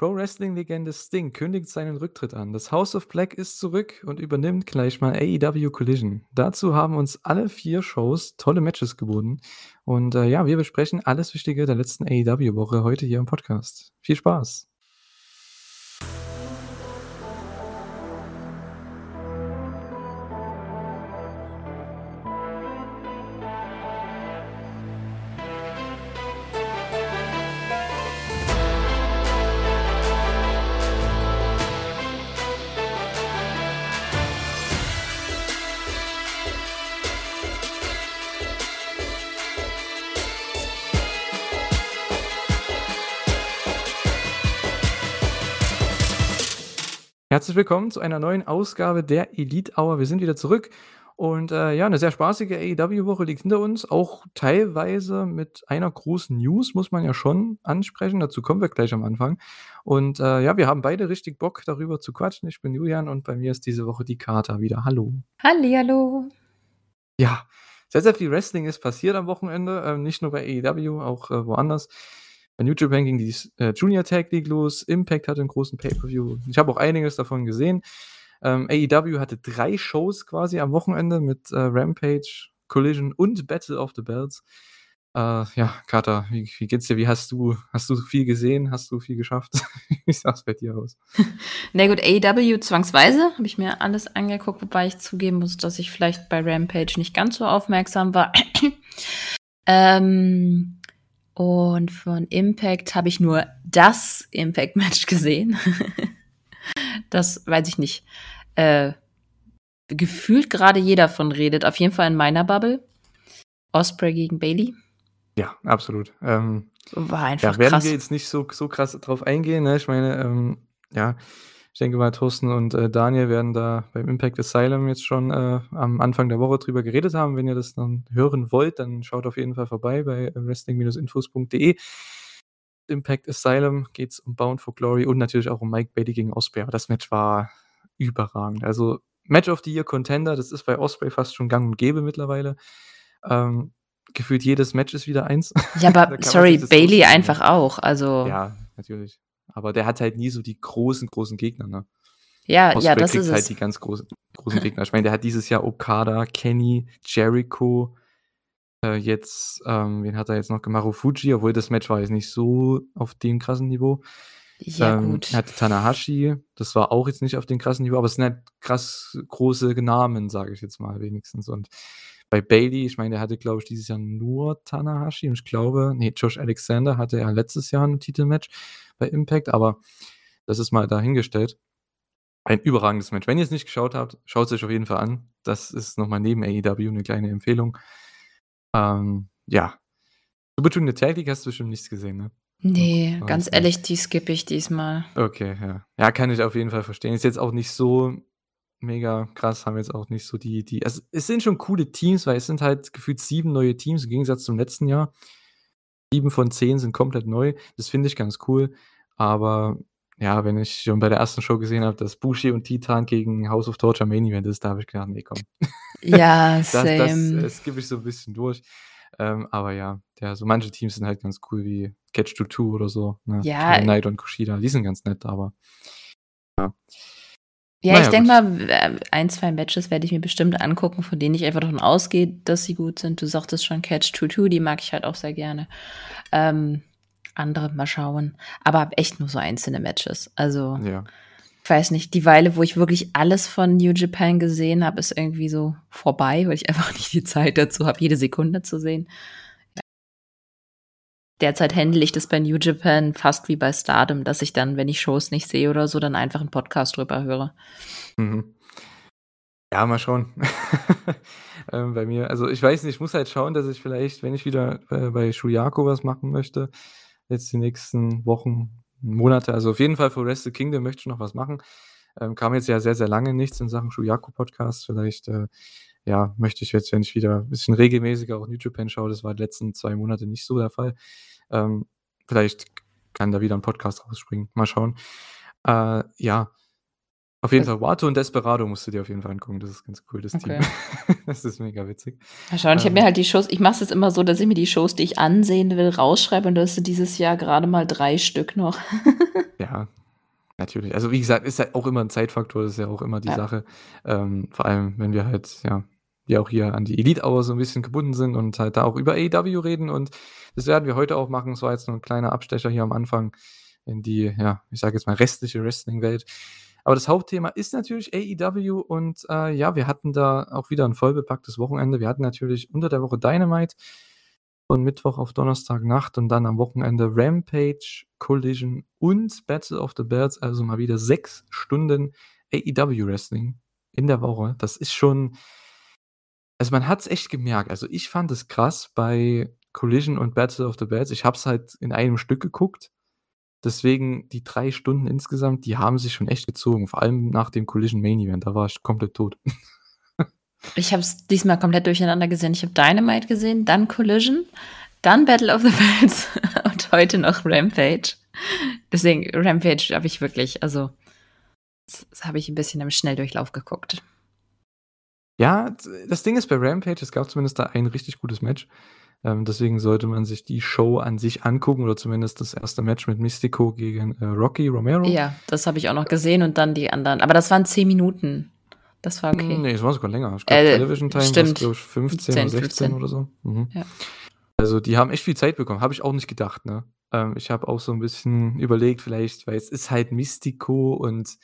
Pro-Wrestling-Legende Sting kündigt seinen Rücktritt an. Das House of Black ist zurück und übernimmt gleich mal AEW Collision. Dazu haben uns alle vier Shows tolle Matches geboten. Und äh, ja, wir besprechen alles Wichtige der letzten AEW-Woche heute hier im Podcast. Viel Spaß! Herzlich willkommen zu einer neuen Ausgabe der Elite Hour. Wir sind wieder zurück und äh, ja, eine sehr spaßige AEW-Woche liegt hinter uns, auch teilweise mit einer großen News, muss man ja schon ansprechen. Dazu kommen wir gleich am Anfang. Und äh, ja, wir haben beide richtig Bock, darüber zu quatschen. Ich bin Julian und bei mir ist diese Woche die Kater wieder. Hallo. Hallihallo. Ja, sehr, sehr viel Wrestling ist passiert am Wochenende, äh, nicht nur bei AEW, auch äh, woanders. Bei New Japan ging die äh, Junior Tag League los, Impact hatte einen großen Pay-Per-View. Ich habe auch einiges davon gesehen. Ähm, AEW hatte drei Shows quasi am Wochenende mit äh, Rampage, Collision und Battle of the Bells. Äh, ja, Kata, wie, wie, geht's dir? Wie hast du, hast du viel gesehen? Hast du viel geschafft? wie sah's bei dir aus? Na gut, AEW zwangsweise habe ich mir alles angeguckt, wobei ich zugeben muss, dass ich vielleicht bei Rampage nicht ganz so aufmerksam war. ähm, und von Impact habe ich nur das Impact-Match gesehen. das weiß ich nicht. Äh, gefühlt gerade jeder von redet. Auf jeden Fall in meiner Bubble. Osprey gegen Bailey. Ja, absolut. Ähm, War einfach ja, werden krass. wir jetzt nicht so, so krass drauf eingehen. Ne? Ich meine, ähm, ja, ich denke mal, Thorsten und äh, Daniel werden da beim Impact Asylum jetzt schon äh, am Anfang der Woche drüber geredet haben. Wenn ihr das dann hören wollt, dann schaut auf jeden Fall vorbei bei wrestling-infos.de. Impact Asylum geht es um Bound for Glory und natürlich auch um Mike Bailey gegen Osprey. Aber das Match war überragend. Also Match of the Year Contender, das ist bei Osprey fast schon gang und gäbe mittlerweile. Ähm, gefühlt jedes Match ist wieder eins. Ja, aber sorry, Bailey einfach auch. Also ja, natürlich. Aber der hat halt nie so die großen, großen Gegner, ne? Ja, Osprey ja, das kriegt ist halt es. die ganz großen, großen Gegner. Ich meine, der hat dieses Jahr Okada, Kenny, Jericho, äh, jetzt, ähm, wen hat er jetzt noch gemacht? Fuji, obwohl das Match war jetzt nicht so auf dem krassen Niveau. Ja, ähm, gut. Er hatte Tanahashi, das war auch jetzt nicht auf dem krassen Niveau, aber es sind halt krass große Namen, sage ich jetzt mal wenigstens. Und bei Bailey, ich meine, der hatte, glaube ich, dieses Jahr nur Tanahashi und ich glaube, nee, Josh Alexander hatte ja letztes Jahr ein Titelmatch bei Impact, aber das ist mal dahingestellt. Ein überragendes Match. Wenn ihr es nicht geschaut habt, schaut es euch auf jeden Fall an. Das ist nochmal neben AEW eine kleine Empfehlung. Ähm, ja. Super Junior Tag League hast du bestimmt nichts gesehen, ne? Nee, ganz ehrlich, die skippe ich diesmal. Okay, ja. Ja, kann ich auf jeden Fall verstehen. Ist jetzt auch nicht so mega krass, haben jetzt auch nicht so die, die. Also es sind schon coole Teams, weil es sind halt gefühlt sieben neue Teams im Gegensatz zum letzten Jahr. Sieben von zehn sind komplett neu. Das finde ich ganz cool. Aber ja, wenn ich schon bei der ersten Show gesehen habe, dass Bushi und Titan gegen House of Torture Main Event ist, da habe ich gedacht, nee, komm. Ja, Das, das, same. das gebe ich so ein bisschen durch. Ähm, aber ja, ja, so manche Teams sind halt ganz cool, wie Catch 2 oder so. Ne? Ja. Knight und Kushida, die sind ganz nett, aber Ja, Naja, ich denke mal, äh, ein, zwei Matches werde ich mir bestimmt angucken, von denen ich einfach davon ausgehe, dass sie gut sind. Du sagtest schon Catch 2 die mag ich halt auch sehr gerne. Ähm, andere mal schauen. Aber echt nur so einzelne Matches. Also, ja. ich weiß nicht, die Weile, wo ich wirklich alles von New Japan gesehen habe, ist irgendwie so vorbei, weil ich einfach nicht die Zeit dazu habe, jede Sekunde zu sehen. Derzeit handle ich das bei New Japan fast wie bei Stardom, dass ich dann, wenn ich Shows nicht sehe oder so, dann einfach einen Podcast drüber höre. Mhm. Ja, mal schauen. ähm, bei mir, also ich weiß nicht, ich muss halt schauen, dass ich vielleicht, wenn ich wieder äh, bei Shuyaku was machen möchte, jetzt die nächsten Wochen, Monate, also auf jeden Fall für Wrestle Kingdom möchte ich noch was machen. Ähm, kam jetzt ja sehr, sehr lange nichts in Sachen Shuyaku-Podcast. Vielleicht, äh, ja, möchte ich jetzt, wenn ich wieder ein bisschen regelmäßiger auch New Japan schaue, das war die letzten zwei Monate nicht so der Fall. Ähm, vielleicht kann da wieder ein Podcast rausspringen. Mal schauen. Äh, ja, Auf jeden Fall, Wato und Desperado musst du dir auf jeden Fall angucken. Das ist ganz cool, das Team. Okay. Das ist mega witzig. Mal schauen, ich habe mir Ähm. halt die Shows ich mache es jetzt immer so, dass ich mir die Shows, die ich ansehen will, rausschreibe und das sind dieses Jahr gerade mal 3 Stück noch. Ja, natürlich. Also, wie gesagt, ist halt auch immer 'n Zeitfaktor, das ist ja auch immer die Ja. Sache. Ähm, vor allem, wenn wir halt, ja wir auch hier an die Elite Hour so 'n bisschen gebunden sind und halt da auch über AEW reden und das werden wir heute auch machen. Es war jetzt nur 'n kleiner Abstecher hier am Anfang in die, ja, ich sage jetzt mal, restliche Wrestling-Welt. Aber das Hauptthema ist natürlich AEW und, äh, ja, wir hatten da auch wieder 'n voll bepacktes Wochenende. Wir hatten natürlich unter der Woche Dynamite von Mittwoch auf Donnerstagnacht und dann am Wochenende Rampage, Collision und Battle of the Belts, also mal wieder 6 Stunden AEW Wrestling in der Woche. Das ist schon also, man hat's echt gemerkt. Also, ich fand es krass bei Collision und Battle of the Belts. Ich habe es halt in einem Stück geguckt. Deswegen die 3 Stunden insgesamt, die haben sich schon echt gezogen, vor allem nach dem Collision Main Event, da war ich komplett tot. Ich habe es diesmal komplett durcheinander gesehen. Ich habe Dynamite gesehen, dann Collision, dann Battle of the Bells und heute noch Rampage. Deswegen Rampage habe ich wirklich also, das habe ich 'n bisschen im Schnelldurchlauf geguckt. Ja, das Ding ist bei Rampage, es gab zumindest da ein richtig gutes Match. Ähm, deswegen sollte man sich die Show an sich angucken oder zumindest das erste Match mit Mystico gegen, äh, Rocky Romero. Ja, das habe ich auch noch gesehen und dann die anderen. Aber das waren 10 Minuten. Das war okay. Ne, es war sogar länger. Ich glaube, Äh, Television Time stimmt. glaube ich, 15 10, oder 16 15. oder so. Mhm. Ja. Also, die haben echt viel Zeit bekommen. Habe ich auch nicht gedacht, ne? Ähm, ich habe auch so 'n bisschen überlegt vielleicht, weil es ist halt Mystico und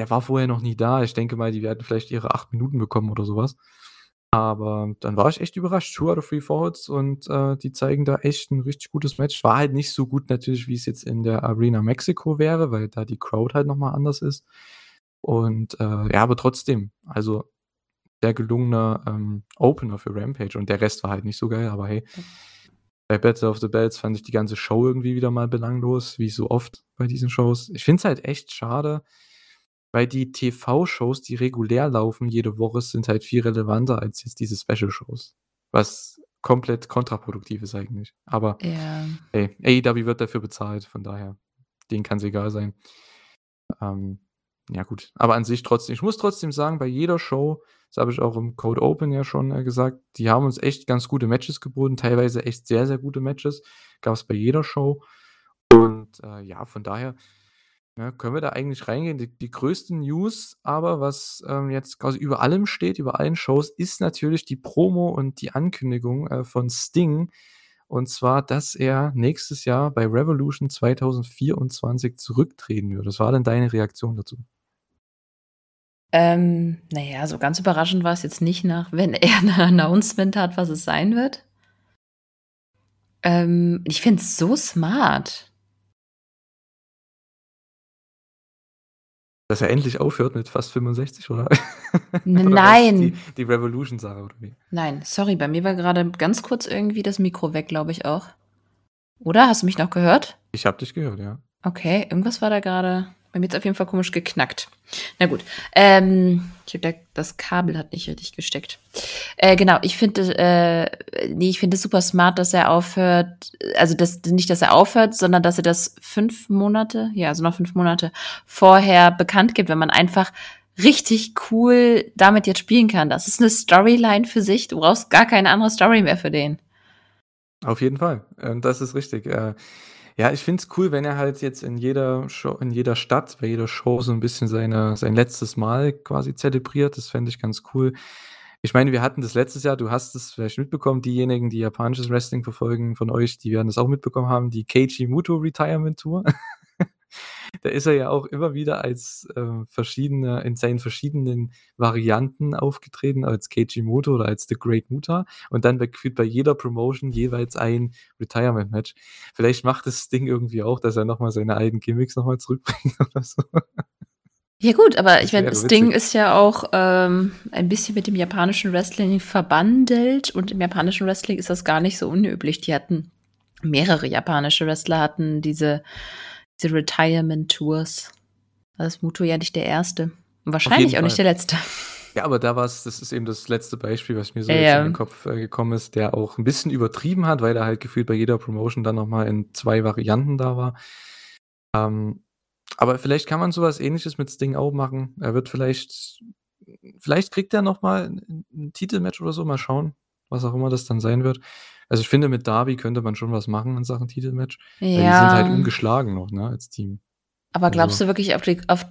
der war vorher noch nie da. Ich denke mal, die werden vielleicht ihre 8 Minuten bekommen oder so was. Aber dann war ich echt überrascht. 2 out of 3 falls und, äh, die zeigen da echt 'n richtig gutes Match. War halt nicht so gut natürlich, wie's jetzt in der Arena Mexico wäre, weil da die Crowd halt noch mal anders ist. Und, äh, ja, aber trotzdem, also, sehr gelungener, ähm, Opener für Rampage und der Rest war halt nicht so geil, aber hey. Bei Battle of the Belts fand ich die ganze Show irgendwie wieder mal belanglos, wie so oft bei diesen Shows. Ich finde es halt echt schade, weil die TV-Shows, die regulär laufen jede Woche, sind halt viel relevanter als jetzt diese Special-Shows, was komplett kontraproduktiv ist eigentlich. Aber Ja. hey, AEW wird dafür bezahlt, von daher, denen kann's egal sein. Ähm, ja gut, aber an sich trotzdem ich muss trotzdem sagen, bei jeder Show, das habe ich auch im Cold Open ja schon, äh, gesagt, die haben uns echt ganz gute Matches geboten, teilweise echt sehr, sehr gute Matches. Gab's bei jeder Show. Und, äh, ja, von daher, ne, können wir da eigentlich reingehen. Die die größte News aber, was, ähm, jetzt quasi über allem steht, über allen Shows, ist natürlich die Promo und die Ankündigung, äh, von Sting. Und zwar, dass er nächstes Jahr bei Revolution 2024 zurücktreten wird. Was war denn deine Reaktion dazu? Ähm, na ja, so ganz überraschend war's jetzt nicht nach wenn er 'n Announcement hat, was es sein wird. Ähm, ich finde es so smart. Dass er endlich aufhört mit fast 65, oder? Nein. Die die Revolution-Sache oder wie? Nein, sorry, bei mir war grade ganz kurz irgendwie das Mikro weg, glaube ich auch. Oder? Hast du mich noch gehört? Ich habe dich gehört, ja. Okay, irgendwas war da grade bei mir hat's auf jeden Fall komisch geknackt. Na gut, ähm, ich habe da das Kabel hat nicht richtig gesteckt. Äh, genau, ich finde, äh ne, ich finde es super smart, dass er aufhört also, dass nicht, dass er aufhört, sondern dass er das 5 Monate ja, also, noch 5 Monate vorher bekannt gibt, wenn man einfach richtig cool damit jetzt spielen kann. Das ist 'ne Storyline für sich. Du brauchst gar keine andere Story mehr für den. Auf jeden Fall. Ähm, das ist richtig. Ja, ich finde es cool, wenn er halt jetzt in jeder Show in jeder Stadt, bei jeder Show so 'n bisschen seine sein letztes Mal quasi zelebriert. Das fände ich ganz cool. Ich meine, wir hatten das letztes Jahr, du hast es vielleicht mitbekommen, diejenigen, die japanisches Wrestling verfolgen von euch, die werden das auch mitbekommen haben, die Keiji Muto Retirement Tour. Da ist er ja auch immer wieder als, äh, verschiedene in seinen verschiedenen Varianten aufgetreten, als Keiji Muto oder als The Great Muta und dann bei gefühlt bei jeder Promotion jeweils ein Retirement-Match. Vielleicht macht das Sting irgendwie auch, dass er noch mal seine alten Gimmicks noch mal zurückbringt oder so. Ja gut, aber ich meine, Sting witzig. ist ja auch, ähm, ein bisschen mit dem japanischen Wrestling verbandelt und im japanischen Wrestling ist das gar nicht so unüblich. Die hatten mehrere japanische Wrestler hatten diese diese Retirement-Tours. Da ist Muto ja nicht der 1. und wahrscheinlich auch nicht der Letzte. Ja, aber da war's das ist eben das letzte Beispiel, was mir so jetzt in den Kopf, äh, gekommen ist, der auch 'n bisschen übertrieben hat, weil er halt gefühlt bei jeder Promotion dann noch mal in 2 Varianten da war. Ähm, Aber vielleicht kann man so was Ähnliches mit Sting auch machen. Er wird vielleicht vielleicht kriegt er noch mal 'n 'n Titelmatch oder so, mal schauen, was auch immer das dann sein wird. Also, ich finde, mit Darby könnte man schon was machen in Sachen Titelmatch, weil die sind halt Ja. ungeschlagen noch, ne, als Team. Aber glaubst Also du wirklich, auf die auf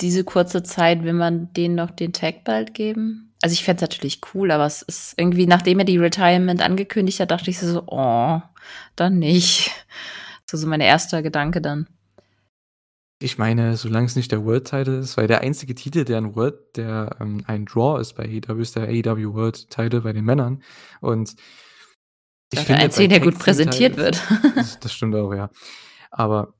diese kurze Zeit will man denen noch den Tag Belt geben? Also, ich fände es natürlich cool, aber es ist irgendwie nachdem er die Retirement angekündigt hat, dachte ich so: „Oh, dann nicht.“ So so mein erster Gedanke dann. Ich meine, solange es nicht der World Title ist, weil der einzige Titel, der 'n World der, ähm, ein Draw ist bei AEW, ist der AEW World Title bei den Männern. Und ich finde, einzige, der gut präsentiert wird. das das stimmt auch, ja. Aber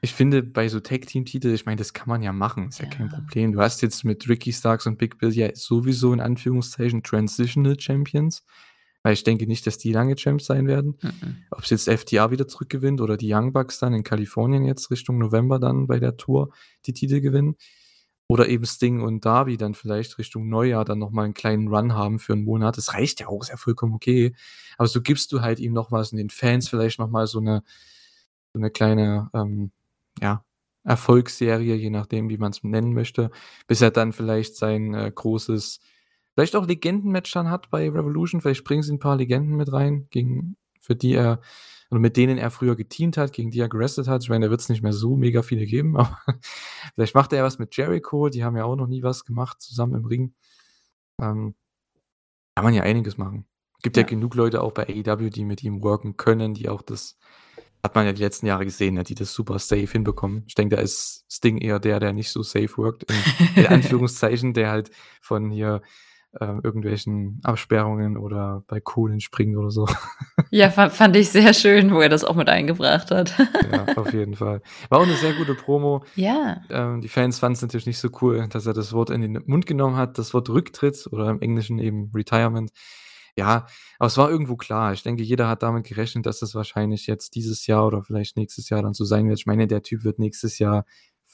ich finde, bei so Tag-Team-Titel ich meine, das kann man ja machen, ist ja kein Ja. Problem. Du hast jetzt mit Ricky Starks und Big Bill ja sowieso in Anführungszeichen Transitional Champions, weil ich denke nicht, dass die lange Champs sein werden. Mhm. Ob's jetzt FTR wieder zurückgewinnt oder die Young Bucks dann in Kalifornien jetzt Richtung November dann bei der Tour die Titel gewinnen oder eben Sting und Darby dann vielleicht Richtung Neujahr dann noch mal 'n kleinen Run haben für 'n Monat. Das reicht ja auch, ist ja vollkommen okay. Aber so gibst du halt ihm noch was und den Fans vielleicht noch mal so 'ne so 'ne kleine, ähm, ja, Erfolgsserie, je nachdem, wie man's nennen möchte, bis er dann vielleicht sein, äh, großes vielleicht auch Legendenmatch dann hat bei Revolution. Vielleicht bringen sie 'n paar Legenden mit rein, gegen für die er oder mit denen er früher geteamt hat, gegen die er gewrestelt hat. Ich meine, da wird's nicht mehr so mega viele geben, aber vielleicht macht er was mit Jericho, die haben ja auch noch nie was gemacht zusammen im Ring. Ähm, kann man ja einiges machen. Gibt ja Ja. genug Leute auch bei AEW, die mit ihm worken können, die auch das hat man ja die letzten Jahre gesehen, ne, die das super safe hinbekommen. Ich denke, da ist Sting eher der, der nicht so safe workt, in in Anführungszeichen, der halt von hier, ähm, irgendwelchen Absperrungen oder Balkonen springt oder so. Ja, fa fand ich sehr schön, wo er das auch mit eingebracht hat. Ja, auf jeden Fall. War auch 'ne sehr gute Promo. Ja. Ähm, die Fans fanden's natürlich nicht so cool, dass er das Wort in den Mund genommen hat, das Wort Rücktritt oder im Englischen eben Retirement. Ja, aber es war irgendwo klar. Ich denke, jeder hat damit gerechnet, dass das wahrscheinlich jetzt dieses Jahr oder vielleicht nächstes Jahr dann so sein wird. Ich meine, der Typ wird nächstes Jahr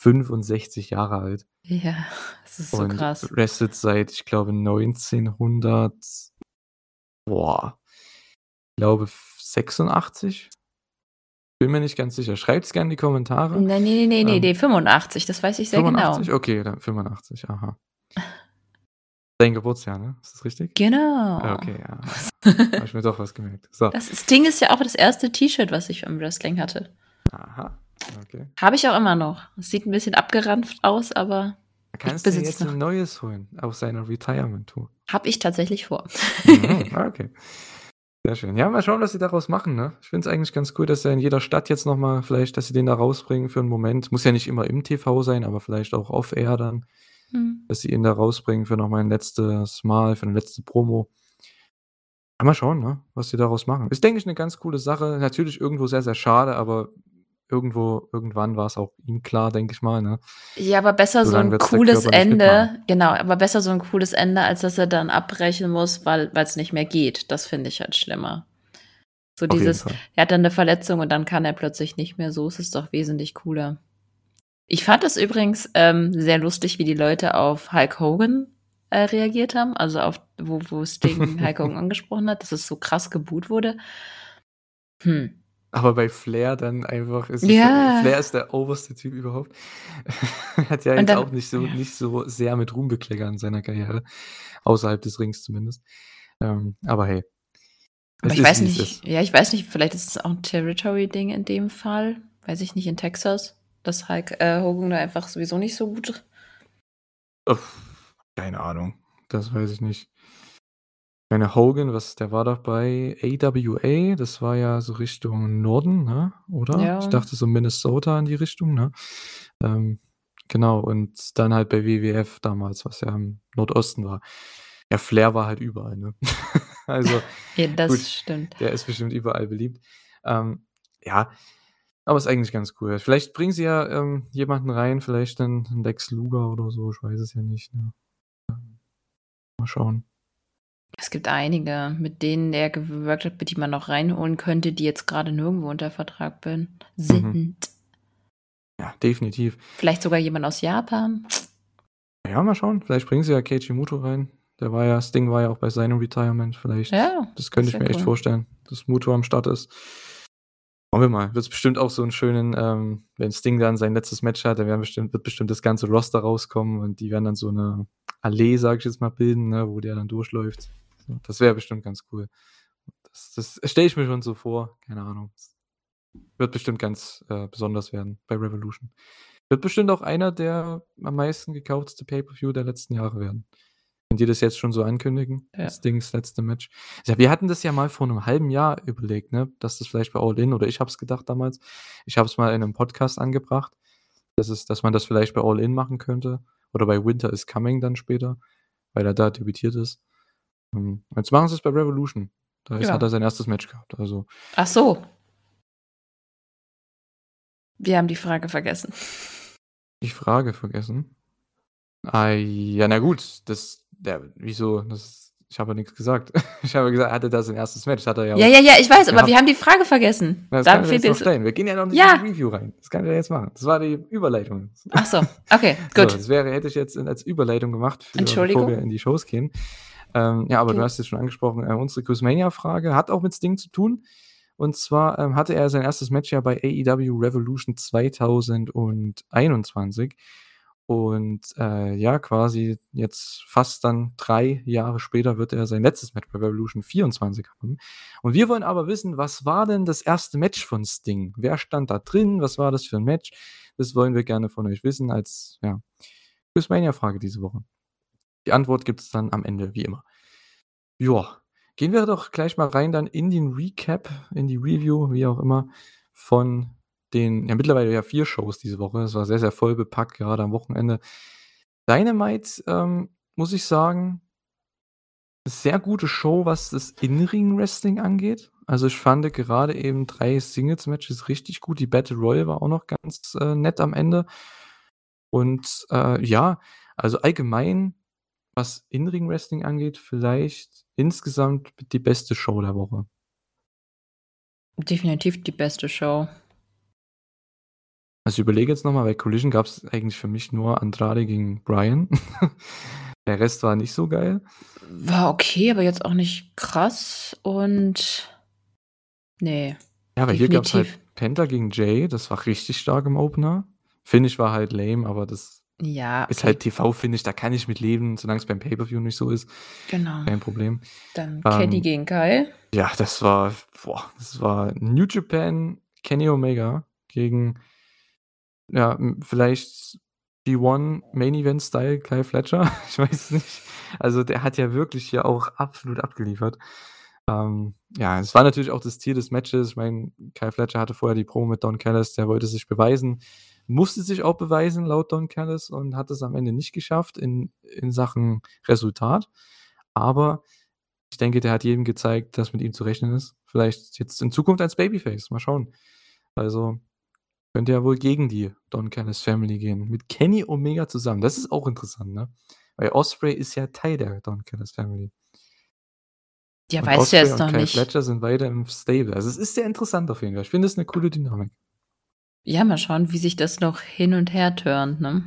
65 Jahre alt. Ja, das ist so und krass. wrestelt seit, ich glaube, 1900 boah, ich glaube f 86? Bin mir nicht ganz sicher. Schreibt's gerne in die Kommentare. Ne, ne, ne, ne, Ähm ne, 85, das weiß ich sehr 85? genau. Okay, dann 85, aha. Dein Geburtsjahr, ne? Ist das richtig? Genau. Ja, okay, ja. Habe ich mir doch was gemerkt. So. Das Sting ist ja auch das erste T-Shirt, was ich im Wrestling hatte. Aha, okay. Habe ich auch immer noch. Es sieht 'n bisschen abgeranzt aus, aber kannst du jetzt noch. 'n neues holen auf seiner Retirement-Tour. Habe ich tatsächlich vor. Mhm, ah, okay. Sehr schön. Ja, mal schauen, was sie daraus machen, ne? Ich finde es eigentlich ganz cool, dass er in jeder Stadt jetzt noch mal vielleicht, dass sie den da rausbringen für 'n Moment. Muss ja nicht immer im TV sein, aber vielleicht auch off air dann, Mhm. dass sie ihn da rausbringen für noch mal 'n letztes Mal, für 'ne letzte Promo. Mal schauen, ne, was sie daraus machen. Ist, denke ich, 'ne ganz coole Sache. Natürlich irgendwo sehr, sehr schade, aber irgendwo irgendwann war's auch ihm klar, denke ich mal, ne? Ja, aber besser So so lang 'n wird's der cooles. Ende genau, aber besser so 'n cooles Ende, als dass er dann abbrechen muss, weil weil's nicht mehr geht. Das finde ich halt schlimmer. So Auf dieses er hat dann 'ne Verletzung und dann kann er plötzlich nicht mehr. So ist es doch wesentlich cooler. Ich fand es übrigens, ähm, sehr lustig, wie die Leute auf Hulk Hogan, äh, reagiert haben, also auf wo wo Sting Hulk Hogan angesprochen hat, dass es so krass geboot wurde. Hm. Aber bei Flair dann einfach ist es Ja. Flair ist der oberste Typ überhaupt. Hat ja jetzt dann auch nicht so nicht so sehr mit Ruhm bekleckert in seiner Karriere, außerhalb des Rings zumindest. Ähm, aber hey. Aber ich weiß nicht ja, ich weiß nicht, vielleicht ist es auch 'n Territory-Ding in dem Fall. Weiß ich nicht, in Texas, dass Hulk äh, Hogan da einfach sowieso nicht so gut Keine Ahnung. Das weiß ich nicht. Ich meine, Hogan, was der war doch bei AWA, das war ja so Richtung Norden, ne, oder? Ich Ja. dachte so Minnesota in die Richtung, ne? Ähm, genau, und dann halt bei WWF damals, was ja im Nordosten war. Ja, Flair war halt überall, ne? Also, Ja, das gut, stimmt. der ist bestimmt überall beliebt. Ähm, ja, aber ist eigentlich ganz cool. Vielleicht bringen sie ja, ähm, jemanden rein, vielleicht 'nen 'n Lex Luger oder so, ich weiß es ja nicht, ne? Ähm, mal schauen. Es gibt einige, mit denen er geworkt hat, die man noch reinholen könnte, die jetzt grade nirgendwo unter Vertrag bin Mhm. sind. Ja, definitiv. Vielleicht sogar jemand aus Japan? Ja, mal schauen. Vielleicht bringen sie ja Keiji Muto rein. Der war ja Sting war ja auch bei seinem Retirement. Vielleicht Ja, das könnte ich mir echt cool. vorstellen, dass Muto am Start ist. Schauen wir mal. Wird bestimmt auch so 'n schönen, ähm wenn Sting dann sein letztes Match hat, dann werden bestimmt wird bestimmt das ganze Roster rauskommen und die werden dann so 'ne Allee, sage ich jetzt mal, bilden, ne, wo der dann durchläuft. Das wäre bestimmt ganz cool. Das das stelle ich mir schon so vor, keine Ahnung. Wird bestimmt ganz, äh, besonders werden bei Revolution. Wird bestimmt auch einer der am meisten gekaufte Pay-per-View der letzten Jahre werden. Wenn die das jetzt schon so ankündigen, Ja. Stings letzte Match. Ja, wir hatten das ja mal vor 'nem halben Jahr überlegt, ne, dass das vielleicht bei All In oder ich habe es gedacht damals. Ich habe es mal in 'nem Podcast angebracht, dass es dass man das vielleicht bei All In machen könnte oder bei Winter is Coming dann später, weil er da debütiert ist. Hm, jetzt machen sie's bei Revolution. Da ist hat Ja. er sein 1. Match gehabt, also Ach so. Wir haben die Frage vergessen. Die Frage vergessen? Ah, ja, na gut, das der wieso? Das ich habe ja nix gesagt. Ich habe gesagt, er hatte da sein 1. Match, das hat er ja Ja, ja, ja, ich weiß, aber gehabt. wir haben die Frage vergessen. Na, das Da kann fehlt jetzt noch stellen. Wir gehen ja noch nicht Ja. in die Review rein. Das kann ich ja jetzt machen. Das war die Überleitung. Ach so, okay, So, gut. das wäre hätte ich jetzt als Überleitung gemacht für Entschuldigung. bevor wir in die Shows gehen. Ähm, ja, aber du Du hast es schon angesprochen, äh, unsere Quizmania-Frage hat auch mit Sting zu tun. Und zwar, ähm, hatte er sein 1. Match ja bei AEW Revolution 2021. Und, äh, ja, quasi jetzt fast dann 3 Jahre später wird er sein letztes Match bei Revolution 24 haben. Und wir wollen aber wissen, was war denn das 1. Match von Sting? Wer stand da drin? Was war das für 'n Match? Das wollen wir gerne von euch wissen als, ja, Quizmania-Frage diese Woche. Die Antwort gibt's dann am Ende, wie immer. Joa, gehen wir doch gleich mal rein dann in den Recap, in die Review, wie auch immer, von den ja, mittlerweile ja 4 Shows diese Woche. Es war sehr, sehr voll bepackt, gerade am Wochenende. Dynamite, ähm, muss ich sagen sehr gute Show, was das In-Ring-Wrestling angeht. Also, ich fand gerade eben 3 Singles-Matches richtig gut. Die Battle Royal war auch noch ganz, äh, nett am Ende. Und, äh, ja, also allgemein, was In-Ring-Wrestling angeht, vielleicht insgesamt die beste Show der Woche. Definitiv die beste Show. Also, ich überlege jetzt noch mal, bei Collision gab's eigentlich für mich nur Andrade gegen Bryan. Der Rest war nicht so geil. War okay, aber jetzt auch nicht krass und ne, Ja, aber hier gab's definitiv. halt Penta gegen Jay, das war richtig stark im Opener. Finish war halt lame, aber das Ja, ist okay. halt TV-Finish, da kann ich mit leben, solang's beim Pay-per-View nicht so ist. Genau. Kein Problem. Dann Kenny Ähm, gegen Kyle. ja, das war boah, das war New Japan, Kenny Omega gegen, ja, vielleicht G1 Main Event Style Kyle Fletcher. Ich weiß es nicht. Also, der hat ja wirklich hier auch absolut abgeliefert. Ähm, ja, es war natürlich auch das Ziel des Matches. Ich meine, Kyle Fletcher hatte vorher die Promo mit Don Callis, der wollte sich beweisen, musste sich auch beweisen laut Don Callis und hat es am Ende nicht geschafft in in Sachen Resultat. Aber ich denke, der hat jedem gezeigt, dass mit ihm zu rechnen ist. Vielleicht jetzt in Zukunft als Babyface, mal schauen. Also, könnte ja wohl gegen die Don Callis Family gehen, mit Kenny Omega zusammen. Das ist auch interessant, ne? Weil Ospreay ist ja Teil der Don Callis Family. Ja, Und weißt du Ospreay jetzt noch Kyle nicht. Fletcher sind beide im Stable. Also, es ist sehr interessant auf jeden Fall. Ich finde es 'ne coole Dynamik. Ja, mal schauen, wie sich das noch hin und her turnt, ne?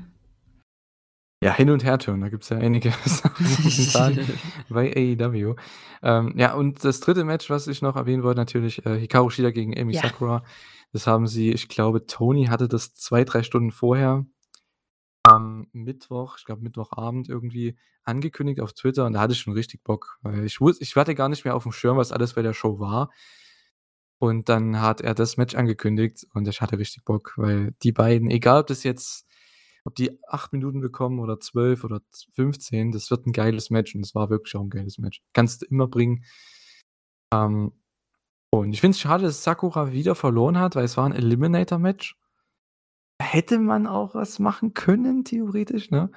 Ja, hin und her turnen, da gibt's ja einige Sachen bei AEW. Ähm, ja, und das 3. Match, was ich noch erwähnen wollte, natürlich, äh, Hikaru Shida gegen Emi Ja. Sakura. Das haben sie ich glaube, Tony hatte das 2, 3 Stunden vorher am Mittwoch ich glaube, Mittwochabend irgendwie angekündigt auf Twitter und da hatte ich schon richtig Bock, weil ich wus ich hatte gar nicht mehr aufm Schirm, was alles bei der Show war. Und dann hat er das Match angekündigt und ich hatte richtig Bock, weil die beiden, egal ob das jetzt ob die 8 Minuten bekommen oder 12 oder z 15, das wird 'n geiles Match und es war wirklich auch 'n geiles Match. Kannst du immer bringen. Ähm, und ich finde es schade, dass Sakura wieder verloren hat, weil es war 'n Eliminator-Match. Hätte man auch was machen können, theoretisch, ne?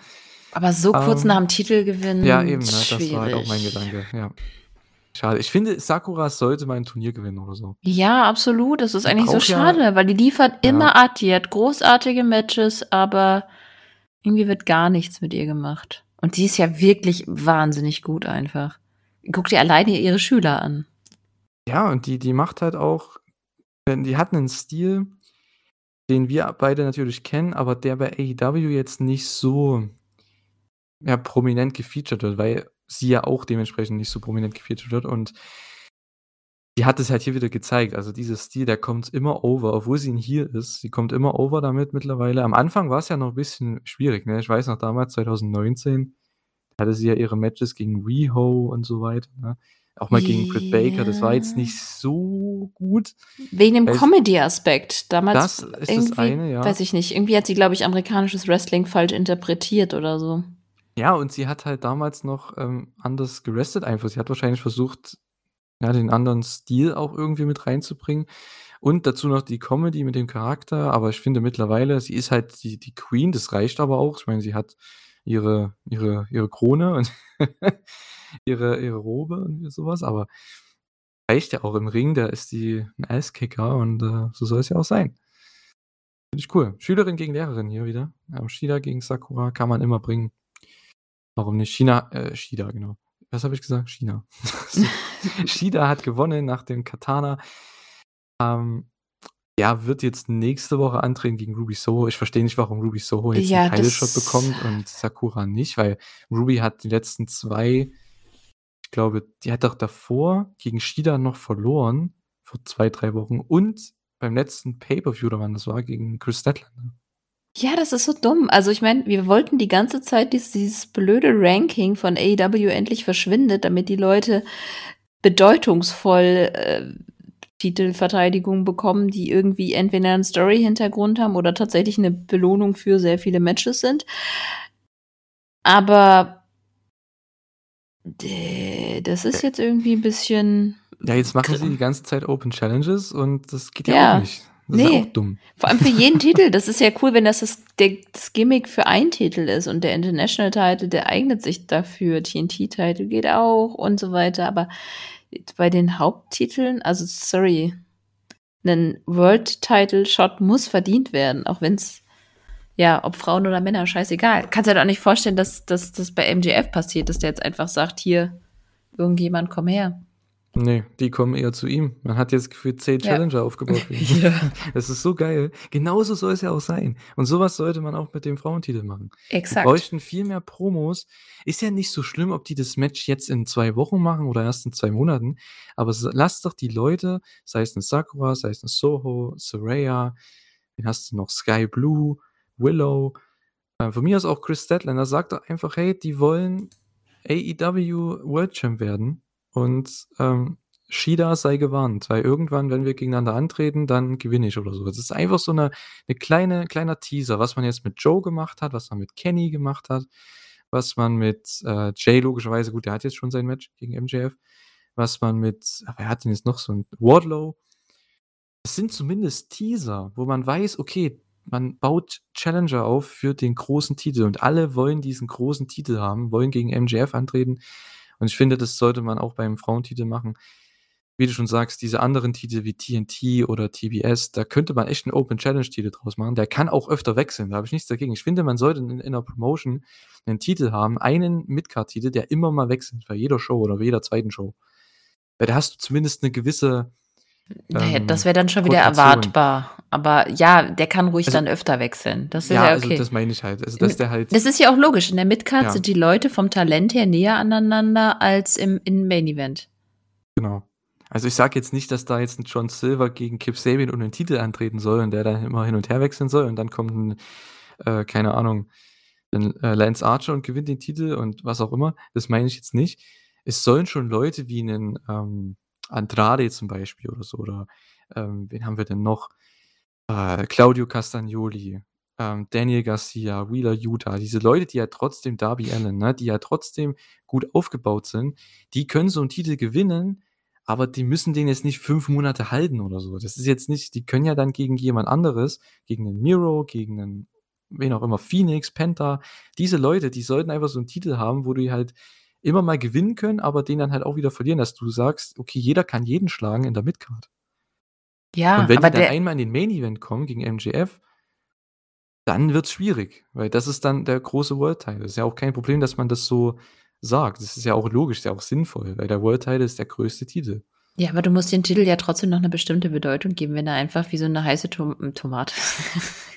Aber so kurz nach Ähm, dem Titelgewinn, ja, eben, ne? Das schwierig. war halt auch mein Gedanke, ja. Schade. Ich finde, Sakura sollte mal 'n Turnier gewinnen oder so. Ja, absolut. Das ist eigentlich so braucht ja schade, weil die liefert Ja. immer ab. Die hat großartige Matches, aber irgendwie wird gar nichts mit ihr gemacht. Und die ist ja wirklich wahnsinnig gut einfach. Guck dir alleine ihre Schüler an. Ja, und die die macht halt auch die hat 'nen Stil, den wir beide natürlich kennen, aber der bei AEW jetzt nicht so ja, prominent gefeatured wird, weil sie ja auch dementsprechend nicht so prominent gefeatured wird und die hat es halt hier wieder gezeigt. Also, dieser Stil, der kommt immer over, obwohl sie 'n Heel ist. Sie kommt immer over damit mittlerweile. Am Anfang war's ja noch 'n bisschen schwierig, ne? Ich weiß noch damals 2019 hatte sie ja ihre Matches gegen Riho und so weiter, ne? Auch mal gegen Britt Baker, das war jetzt nicht so gut. Wegen dem Comedy-Aspekt. Damals Das ist das eine, ja. weiß ich nicht, irgendwie hat sie, glaube ich, amerikanisches Wrestling falsch interpretiert oder so. Ja, und sie hat halt damals noch, ähm, anders gewrestelt einfach. Sie hat wahrscheinlich versucht, ja, den anderen Stil auch irgendwie mit reinzubringen und dazu noch die Comedy mit dem Charakter. Aber ich finde mittlerweile, sie ist halt die die Queen, das reicht aber auch. Ich meine, sie hat ihre ihre ihre Krone und ihre ihre Robe und so was, aber reicht ja auch im Ring, da ist die 'n Asskicker und, äh, so soll's ja auch sein. Finde ich cool. Schülerin gegen Lehrerin hier wieder. Ähm, Shida gegen Sakura kann man immer bringen. Warum nicht? China äh, Shida, genau. Was habe ich gesagt? China. Shida hat gewonnen nach dem Katana. Ähm, ja, wird jetzt nächste Woche antreten gegen Ruby Soho. Ich verstehe nicht, warum Ruby Soho jetzt Ja, 'n Title Shot das bekommt und Sakura nicht, weil Ruby hat die letzten 2 ich glaube, die hat doch davor gegen Shida noch verloren, vor 2, 3 Wochen und beim letzten Pay-per-View oder wann das war, gegen Kris Statlander. Ja, das ist so dumm. Also, ich meine, wir wollten die ganze Zeit dies dieses blöde Ranking von AEW endlich verschwindet, damit die Leute bedeutungsvoll, äh, Titelverteidigung bekommen, die irgendwie entweder 'n Story-Hintergrund haben oder tatsächlich 'ne Belohnung für sehr viele Matches sind. Aber das ist jetzt irgendwie 'n bisschen Ja, jetzt machen sie die ganze Zeit Open Challenges und das geht ja auch Ja, nicht. Das ist ja auch dumm. Vor allem für jeden Titel. Das ist ja cool, wenn das das der das Gimmick für einen Titel ist und der International Title, der eignet sich dafür. TNT-Title geht auch und so weiter. Aber bei den Haupttiteln also, sorry, 'nen World Title Shot muss verdient werden, auch wenn's ja, ob Frauen oder Männer, scheißegal. Kannst dir doch nicht vorstellen, dass dass das bei MJF passiert, dass der jetzt einfach sagt: „Hier, irgendjemand komm her.“ Ne, die kommen eher zu ihm. Man hat jetzt gefühlt 10 Ja. Challenger aufgebaut. Ja. Das ist so geil. Genauso soll es ja auch sein. Und so was sollte man auch mit dem Frauentitel machen. Wir Exakt. bräuchten viel mehr Promos. Ist ja nicht so schlimm, ob die das Match jetzt in 2 Wochen machen oder erst in 2 Monaten, aber lasst doch die Leute, sei es 'ne Sakura, sei es 'ne Soho, Saraya, wen hast du noch? Sky Blue, Willow, äh, von mir aus auch Kris Statlander. Sagt doch einfach: „Hey, die wollen AEW World Champ werden und, ähm, Shida sei gewarnt, weil irgendwann, wenn wir gegeneinander antreten, dann gewinne ich“ oder so. Das ist einfach so 'ne 'ne kleine kleiner Teaser, was man jetzt mit Joe gemacht hat, was man mit Kenny gemacht hat, was man mit, äh, Jay logischerweise gut, der hat jetzt schon sein Match gegen MJF, was man mit ah, wer hat denn jetzt noch so 'n Wardlow. Das sind zumindest Teaser, wo man weiß, okay, man baut Challenger auf für den großen Titel und alle wollen diesen großen Titel haben, wollen gegen MJF antreten. Und ich finde, das sollte man auch beim Frauentitel machen. Wie du schon sagst, diese anderen Titel wie TNT oder TBS, da könnte man echt 'n Open Challenge Titel draus machen. Der kann auch öfter wechseln, da habe ich nichts dagegen. Ich finde, man sollte in in 'ner Promotion 'nen Titel haben, einen Midcard-Titel, der immer mal wechselt bei jeder Show oder bei jeder zweiten Show. Weil da hast du zumindest 'ne gewisse, Na ja, ähm, das wäre dann schon wieder erwartbar. Aber ja, der kann ruhig Also dann öfter wechseln. Das ist Ja, ja also okay. das meine ich halt. Also, dass der halt Das ist ja auch logisch. In der Midcard Ja. sind die Leute vom Talent her näher aneinander als im im Main Event. Genau. Also, ich sage jetzt nicht, dass da jetzt 'n John Silver gegen Kip Sabian um den Titel antreten soll und der dann immer hin und her wechseln soll und dann kommt 'n, äh, keine Ahnung, 'n, äh, Lance Archer und gewinnt den Titel und was auch immer. Das meine ich jetzt nicht. Es sollen schon Leute wie 'nen, ähm, Andrade zum Beispiel oder so oder, ähm, wen haben wir denn noch? Äh, Claudio Castagnoli, ähm, Daniel Garcia, Wheeler Yuta, diese Leute, die ja trotzdem Darby Allin, ne, die ja trotzdem gut aufgebaut sind, die können so 'n Titel gewinnen, aber die müssen den jetzt nicht 5 Monate halten oder so. Das ist jetzt nicht die können ja dann gegen jemand anderes, gegen 'nen Miro, gegen 'nen wen auch immer, Phoenix, Penta. Diese Leute, die sollten einfach so 'n Titel haben, wo die halt immer mal gewinnen können, aber den dann halt auch wieder verlieren, dass du sagst: „Okay, jeder kann jeden schlagen in der Midcard.“ Ja, Und wenn aber die dann der einmal in den Main Event kommen gegen MJF dann wird's schwierig, weil das ist dann der große World Title. Ist ja auch kein Problem, dass man das so sagt. Das ist ja auch logisch, ist ja auch sinnvoll, weil der World Title ist der größte Titel. Ja, aber du musst den Titel ja trotzdem noch eine bestimmte Bedeutung geben, wenn er einfach wie so eine heiße Tom Tomate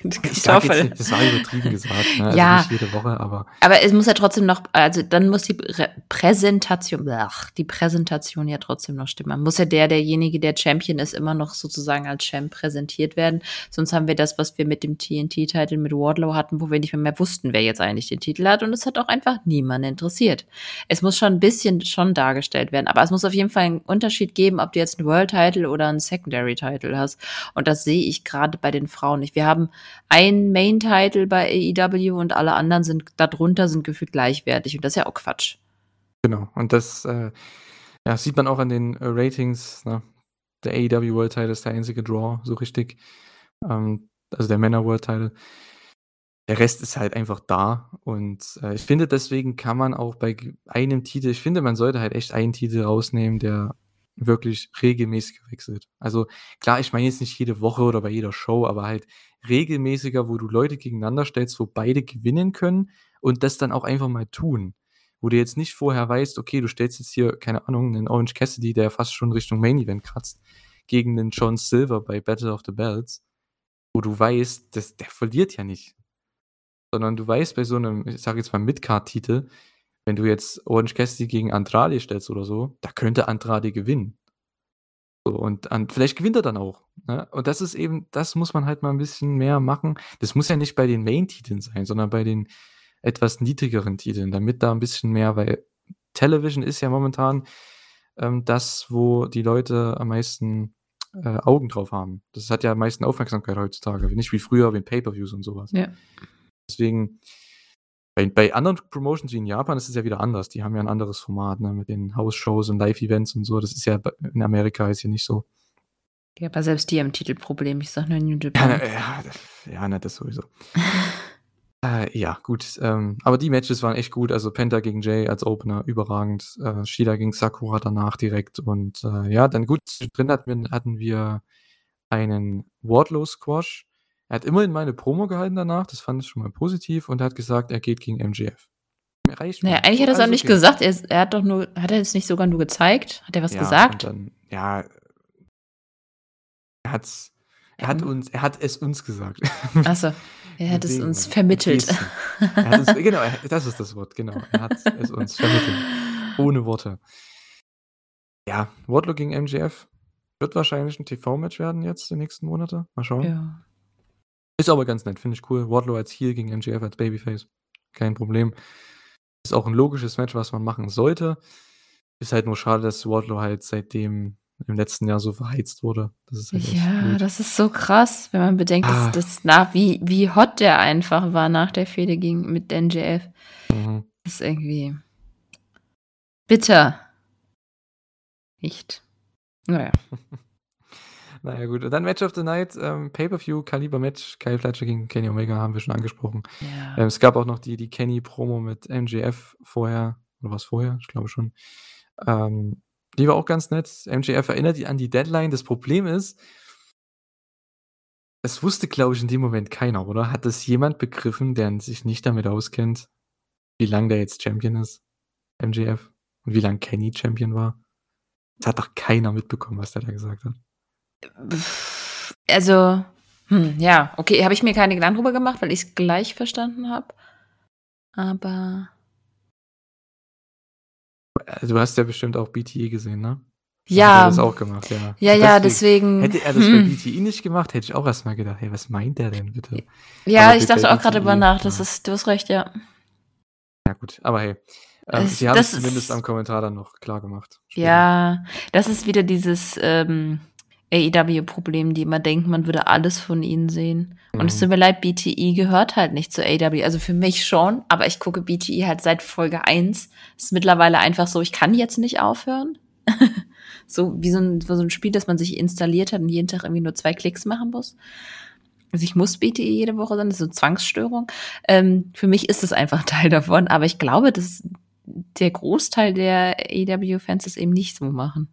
Ich sage jetzt nicht, das war übertrieben gesagt, ne? Also Ja. nicht jede Woche, aber Aber es muss ja trotzdem noch also, dann muss die Prä Präsentation ach, die Präsentation ja trotzdem noch stimmen. Man muss ja der derjenige, der Champion ist, immer noch sozusagen als Champ präsentiert werden. Sonst haben wir das, was wir mit dem TNT-Titel mit Wardlow hatten, wo wir nicht mehr, mehr wussten, wer jetzt eigentlich den Titel hat und es hat auch einfach niemanden interessiert. Es muss schon ein bisschen schon dargestellt werden, aber es muss auf jeden Fall einen Unterschied geben, ob du jetzt einen World-Title oder einen Secondary-Title hast. Und das sehe ich gerade bei den Frauen nicht. Wir haben einen Main-Title bei AEW und alle anderen sind darunter sind gefühlt gleichwertig und das ist ja auch Quatsch. genau. Und das äh, ja, sieht man auch an den äh, Ratings. Ne? Der AEW World Title ist der einzige Draw, so richtig. Ähm, also der Männer World Title. Der Rest ist halt einfach da. Und äh, ich finde, deswegen kann man auch bei einem Titel, ich finde, man sollte halt echt einen Titel rausnehmen, der wirklich regelmäßig wechselt. Also klar, ich meine jetzt nicht jede Woche oder bei jeder Show, aber halt regelmäßiger, wo du Leute gegeneinander stellst, wo beide gewinnen können und das dann auch einfach mal tun. Wo du jetzt nicht vorher weißt, okay, du stellst jetzt hier, keine Ahnung, einen Orange Cassidy, der fast schon Richtung Main Event kratzt, gegen den John Silver bei Battle of the Belts, wo du weißt, dass der verliert ja nicht. Sondern du weißt bei so einem, ich sage jetzt mal Midcard-Titel, wenn du jetzt Orange Cassidy gegen Andrade stellst oder so, da könnte Andrade gewinnen. So, und an, vielleicht gewinnt er dann auch. Ne? Und das ist eben, das muss man halt mal ein bisschen mehr machen. Das muss ja nicht bei den Main-Titeln sein, sondern bei den etwas niedrigeren Titeln, damit da ein bisschen mehr, weil Television ist ja momentan ähm, das, wo die Leute am meisten äh, Augen drauf haben. Das hat ja am meisten Aufmerksamkeit heutzutage. Nicht wie früher wie Pay-Per-Views und sowas. Ja. Deswegen, bei, bei anderen Promotions wie in Japan ist es ja wieder anders. Die haben ja ein anderes Format, ne, mit den House-Shows und Live-Events und so. Das ist ja in Amerika ist ja nicht so. Ja, aber selbst die haben Titelproblem. Ich sag nur New Ja, Japan. ne, ja, das- ja das sowieso. Äh, ja, gut. Ähm, aber die Matches waren echt gut. Also Penta gegen Jay als Opener, überragend. Äh, Shida gegen Sakura danach direkt. Und äh, ja, dann gut, drin hatten wir, hatten wir einen Wardlow-Squash. Er hat immerhin meine Promo gehalten danach, das fand ich schon mal positiv. Und er hat gesagt, er geht gegen MGF. Reicht Naja, eigentlich hat er es auch Alles nicht okay. gesagt. Er, er hat doch nur, hat er es nicht sogar nur gezeigt? Hat er was ja, gesagt? Und dann, ja, er hat's, er hat Ähm. uns, er hat es uns gesagt. Achso, er hat es uns mit vermittelt. Er hat uns, genau, er- das ist das Wort, genau. Er hat es uns vermittelt. Ohne Worte. Ja, Wardlow gegen MGF wird wahrscheinlich ein TV-Match werden jetzt die nächsten Monate. Mal schauen. Ja. Ist aber ganz nett, finde ich cool. Wardlow als Heel gegen MGF als Babyface. Kein Problem. Ist auch ein logisches Match, was man machen sollte. Ist halt nur schade, dass Wardlow halt seitdem im letzten Jahr so verheizt wurde. Das halt Ja, das ist so krass, wenn man bedenkt, Ah. dass das nach, wie, wie hot der einfach war nach der Fehde gegen, mit NJF. Mhm. Das ist irgendwie bitter. Nicht. Naja. Naja, gut. Und dann Match of the Night, ähm, Pay-Per-View, Kaliber-Match, Kyle Fletcher gegen Kenny Omega haben wir schon angesprochen. Ja. Ähm, es gab auch noch die, die Kenny-Promo mit MJF vorher, oder was vorher? Ich glaube schon. Ähm, die war auch ganz nett. MJF erinnert die an die Deadline. Das Problem ist, es wusste, glaube ich, in dem Moment keiner, oder? Hat das jemand begriffen, der sich nicht damit auskennt, wie lange der jetzt Champion ist? MJF? Und wie lange Kenny Champion war? Das hat doch keiner mitbekommen, was der da gesagt hat. Also, hm, ja, okay, habe ich mir keine Gedanken drüber gemacht, weil ich es gleich verstanden habe. Aber Also, du hast ja bestimmt auch BTE gesehen, ne? Ja, er das auch gemacht, ja. ja, ja, deswegen- deswegen. Hätte er das bei hm. BTE nicht gemacht, hätte ich auch erstmal gedacht, hey, was meint der denn bitte? Ja, aber ich bei dachte auch gerade BTE, drüber nach. Das ist, du hast recht, ja. Ja, gut, aber hey. Ähm, Es- sie haben es das zumindest ist- am Kommentar dann noch klar gemacht. Ja, das ist wieder dieses ähm, AEW-Problem, die immer denken, man würde alles von ihnen sehen. Und es Mhm. tut mir leid, BTE gehört halt nicht zu AEW. Also für mich schon, aber ich gucke BTE halt seit Folge 1. Es ist mittlerweile einfach so, ich kann jetzt nicht aufhören. so wie so ein, so ein Spiel, das man sich installiert hat und jeden Tag irgendwie nur zwei Klicks machen muss. Also ich muss BTE jede Woche sein, das ist so eine Zwangsstörung. Ähm, für mich ist es einfach Teil davon, aber ich glaube, dass der Großteil der AEW-Fans es eben nicht so machen.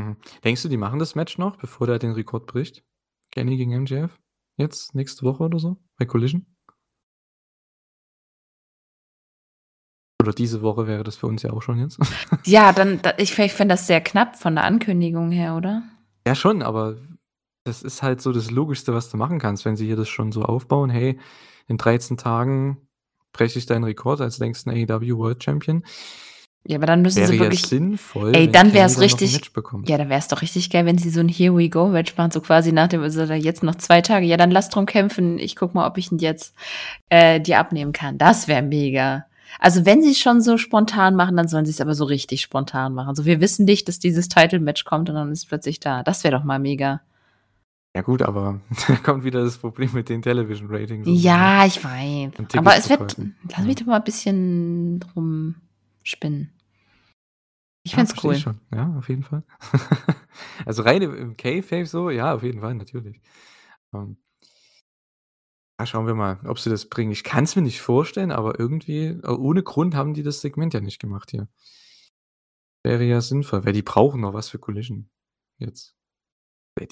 Mhm. Denkst du, die machen das Match noch, bevor der den Rekord bricht? Kenny gegen MJF? Jetzt, nächste Woche oder so? Bei Collision? Oder diese Woche wäre das für uns ja auch schon jetzt. Ja, dann, da, ich, ich fände das sehr knapp von der Ankündigung her, oder? Ja, schon, aber das ist halt so das Logischste, was du machen kannst, wenn sie hier das schon so aufbauen. Hey, in 13 Tagen breche ich deinen Rekord als längsten AEW World Champion. Ja, aber dann müssen Wäre sie ja wirklich. sinnvoll, Ey, dann noch ein richtig-. Ja, dann wäre es doch richtig geil, wenn sie so ein Here We Go Match machen, so quasi nach dem, also jetzt noch zwei Tage. Ja, dann lass drum kämpfen. Ich guck mal, ob ich ihn jetzt äh, dir abnehmen kann. Das wäre mega. Also wenn sie es schon so spontan machen, dann sollen sie es aber so richtig spontan machen. Also wir wissen nicht, dass dieses Title Match kommt und dann ist es plötzlich da. Das wäre doch mal mega. Ja gut, aber da kommt wieder das Problem mit den Television Ratings. so, ne? Ja, ich weiß. Aber es wird, lass mich doch mal ein bisschen drum spinnen. Ich Ja, find's verstehe cool. ich schon. Ja, auf jeden Fall. also rein im, K-Fave so, ja, auf jeden Fall, natürlich. Ähm, ja, schauen wir mal, ob sie das bringen. Ich kann es mir nicht vorstellen, aber irgendwie, äh, ohne Grund haben die das Segment ja nicht gemacht hier. Wäre ja sinnvoll, weil die brauchen noch was für Collision jetzt.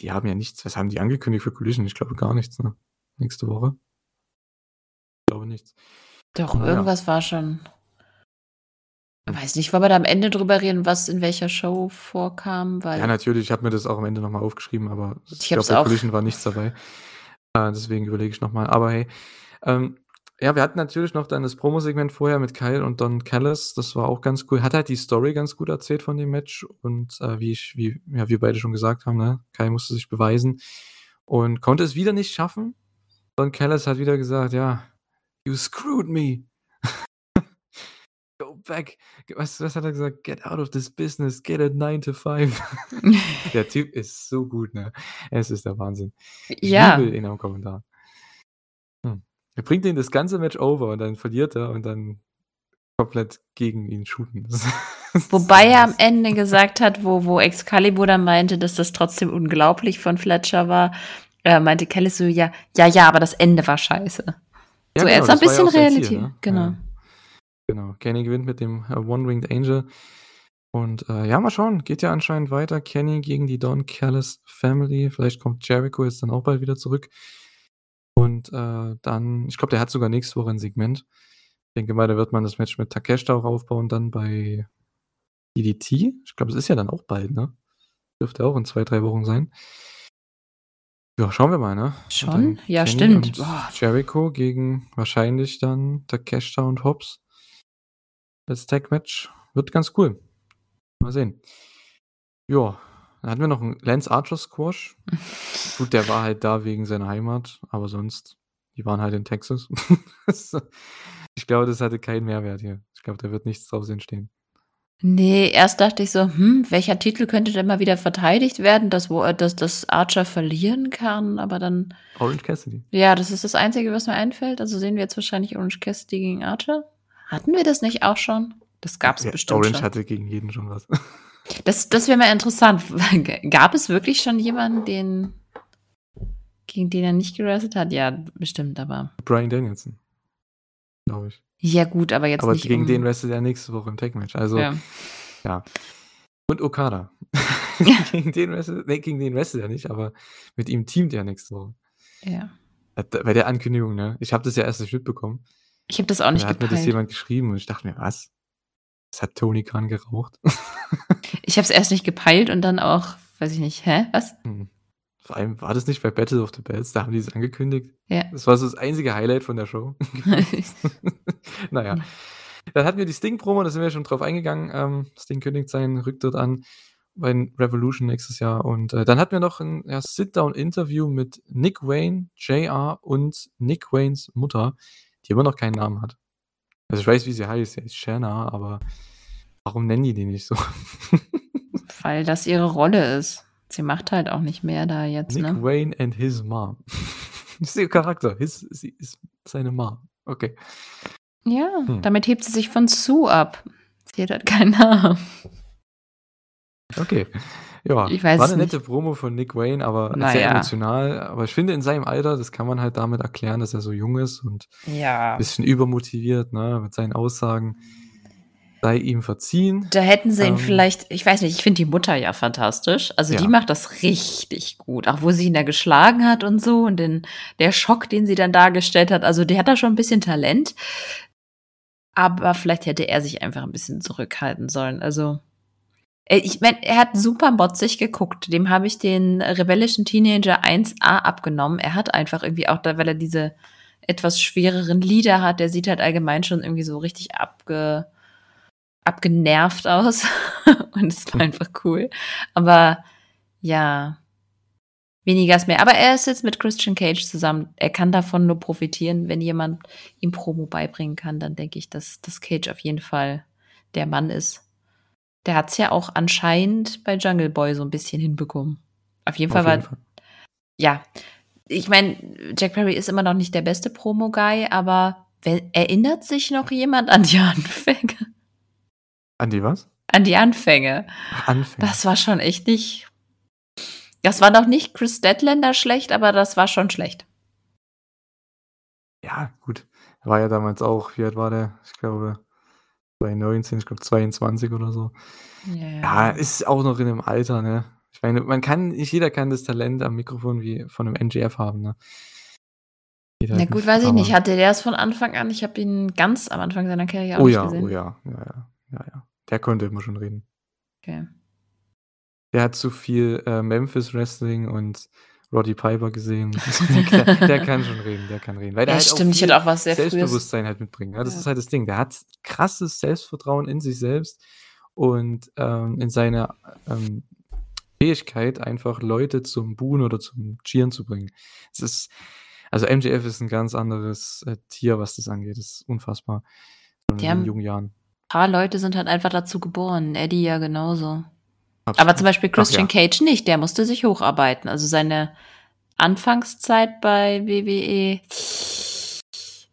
Die haben ja nichts. Was haben die angekündigt für Collision? Ich glaube gar nichts, ne? Nächste Woche. Ich glaube nichts. Doch, ja. irgendwas war schon. Weiß nicht, wollen wir da am Ende drüber reden, was in welcher Show vorkam? Weil Ja, natürlich, ich habe mir das auch am Ende nochmal aufgeschrieben, aber ich, Ich glaube, bei. Collision war nichts dabei. Äh, deswegen überlege ich nochmal. Aber hey, ähm, ja, wir hatten natürlich noch dann das Promo-Segment vorher mit Kyle und Don Callis. Das war auch ganz cool. Hat halt die Story ganz gut erzählt von dem Match. Und äh, wie ich, wie ja, wir beide schon gesagt haben, ne, Kyle musste sich beweisen und konnte es wieder nicht schaffen. Don Callis hat wieder gesagt, ja, you screwed me. Back. Was, was hat er gesagt? Get out of this business. Get a 9 to 5. Der Typ ist so gut, ne? Es ist der Wahnsinn. Ich ja, liebe ihn am Kommentar. Hm. Er bringt ihn das ganze Match over und dann verliert er und dann komplett gegen ihn shooten. Wobei er am. Ende gesagt hat, wo, wo Excalibur dann meinte, dass das trotzdem unglaublich von Fletcher war, äh, meinte Kelly so, ja, ja, ja, aber das Ende war scheiße. Ja, so, er genau, ist ein bisschen sein Ziel, Realität. ne? Genau. Ja. Genau. Kenny gewinnt mit dem äh, One-Winged Angel. Und äh, ja, mal schauen. Geht ja anscheinend weiter. Kenny gegen die Don Callis Family. Vielleicht kommt Jericho jetzt dann auch bald wieder zurück. Und äh, dann, ich glaube, der hat sogar nächste Woche ein Segment. Ich denke mal, da wird man das Match mit Takeshita auch aufbauen, dann bei DDT. Ich glaube, es ist ja dann auch bald, ne? Dürfte auch in zwei, drei Wochen sein. Ja, schauen wir mal, ne? Schon? Ja, Kenny stimmt. Jericho gegen wahrscheinlich dann Takeshita und Hobbs. Das Tag-Match wird ganz cool. Mal sehen. Ja, dann hatten wir noch einen Lance Archer Squash. Gut, der war halt da wegen seiner Heimat, aber sonst, die waren halt in Texas. ich glaube, das hatte keinen Mehrwert hier. Ich glaube, da wird nichts draus entstehen. Nee, erst dachte ich so, hm, welcher Titel könnte denn mal wieder verteidigt werden, dass, wo, dass, dass Archer verlieren kann, aber dann, Orange Cassidy. ja, das ist das Einzige, was mir einfällt. Also sehen wir jetzt wahrscheinlich Orange Cassidy gegen Archer. Hatten wir das nicht auch schon? Das gab es Ja, bestimmt Orange schon. hatte gegen jeden schon was. Das, das wäre mal interessant. Gab es wirklich schon jemanden, den, gegen den er nicht gerastet hat? Ja, bestimmt, aber. Brian Danielson. Glaube ich. Ja, gut, aber jetzt aber nicht. gegen um, den wrestelt er nächste Woche im Tag-Match. Also, ja. Und Okada. gegen den wrestelt, nee, gegen den wrestelt er nicht, aber mit ihm teamt er nächste Woche. ja. Äh, Bei der Ankündigung, ne? Ich habe das ja erst nicht mitbekommen. Ich habe das auch nicht da hat mir das gepeilt. jemand geschrieben und ich dachte mir, was? Das hat Tony Khan geraucht. Ich habe es erst nicht gepeilt und dann auch, weiß ich nicht, hä? Was? Hm. Vor allem war das nicht bei Battle of the Bells, da haben die es angekündigt. Ja. Das war so das einzige Highlight von der Show. naja. Ja. Dann hatten wir die Sting-Promo, da sind wir schon drauf eingegangen. Ähm, Sting kündigt seinen Rücktritt an bei Revolution nächstes Jahr. Und äh, dann hatten wir noch ein ja, Sit-Down-Interview mit Nick Wayne, JR und Nick Waynes Mutter, die immer noch keinen Namen hat. Also ich weiß, wie sie heißt, sie ist Shanna, aber warum nennen die die nicht so? Weil das ihre Rolle ist. Sie macht halt auch nicht mehr da jetzt, Nick ne? Wayne and his mom. das ist ihr Charakter. His, sie ist seine Mom. Okay. Ja, Hm. damit hebt sie sich von Sue ab. Sie hat halt keinen Namen. Okay. Ja, Ich weiß war eine nicht. nette Promo von Nick Wayne, aber sehr Naja. emotional. Aber ich finde, in seinem Alter, das kann man halt damit erklären, dass er so jung ist und Ja. ein bisschen übermotiviert, ne, mit seinen Aussagen. Sei ihm verziehen. Da hätten sie ihn Ähm. vielleicht, ich weiß nicht, ich finde die Mutter ja fantastisch. Also Ja. die macht das richtig gut. Auch wo sie ihn da geschlagen hat und so und den, der Schock, den sie dann dargestellt hat. Also die hat da schon ein bisschen Talent. aber vielleicht hätte er sich einfach ein bisschen zurückhalten sollen. Also, ich meine, er hat super motzig geguckt. Dem habe ich den rebellischen Teenager 1a abgenommen. Er hat einfach irgendwie auch, da, weil er diese etwas schwereren Lieder hat, der sieht halt allgemein schon irgendwie so richtig abge, abgenervt aus. Und es war einfach cool. Aber ja, weniger ist mehr. Aber er ist jetzt mit Christian Cage zusammen. Er kann davon nur profitieren. Wenn jemand ihm Promo beibringen kann, dann denke ich, dass, dass Cage auf jeden Fall der Mann ist. Der hat es ja auch anscheinend bei Jungle Boy so ein bisschen hinbekommen. Auf jeden Fall auf jeden war. Fall. Ja, ich meine, Jack Perry ist immer noch nicht der beste Promo-Guy, aber erinnert sich noch jemand an die Anfänge? An die was? An die Anfänge. Anfänge. Das war schon echt nicht. Das war noch nicht Chris Deadlander schlecht, aber das war schon schlecht. Ja, gut. Er war ja damals auch, wie alt war der? Ich glaube, 2019, ich glaube 22 oder so. Yeah. Ja, ist auch noch in dem Alter, ne? Ich meine, man kann, nicht jeder kann das Talent am Mikrofon wie von einem NGF haben, ne? Jeder Na gut, weiß ich nicht. Hatte der es von Anfang an? Ich habe ihn ganz am Anfang seiner Karriere oh, ja, gesehen. Oh ja, ja, ja, ja, ja. Der konnte immer schon reden. Okay. Der hat zu viel äh, Memphis Wrestling und Roddy Piper gesehen. der, der, kann schon reden, der kann reden. Weil der ja, halt stimmt, ich hätte auch was sehr Selbstbewusstsein halt mitbringen. Ja, das ja. ist halt das Ding. Der hat krasses Selbstvertrauen in sich selbst und ähm, in seiner ähm, Fähigkeit, einfach Leute zum Buhen oder zum Cheeren zu bringen. Es ist, also MJF ist ein ganz anderes äh, Tier, was das angeht. Das ist unfassbar. In den jungen Jahren. Ein paar Leute sind halt einfach dazu geboren. Eddie ja genauso. Absolut. Aber zum Beispiel Christian Ach, ja. Cage nicht. Der musste sich hocharbeiten. Also seine Anfangszeit bei WWE.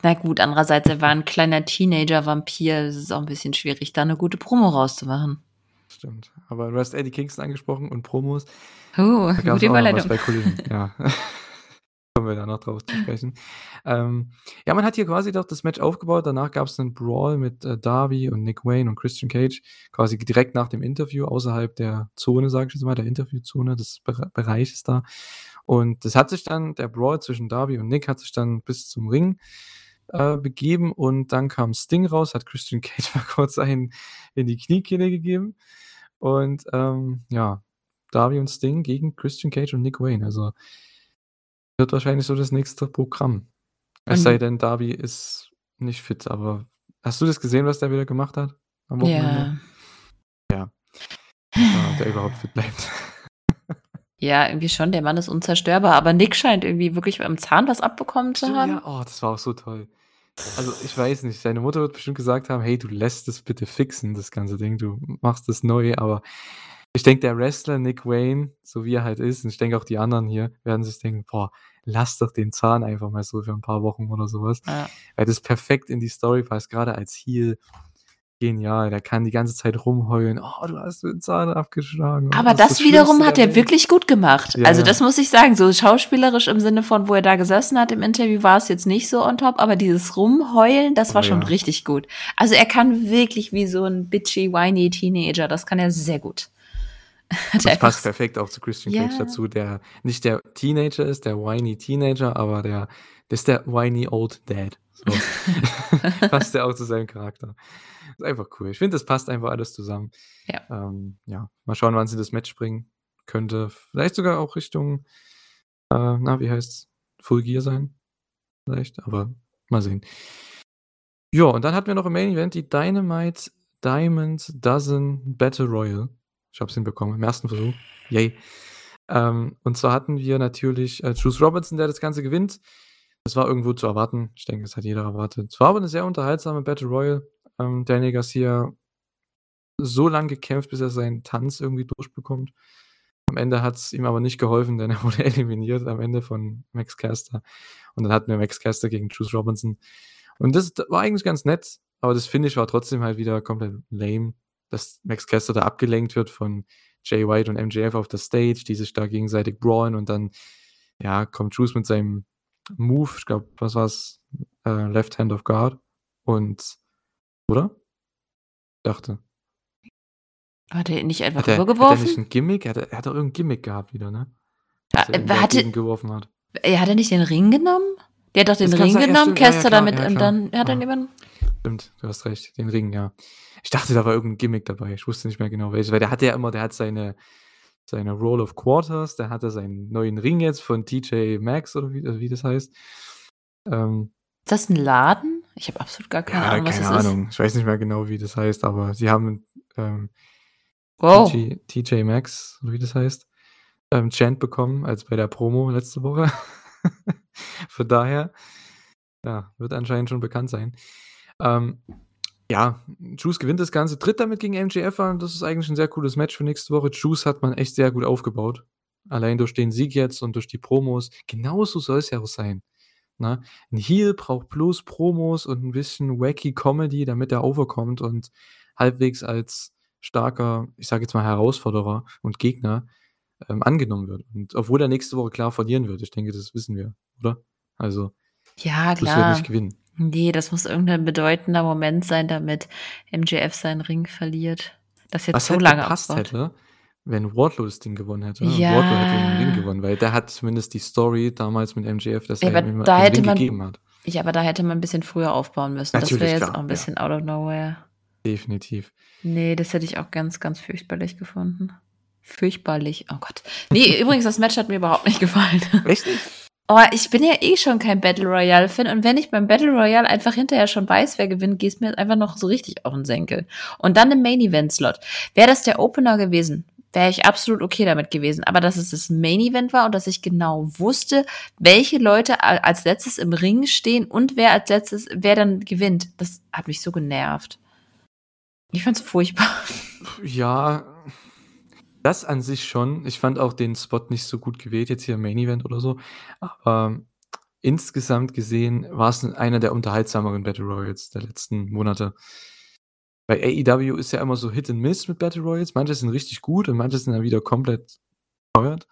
Na gut, andererseits, er war ein kleiner Teenager-Vampir. Es ist auch ein bisschen schwierig, da eine gute Promo rauszumachen. Stimmt. Aber du hast Eddie Kingston angesprochen und Promos. Oh, da gute Überleitung. bei Kollegen. Ja. Kommen wir da noch drauf zu sprechen. Ähm, ja, man hat hier quasi doch das Match aufgebaut. Danach gab es einen Brawl mit äh, Darby und Nick Wayne und Christian Cage. Quasi direkt nach dem Interview, außerhalb der Zone, sage ich jetzt mal, der Interviewzone des Be Bereiches da. Und das hat sich dann, der Brawl zwischen Darby und Nick hat sich dann bis zum Ring äh, begeben und dann kam Sting raus, hat Christian Cage mal kurz einen in die Kniekehle gegeben. Und ähm, ja, Darby und Sting gegen Christian Cage und Nick Wayne. Also wird wahrscheinlich so das nächste Programm. Es sei denn, Darby ist nicht fit, aber hast du das gesehen, was der wieder gemacht hat? Am Wochenende? Ja. Ja. der überhaupt fit bleibt. Ja, irgendwie schon. Der Mann ist unzerstörbar, aber Nick scheint irgendwie wirklich am Zahn was abbekommen zu haben. Ja, oh, das war auch so toll. Also, ich weiß nicht, seine Mutter wird bestimmt gesagt haben: „Hey, du lässt es bitte fixen, das ganze Ding. Du machst es neu.“ Aber ich denke, der Wrestler Nick Wayne, so wie er halt ist und ich denke auch die anderen hier, werden sich denken: „Boah, lass doch den Zahn einfach mal so für ein paar Wochen oder sowas. Ja. Weil das perfekt in die Story passt, gerade als Heel genial. Der kann die ganze Zeit rumheulen. Oh, du hast den Zahn abgeschlagen. Aber das, das wiederum hat er wirklich gut gemacht. Ja, also das muss ich sagen, so schauspielerisch im Sinne von, wo er da gesessen hat im Interview, war es jetzt nicht so on top, aber dieses Rumheulen, das war oh, schon ja. richtig gut. Also er kann wirklich wie so ein bitchy, whiny Teenager, das kann er sehr gut. Das passt perfekt auch zu Christian Cage ja. dazu, der nicht der Teenager ist, der whiny Teenager, aber der, der ist der whiny old dad. So. passt ja auch zu seinem Charakter ist einfach cool. Ich finde, das passt einfach alles zusammen. Ja. Ähm, ja. Mal schauen, wann sie das Match bringen. Könnte vielleicht sogar auch Richtung, äh, na, wie heißt's? Full Gear sein. Vielleicht, aber mal sehen. Ja, und dann hatten wir noch im Main Event die Dynamite Diamond Dozen Battle Royal. Ich habe es hinbekommen, im ersten Versuch. Yay. Ähm, und zwar hatten wir natürlich äh, Juice Robinson, der das Ganze gewinnt. Das war irgendwo zu erwarten. Ich denke, das hat jeder erwartet. Es war aber eine sehr unterhaltsame Battle Royal ähm, Daniel Garcia so lange gekämpft, bis er seinen Tanz irgendwie durchbekommt. Am Ende hat es ihm aber nicht geholfen, denn er wurde eliminiert am Ende von Max Caster. Und dann hatten wir Max Caster gegen Juice Robinson. Und das war eigentlich ganz nett, aber das Finish war trotzdem halt wieder komplett lame, dass Max Caster da abgelenkt wird von Jay White und MJF auf der Stage, die sich da gegenseitig brawlen und dann, ja, kommt Juice mit seinem Move, ich glaube, was war es, äh, Left Hand of God und oder? Dachte. Hat er nicht einfach hat er, rübergeworfen? Hat er nicht ein Gimmick? Er hat, er hat doch irgendein Gimmick gehabt wieder, ne? Dass er, hat. Er hat er nicht den Ring genommen? Der hat doch den Ring sein, genommen, ja, Kester ja, damit ja, und dann hat er jemanden. Stimmt, du hast recht, den Ring, ja. Ich dachte, da war irgendein Gimmick dabei. Ich wusste nicht mehr genau welches, weil der hatte ja immer der hat seine seine Roll of Quarters, der hatte seinen neuen Ring jetzt von TJ Maxx oder wie, also wie das heißt. Ähm, ist das ein Laden? Ich habe absolut gar keine Ahnung, was keine das Ahnung. Ich weiß nicht mehr genau, wie das heißt, aber sie haben ähm, ist. Wow. TJ, TJ Maxx, oder wie das heißt, ähm, Chant bekommen als bei der Promo letzte Woche. Von daher, ja, wird anscheinend schon bekannt sein. Ähm, ja, Juice gewinnt das Ganze, tritt damit gegen MJF an. Das ist eigentlich ein sehr cooles Match für nächste Woche. Juice hat man echt sehr gut aufgebaut. Allein durch den Sieg jetzt und durch die Promos. Genauso soll es ja auch sein. Ne? Ein Heel braucht bloß Promos und ein bisschen wacky Comedy, damit er overkommt und halbwegs als starker, ich sage jetzt mal Herausforderer und Gegner ähm, angenommen wird. Und obwohl er nächste Woche klar verlieren wird, ich denke, das wissen wir, oder? Also, Ja, Juice wird klar. nicht gewinnen. Nee, das muss irgendein bedeutender Moment sein, damit MJF seinen Ring verliert. Das jetzt Was so halt lange gepasst aufbaut. hätte, wenn Wardlow das Ding gewonnen hätte. Ja. Wardlow hätte den Ring gewonnen, weil der hat zumindest die Story damals mit MJF, dass Ja, er ihm da den hätte Ring man- gegeben hat. Ja, aber da hätte man ein bisschen früher aufbauen müssen. das Natürlich, wäre jetzt klar, auch ein ja. bisschen out of nowhere. Definitiv. Nee, das hätte ich auch ganz, ganz fürchterlich gefunden. Furchtbarlich. Oh Gott. Nee, übrigens, das Match hat mir überhaupt nicht gefallen. Nicht? Oh, ich bin ja eh schon kein Battle Royale-Fan und wenn ich beim Battle Royale einfach hinterher schon weiß, wer gewinnt, geht es mir einfach noch so richtig auf den Senkel. Und dann im Main-Event-Slot. Wäre das der Opener gewesen, wäre ich absolut okay damit gewesen. Aber dass es das Main-Event war und dass ich genau wusste, welche Leute als letztes im Ring stehen und wer als letztes, wer dann gewinnt, das hat mich so genervt. Ich fand's furchtbar. Ja, das an sich schon. Ich fand auch den Spot nicht so gut gewählt, jetzt hier im Main Event oder so. Aber insgesamt gesehen war es einer der unterhaltsameren Battle Royals der letzten Monate. Bei AEW ist ja immer so Hit and Miss mit Battle Royals. Manche sind richtig gut und manche sind dann wieder komplett teuert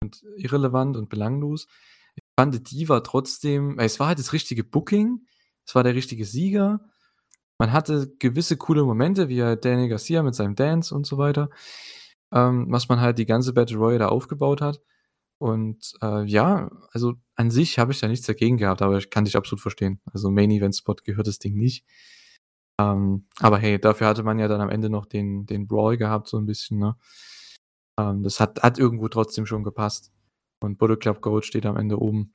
und irrelevant und belanglos. Ich fand, die war trotzdem, es war halt das richtige Booking, es war der richtige Sieger. Man hatte gewisse coole Momente, wie halt Danny Garcia mit seinem Dance und so weiter, ähm, was man halt die ganze Battle Royale da aufgebaut hat. Und äh, ja, also an sich habe ich da nichts dagegen gehabt, aber ich kann dich absolut verstehen. Also Main Event Spot gehört das Ding nicht. Ähm, aber hey, dafür hatte man ja dann am Ende noch den, den Brawl gehabt, so ein bisschen, ne? Ähm, das hat, hat irgendwo trotzdem schon gepasst. Und Bullet Club Gold steht am Ende oben.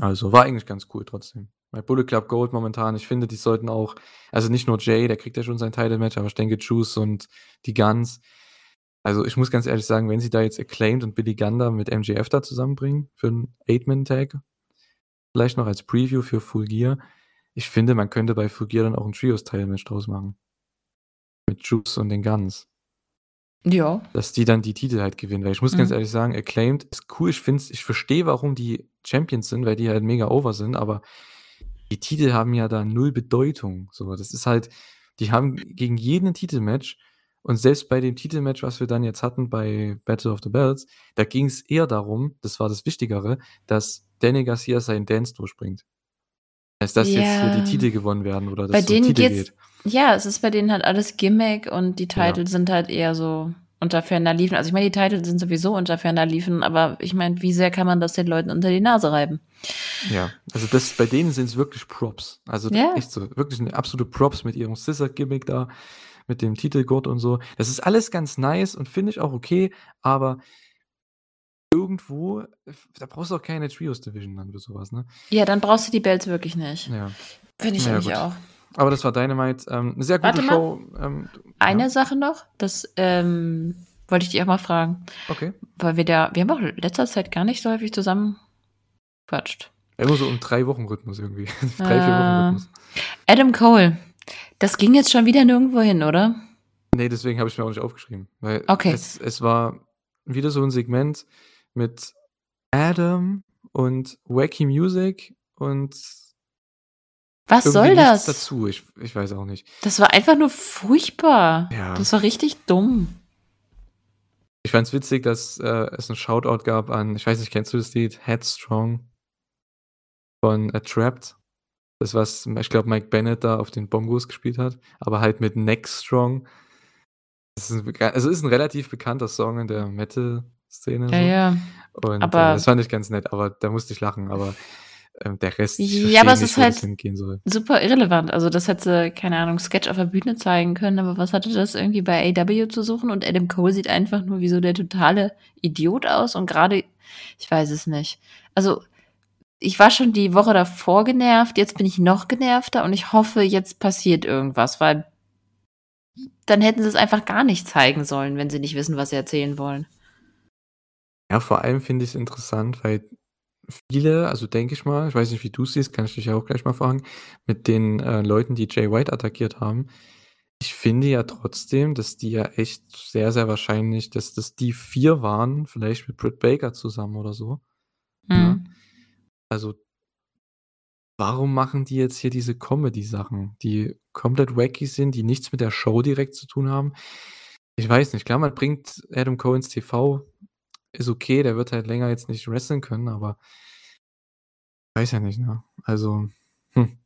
Also war eigentlich ganz cool trotzdem. Bei Bullet Club Gold momentan, ich finde, die sollten auch, also nicht nur Jay, der kriegt ja schon sein Title-Match, aber ich denke Juice und die Guns. Also ich muss ganz ehrlich sagen, wenn sie da jetzt Acclaimed und Billy Gunn mit MJF da zusammenbringen für einen Eight-Man-Tag, vielleicht noch als Preview für Full Gear, ich finde, man könnte bei Full Gear dann auch ein Trios-Title-Match draus machen. Mit Juice und den Guns Ja. dass die dann die Titel halt gewinnen. Weil ich muss ganz Mhm. ehrlich sagen, Acclaimed ist cool. Ich finde ich verstehe, warum die Champions sind, weil die halt mega over sind, aber die Titel haben ja da null Bedeutung. So, das ist halt, die haben gegen jeden Titelmatch und selbst bei dem Titelmatch, was wir dann jetzt hatten bei Battle of the Bells, da ging es eher darum, das war das Wichtigere, dass Danny Garcia seinen Dance durchbringt. Als dass jetzt hier Ja. die Titel gewonnen werden oder dass Bei es um denen Titel geht's, geht. ja, es ist bei denen halt alles Gimmick und die Ja. Titel sind halt eher so unter ferner Liefen. Also ich meine, die Titel sind sowieso unter ferner Liefen, aber ich meine, wie sehr kann man das den Leuten unter die Nase reiben? Ja, also das, bei denen sind es wirklich Props. Also Ja. echt so, wirklich eine absolute Props mit ihrem Scissor-Gimmick da, mit dem Titelgurt und so. Das ist alles ganz nice und finde ich auch okay, aber irgendwo, da brauchst du auch keine Trios-Division dann für sowas, ne? Ja, dann brauchst du die Bells wirklich nicht. Ja. Finde ich Ja, eigentlich gut. auch. Aber das war Dynamite. Ähm, eine sehr gute Warte. Show. Ähm, Eine ja, Sache noch, das ähm, wollte ich dich auch mal fragen, okay. weil wir da, wir haben auch in letzter Zeit gar nicht so häufig zusammen quatscht. Immer so um drei Wochen Rhythmus irgendwie. drei, vier Äh. Wochen Rhythmus. Adam Cole, das ging jetzt schon wieder nirgendwo hin, oder? Nee, deswegen habe ich mir auch nicht aufgeschrieben. Weil Okay. es, es war wieder so ein Segment mit Adam und Wacky Music und Was soll das? dazu. Ich, ich weiß auch nicht. Das war einfach nur furchtbar. Ja. Das war richtig dumm. Ich fand es witzig, dass äh, es einen Shoutout gab an, ich weiß nicht, kennst du das Lied? Headstrong von Attrapped. Das, was, ich glaube, Mike Bennett da auf den Bongos gespielt hat, aber halt mit Neckstrong. Das ist ein, also ist ein relativ bekannter Song in der Metal-Szene. Ja, so. ja. Und Aber- äh, das fand ich ganz nett, aber da musste ich lachen. Aber ähm, der Rest, ja, aber es ist halt super irrelevant. Also das hätte, keine Ahnung, Sketch auf der Bühne zeigen können, aber was hatte das irgendwie bei AW zu suchen? Und Adam Cole sieht einfach nur wie so der totale Idiot aus und gerade, ich weiß es nicht. Also ich war schon die Woche davor genervt, jetzt bin ich noch genervter und ich hoffe, jetzt passiert irgendwas, weil dann hätten sie es einfach gar nicht zeigen sollen, wenn sie nicht wissen, was sie erzählen wollen. Ja, vor allem finde ich es interessant, weil viele, also denke ich mal, ich weiß nicht, wie du siehst, kann ich dich ja auch gleich mal fragen, mit den äh, Leuten, die Jay White attackiert haben. Ich finde ja trotzdem, dass die ja echt sehr, sehr wahrscheinlich, dass das die vier waren, vielleicht mit Britt Baker zusammen oder so. Mhm. Ja. Also, warum machen die jetzt hier diese Comedy-Sachen, die komplett wacky sind, die nichts mit der Show direkt zu tun haben? Ich weiß nicht. Klar, man bringt Adam Cohens TV, ist okay, der wird halt länger jetzt nicht wresteln können, aber weiß ja nicht, ne? Also, hm.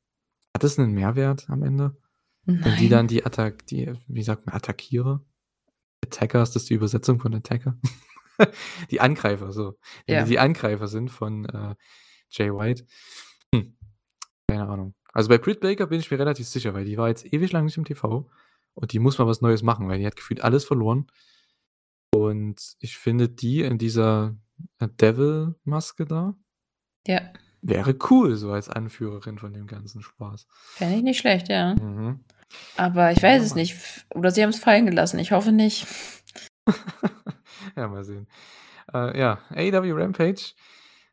Hat das einen Mehrwert am Ende? Wenn die dann die Attack, die, wie sagt man, Attackiere? Attacker, ist das die Übersetzung von Attacker? die Angreifer, so. Wenn Ja. die die Angreifer sind von äh, Jay White. Hm. Keine Ahnung. Also bei Britt Baker bin ich mir relativ sicher, weil die war jetzt ewig lang nicht im TV und die muss mal was Neues machen, weil die hat gefühlt alles verloren. Und ich finde die in dieser äh, Devil-Maske da Ja. wäre cool, so als Anführerin von dem ganzen Spaß. Fände ich nicht schlecht, ja. Mhm. Aber ich weiß Ja, es nicht. Oder sie haben es fallen gelassen. Ich hoffe nicht. Ja, mal sehen. Äh, ja, AEW Rampage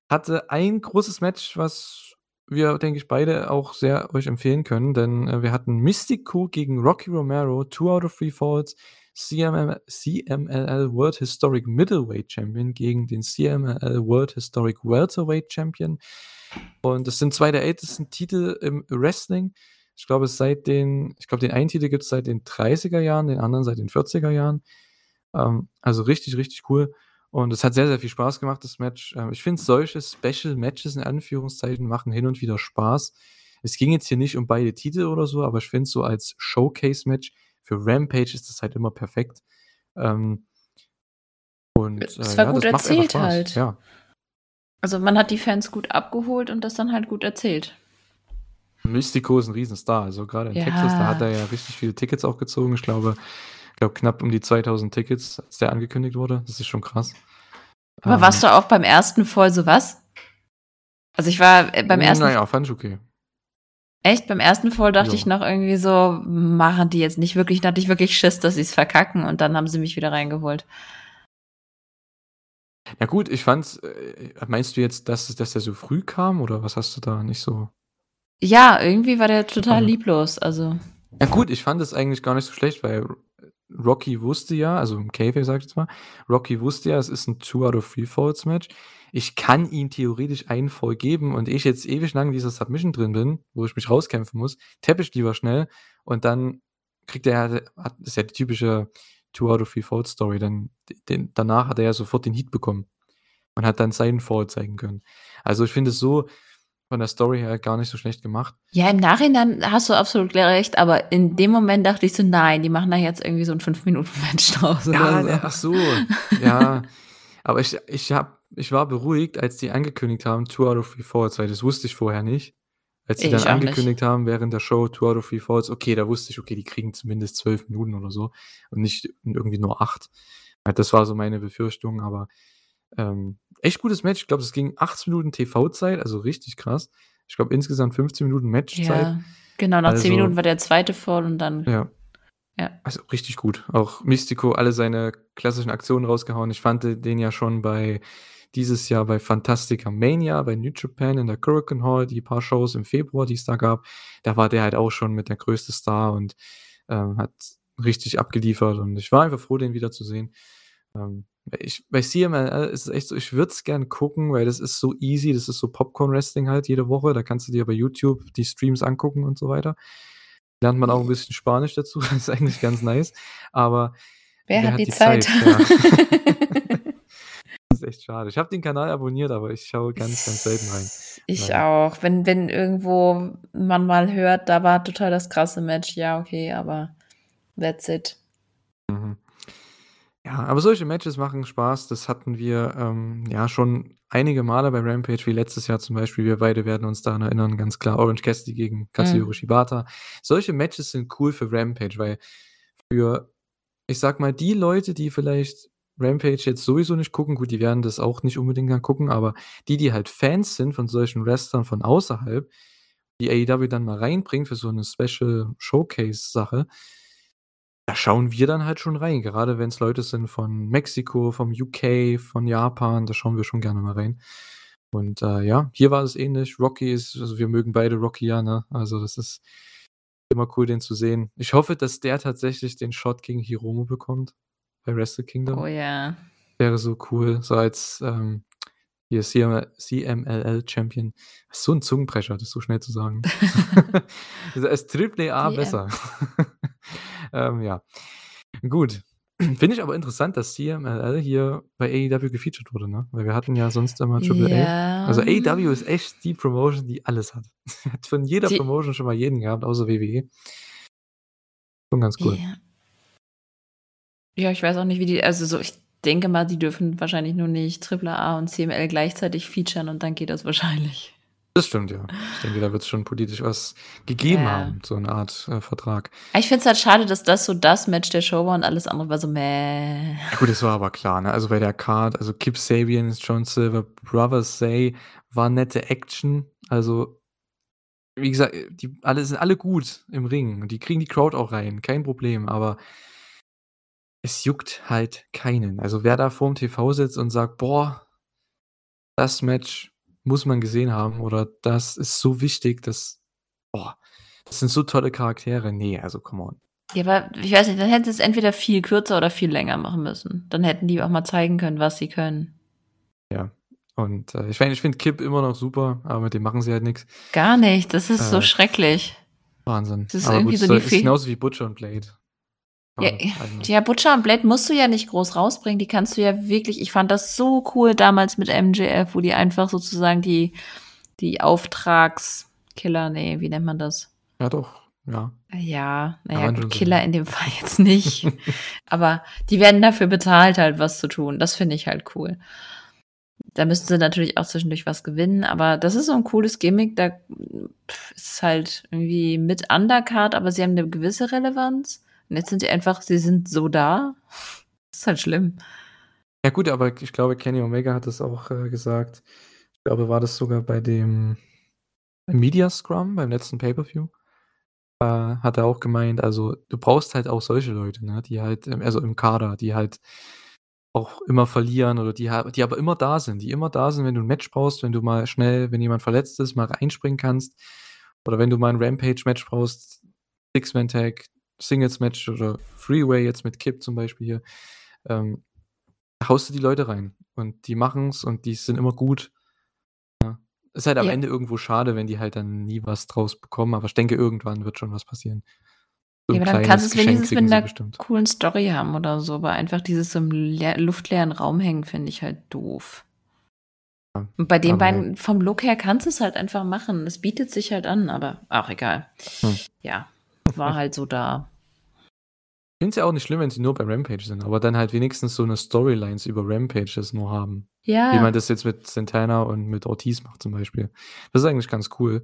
hatte ein großes Match, was wir, denke ich, beide auch sehr euch empfehlen können, denn äh, wir hatten Mystico gegen Rocky Romero, Two out of Three Falls, CML, CMLL World Historic Middleweight Champion gegen den CMLL World Historic Welterweight Champion. Und das sind zwei der ältesten Titel im Wrestling. Ich glaube, seit den, ich glaube, den einen Titel gibt es seit den 30er Jahren, den anderen seit den 40er Jahren. Ähm, also richtig, richtig cool. Und es hat sehr, sehr viel Spaß gemacht, das Match. Ähm, ich finde, solche Special Matches in Anführungszeichen machen hin und wieder Spaß. Es ging jetzt hier nicht um beide Titel oder so, aber ich finde so als Showcase-Match für Rampage ist das halt immer perfekt. Ähm, und es äh, war ja, gut erzählt halt. Ja. Also man hat die Fans gut abgeholt und das dann halt gut erzählt. Mystico ist ein Riesenstar. Also gerade in ja. Texas, da hat er ja richtig viele Tickets auch gezogen. Ich glaube, glaube, knapp um die 2000 Tickets, als der angekündigt wurde. Das ist schon krass. Aber ähm, warst du auch beim ersten voll so was? Also ich war äh, beim ersten. Naja, fand ich okay. Echt? Beim ersten Fall dachte jo. ich noch irgendwie so, machen die jetzt nicht wirklich, da hatte ich wirklich Schiss, dass sie es verkacken und dann haben sie mich wieder reingeholt. Ja gut, ich fand's, äh, meinst du jetzt, dass, dass der so früh kam oder was hast du da nicht so? Ja, irgendwie war der total lieblos, also. Ja gut, ich fand es eigentlich gar nicht so schlecht, weil Rocky wusste ja, also im Käfig sag ich jetzt mal, Rocky wusste ja, es ist ein Two out of Three Falls Match. Ich kann ihm theoretisch einen Fall geben und ich jetzt ewig lang in dieser Submission drin bin, wo ich mich rauskämpfen muss, tappe ich lieber schnell und dann kriegt er, hat, das ist ja die typische Two out of Three Falls Story, dann den, danach hat er ja sofort den Heat bekommen und hat dann seinen Fall zeigen können. Also ich finde es so, von der Story her gar nicht so schlecht gemacht. Ja, im Nachhinein hast du absolut recht, aber in dem Moment dachte ich so, nein, die machen da jetzt irgendwie so ein 5-Minuten-Match draus. Ja, so. ach so, ja. aber ich, ich, hab, ich war beruhigt, als die angekündigt haben, Two out of Three Falls, weil das wusste ich vorher nicht. Als sie dann angekündigt nicht. haben während der Show Two out of Three Falls, okay, da wusste ich, okay, die kriegen zumindest zwölf Minuten oder so und nicht irgendwie nur acht. Das war so meine Befürchtung, aber ähm, echt gutes Match. Ich glaube, es ging 18 Minuten TV-Zeit, also richtig krass. Ich glaube, insgesamt 15 Minuten Matchzeit. Ja, genau, nach also, 10 Minuten war der zweite voll und dann. Ja. ja. Also richtig gut. Auch Mystico, alle seine klassischen Aktionen rausgehauen. Ich fand den ja schon bei dieses Jahr bei Fantastica Mania, bei New Japan in der Hurricane Hall, die paar Shows im Februar, die es da gab. Da war der halt auch schon mit der größte Star und ähm, hat richtig abgeliefert. Und ich war einfach froh, den wieder zu sehen. Ähm, ich, bei CMLL ist es echt so, ich würde es gern gucken, weil das ist so easy, das ist so Popcorn-Wrestling halt jede Woche. Da kannst du dir bei YouTube die Streams angucken und so weiter. Lernt man auch ein bisschen Spanisch dazu, das ist eigentlich ganz nice. Aber wer, wer hat, die, die Zeit? Zeit? Ja. das ist echt schade. Ich habe den Kanal abonniert, aber ich schaue ganz, ganz selten rein. Ich Nein. auch. Wenn, wenn irgendwo man mal hört, da war total das krasse Match, ja, okay, aber that's it. Mhm. Ja, aber solche Matches machen Spaß. Das hatten wir, ähm, ja, schon einige Male bei Rampage, wie letztes Jahr zum Beispiel. Wir beide werden uns daran erinnern, ganz klar, Orange Cassidy gegen Katsuyori Mhm. Shibata. Solche Matches sind cool für Rampage, weil für, ich sage mal, die Leute, die vielleicht Rampage jetzt sowieso nicht gucken, gut, die werden das auch nicht unbedingt dann gucken, aber die, die halt Fans sind von solchen Wrestlern von außerhalb, die AEW dann mal reinbringt für so 'ne Special Showcase-Sache da schauen wir dann halt schon rein, gerade wenn's Leute sind von Mexiko, vom UK, von Japan, da schauen wir schon gerne mal rein. Und, äh, ja, hier war es ähnlich. Rocky ist also, wir mögen beide Rocky ja, ne? Also, das ist immer cool, den zu sehen. Ich hoffe, dass der tatsächlich den Shot gegen Hiromu bekommt bei Wrestle Oh Kingdom. ja. Wäre so cool, so als, ähm, hier CM CMLL Champion. So 'n Zungenbrecher, das so schnell zu sagen. Also, als Triple A besser. Ähm, ja. Gut. Finde ich aber interessant, dass CMLL hier bei AEW gefeatured wurde, ne? Weil wir hatten ja sonst immer Triple A. Also. AEW ist echt die Promotion, die alles hat. Hat von jeder Die Promotion schon mal jeden gehabt, außer WWE. Schon ganz cool. Ja. Ja, ich weiß auch nicht, wie die also, so ich denke mal, die dürfen wahrscheinlich nur nicht Triple A und CML gleichzeitig featuren und dann geht das wahrscheinlich. Das stimmt, ja. Ich denke, da wird's schon politisch was gegeben Ja. haben, so 'ne Art, äh, Vertrag. Ich finde es halt schade, dass das so das Match der Show war und alles andere war so mäh. Ja gut, das war aber klar, ne? Also, bei der Card also, Kip Sabian, John Silver, Brothers Say war nette Action. Also, wie gesagt, die alle sind alle gut im Ring und die kriegen die Crowd auch rein, kein Problem, aber es juckt halt keinen. Also, wer da vorm TV sitzt und sagt: „Boah, das Match muss man gesehen haben“ oder „Das ist so wichtig, das boah, das sind so tolle Charaktere.“ Ne, also come on. Ja, aber ich weiß nicht, dann hätten sie es entweder viel kürzer oder viel länger machen müssen. Dann hätten die auch mal zeigen können, was sie können. Ja. Und, äh, ich meine, ich finde Kip immer noch super, aber mit dem machen sie halt nix. Gar nicht, das ist so Äh, schrecklich. Wahnsinn. Das ist Aber irgendwie gut, so die ist genauso wie Butcher und Blade. Ja, Kann man eigentlich ja, Butcher und Blade musst du ja nicht groß rausbringen. Die kannst du ja wirklich ich fand das so cool damals mit MJF, wo die einfach sozusagen die die Auftragskiller ne, wie nennt man das? Ja doch, ja. Ja, na Kann ja, Killer in dem Fall jetzt nicht. Aber die werden dafür bezahlt halt, was zu tun. Das finde ich halt cool. Da müssten sie natürlich auch zwischendurch was gewinnen, aber das ist so 'n cooles Gimmick, da ist halt irgendwie mit Undercard, aber sie haben 'ne gewisse Relevanz. Und jetzt sind sie einfach sie sind so da. Das ist halt schlimm. Ja gut, aber ich glaube, Kenny Omega hat das auch, äh, gesagt. Ich glaube, war das sogar bei dem Media Scrum beim letzten Pay-per-View? Äh, hat er auch gemeint, also, du brauchst halt auch solche Leute, ne, die halt also, im Kader, die halt auch immer verlieren oder die die aber immer da sind, die immer da sind, wenn du 'n Match brauchst, wenn du mal schnell wenn jemand verletzt ist, mal reinspringen kannst oder wenn du mal 'n Rampage-Match brauchst, Six-Man-Tag, Singles-Match oder Three-Way jetzt mit Kip zum Beispiel hier, ähm, haust du die Leute rein und die machen's und die sind immer gut. Ja. Ist halt am Ja. Ende irgendwo schade, wenn die halt dann nie was draus bekommen, aber ich denke, irgendwann wird schon was passieren. So Ja, aber dann kannst du's Geschenk wenigstens mit sie 'ner bestimmt. coolen Story haben oder so, aber einfach dieses im leer luftleeren Raum hängen, finde ich halt doof. Ja, Und bei den beiden vom Look her kannst du's halt einfach machen. Es bietet sich halt an, aber ach, egal. Hm. Ja, war halt so da. Ich finde es ja auch nicht schlimm, wenn sie nur bei Rampage sind, aber dann halt wenigstens so 'ne Storylines über Rampages nur haben. Wie man Ja. das jetzt mit Santana und mit Ortiz macht zum Beispiel. Das ist eigentlich ganz cool,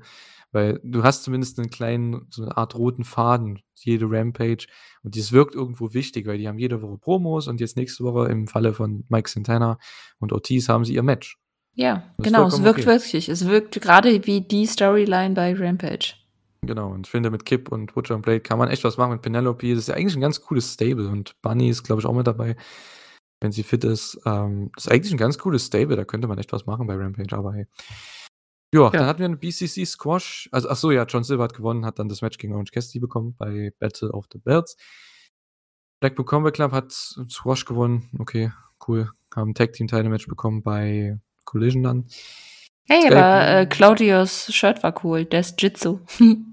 weil du hast zumindest 'nen kleinen so 'ne Art roten Faden, jede Rampage und das wirkt irgendwo wichtig, weil die haben jede Woche Promos und jetzt nächste Woche im Falle von Mike Santana und Ortiz haben sie ihr Match. Ja, Das genau, es wirkt okay. wirklich. Es wirkt grade wie die Storyline bei Rampage. Genau, und ich finde, mit Kip und Butcher und Blade kann man echt was machen mit Penelope. Das ist ja eigentlich 'n ganz cooles Stable und Bunny ist, glaube ich, auch mit dabei, wenn sie fit ist. Ähm, ist eigentlich 'n ganz cooles Stable, da könnte man echt was machen bei Rampage, aber hey. Ja, dann hatten wir 'ne BCC Squash. Also, ach so, ja, John Silver hat gewonnen, hat dann das Match gegen Orange Cassidy bekommen bei Battle of the Belts. Blackpool Combat Club hat Squash gewonnen. Okay, cool. Haben Tag Team Title Match bekommen bei Collision dann. Hey, Skype aber, äh, Claudios Shirt war cool, der ist Jitsu.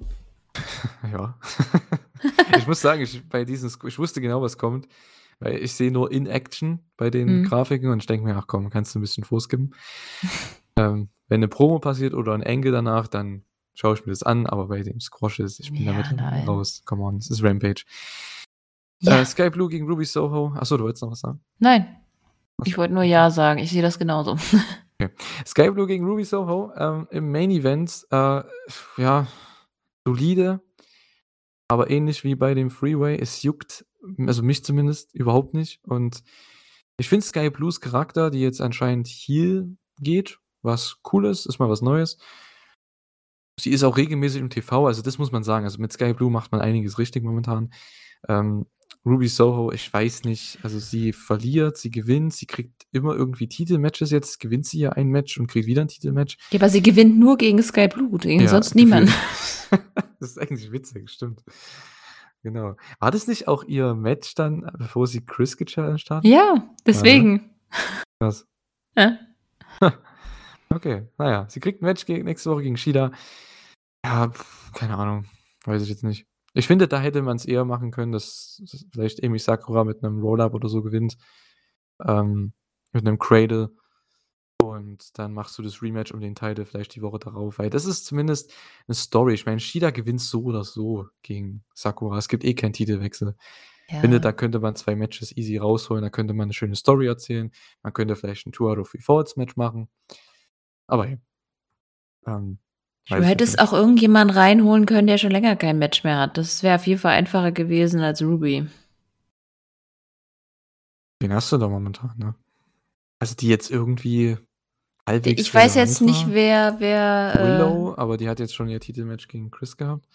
Ja. Ich muss sagen, ich bei diesen ich wusste genau, was kommt, weil ich sehe nur in Action bei den Mhm. Grafiken und ich denke mir: „Ach komm, kannst du 'n bisschen vorskippen.“ Ähm, wenn 'ne Promo passiert oder 'n Angle danach, dann schaue ich mir das an, aber bei den Squashes, ich bin Ja, damit nein. raus. Come on, es ist Rampage. Ja. Äh, Sky Blue gegen Ruby Soho. Achso, du wolltest noch was sagen? Nein. Ich wollte nur Ja sagen. Ich sehe das genauso. Sky Blue gegen Ruby Soho ähm, im Main Event. Äh, ja, solide, aber ähnlich wie bei dem Freeway. Es juckt, also mich zumindest, überhaupt nicht. Und ich finde Sky Blues Charakter, die jetzt anscheinend Heal geht, was cool ist, ist mal was Neues. Sie ist auch regelmäßig im TV, also das muss man sagen. Also mit Sky Blue macht man einiges richtig momentan. Ähm, Ruby Soho, ich weiß nicht, also sie verliert, sie gewinnt, sie kriegt immer irgendwie Titelmatches jetzt, gewinnt sie ja ein Match und kriegt wieder ein Titelmatch. Ja, aber sie gewinnt nur gegen Sky Blue, gegen Ja, sonst niemand. das ist eigentlich witzig, stimmt. Genau. War das nicht auch ihr Match dann, bevor sie Chris gechallenged hat? Ja, deswegen. Krass. Ja. Okay, naja, sie kriegt ein Match nächste Woche gegen Shida. Ja, pf, keine Ahnung, weiß ich jetzt nicht. Ich finde, da hätte man es eher machen können, dass dass vielleicht Emi Sakura mit einem Roll-Up oder so gewinnt. Ähm, mit einem Cradle. Und dann machst du das Rematch um den Titel vielleicht die Woche darauf. Weil das ist zumindest eine Story. Ich meine, Shida gewinnt so oder so gegen Sakura. Es gibt eh keinen Titelwechsel. Ich finde, da könnte man zwei Matches easy rausholen. Da könnte man eine schöne Story erzählen. Man könnte vielleicht ein Two out of Three Falls Match machen. Aber hey. Ähm, Du hättest auch irgendjemanden reinholen können, der schon länger kein Match mehr hat. Das wäre auf jeden Fall einfacher gewesen als Ruby. Den hast du da momentan, ne? Also die jetzt irgendwie halbwegs Ich weiß jetzt relevant nicht, war. wer, wer. äh, Willow, aber die hat jetzt schon ihr Titelmatch gegen Chris gehabt.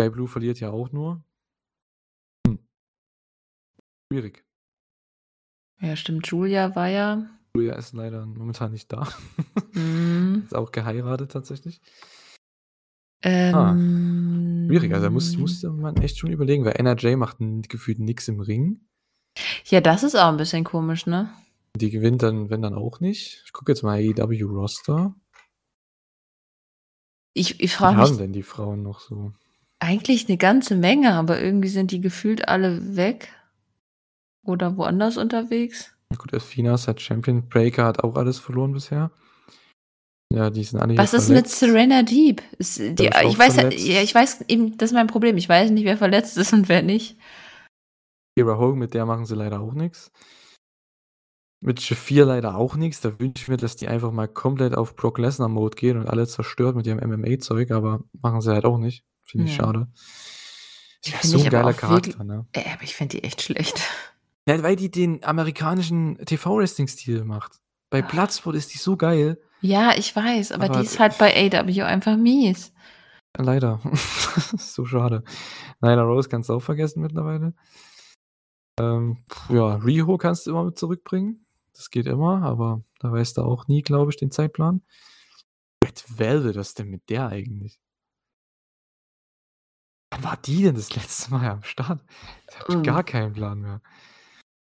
Sky Blue verliert ja auch nur. Hm. Schwierig. Äh, ja, stimmt. Julia war ja. Julia ist leider momentan nicht da. Mm, ist auch geheiratet tatsächlich. ähm, Schwierig, also da muss, musste man echt schon überlegen, weil NRJ macht gefühlt nichts im Ring. Ja, das ist auch ein bisschen komisch, ne? Die gewinnt dann, wenn dann auch nicht. Ich gucke jetzt mal AEW Roster. Ich, ich frage haben mich denn die Frauen noch so? eigentlich eine ganze Menge, aber irgendwie sind die gefühlt alle weg. Oder woanders unterwegs. Gut, Athenas hat Champion, Breaker hat auch alles verloren bisher. Ja, die sind alle Was hier ist mit. Serena Deep? Die, ich weiß ja, verletzt. ja, ich weiß eben, das ist mein Problem. Ich weiß nicht, wer verletzt ist und wer nicht. Kira Hogan, mit der machen sie leider auch nichts. Mit Shafir leider auch nichts. Da wünsche ich mir, dass die einfach mal komplett auf Brock Lesnar-Mode gehen und alle zerstört mit ihrem MMA-Zeug, aber machen sie halt auch nicht. Finde ich Ja. schade. Die Ja, so ich ein geiler Charakter, wirklich- ne? Äh, aber ich finde die echt schlecht. Ja, weil die den amerikanischen TV-Wrestling-Stil macht. Bei Ah. Bloodsport ist die so geil. Ja, ich weiß, aber, Aber- die ist halt bei AW einfach mies. Leider. so schade. Nyla Rose kannst du auch vergessen mittlerweile. Ähm, ja, Riho kannst du immer mit zurückbringen. Das geht immer, aber da weißt du auch nie, glaube ich, den Zeitplan. Red Velvet, was ist denn mit der eigentlich? Wann war die denn das letzte Mal am Start? Ich Ähm. gar keinen Plan mehr.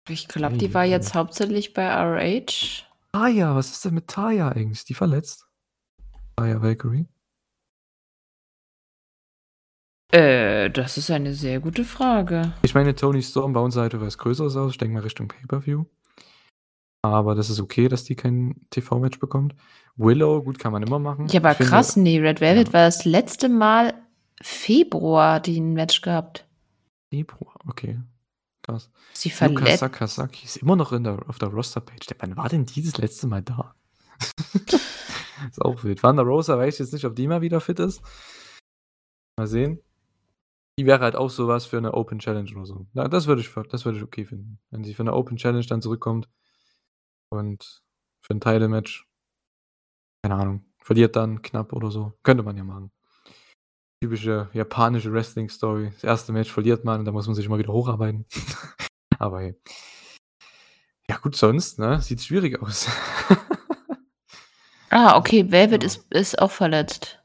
Ich glaube, die war jetzt hauptsächlich bei RH. Taya, was ist denn mit Taya eigentlich? Ist die verletzt? Taya Valkyrie? Äh, das ist eine sehr gute Frage. Ich meine, Tony Storm bauen sie halt was Größeres aus. Ich denke mal Richtung Pay-Per-View. Aber das ist okay, dass die kein TV-Match bekommt. Willow, gut, kann man immer machen. Ja, aber Ich finde- krass, nee, Red Velvet Ja. war das letzte Mal Februar, die ein Match gehabt. Februar, okay. Krass. Sie verletzt. Sakazaki ist immer noch in der, auf der Roster-Page. Der- Wann war denn die das letzte Mal da? ist auch wild. Wanda Rosa weiß ich jetzt nicht, ob die mal wieder fit ist. Mal sehen. Die wäre halt auch sowas für eine Open Challenge oder so. Na, das würde ich, das würde ich okay finden. Wenn sie für eine Open Challenge dann zurückkommt und für ein Title-Match, keine Ahnung, verliert dann knapp oder so. Könnte man ja machen. Typische japanische Wrestling-Story. Das erste Match verliert man da muss man sich immer wieder hocharbeiten. Aber hey. Ja, gut, sonst, ne? Sieht schwierig aus. Ah, okay, Velvet Ja. ist, ist auch verletzt.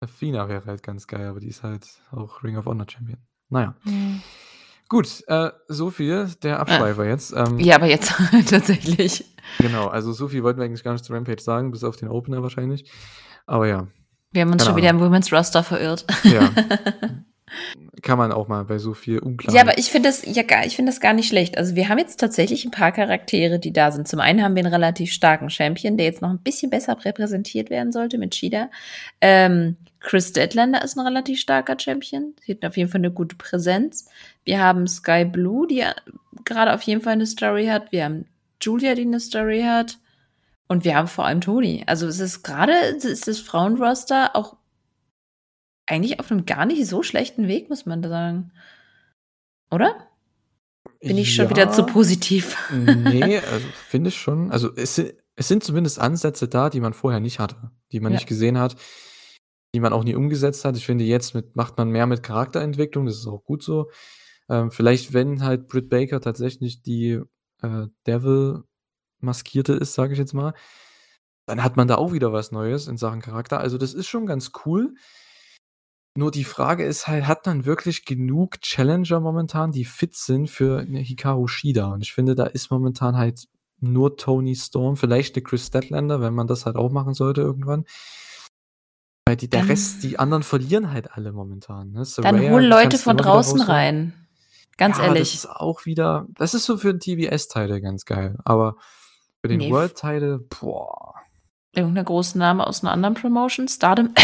Athena wäre halt ganz geil, aber die ist halt auch Ring of Honor Champion. Naja. Hm. Gut, äh, so viel der Abschweifer jetzt. Ähm, Ja, aber jetzt tatsächlich. Genau, also so viel wollten wir eigentlich gar nicht zu Rampage sagen, bis auf den Opener wahrscheinlich. Aber ja, Wir haben uns Keine schon wieder im Women's Roster verirrt. ja. kann man auch mal bei so viel unklar. Ja, aber ich finde das ja gar, ich finde das gar nicht schlecht. Also wir haben jetzt tatsächlich ein paar Charaktere, die da sind. Zum einen haben wir einen relativ starken Champion, der jetzt noch ein bisschen besser repräsentiert werden sollte mit Shida. Ähm, Chris Deadlander ist ein relativ starker Champion. Sie hat auf jeden Fall eine gute Präsenz. Wir haben Sky Blue, die gerade auf jeden Fall eine Story hat. Wir haben Julia, die eine Story hat. Und wir haben vor allem Toni. Also es ist gerade, ist das Frauenroster auch eigentlich auf einem gar nicht so schlechten Weg, muss man da sagen. Oder? Bin ich schon wieder zu positiv? nee, also finde ich schon. Also es, es, sind zumindest Ansätze da, die man vorher nicht hatte, die man ja. nicht gesehen hat, die man auch nie umgesetzt hat. Ich finde, jetzt mit, macht man mehr mit Charakterentwicklung, das ist auch gut so. Ähm, vielleicht, wenn halt Britt Baker tatsächlich die äh, Devil maskierte ist, sage ich jetzt mal, dann hat man da auch wieder was Neues in Sachen Charakter. Also das ist schon ganz cool. Nur die Frage ist halt, hat man wirklich genug Challenger momentan, die fit sind für eine Hikaru Shida? Und ich finde, da ist momentan halt nur Tony Storm, vielleicht eine Chris Statlander, wenn man das halt auch machen sollte irgendwann. Weil die, der Rest, die anderen verlieren halt alle momentan. Ne? dann hol Leute von draußen rein. Ganz ja, ehrlich. Das ist auch wieder, das ist so für den TBS-Teile ganz geil. Aber für den nee. World-Teile, boah. Irgendeiner großen Name aus einer anderen Promotion, Stardom.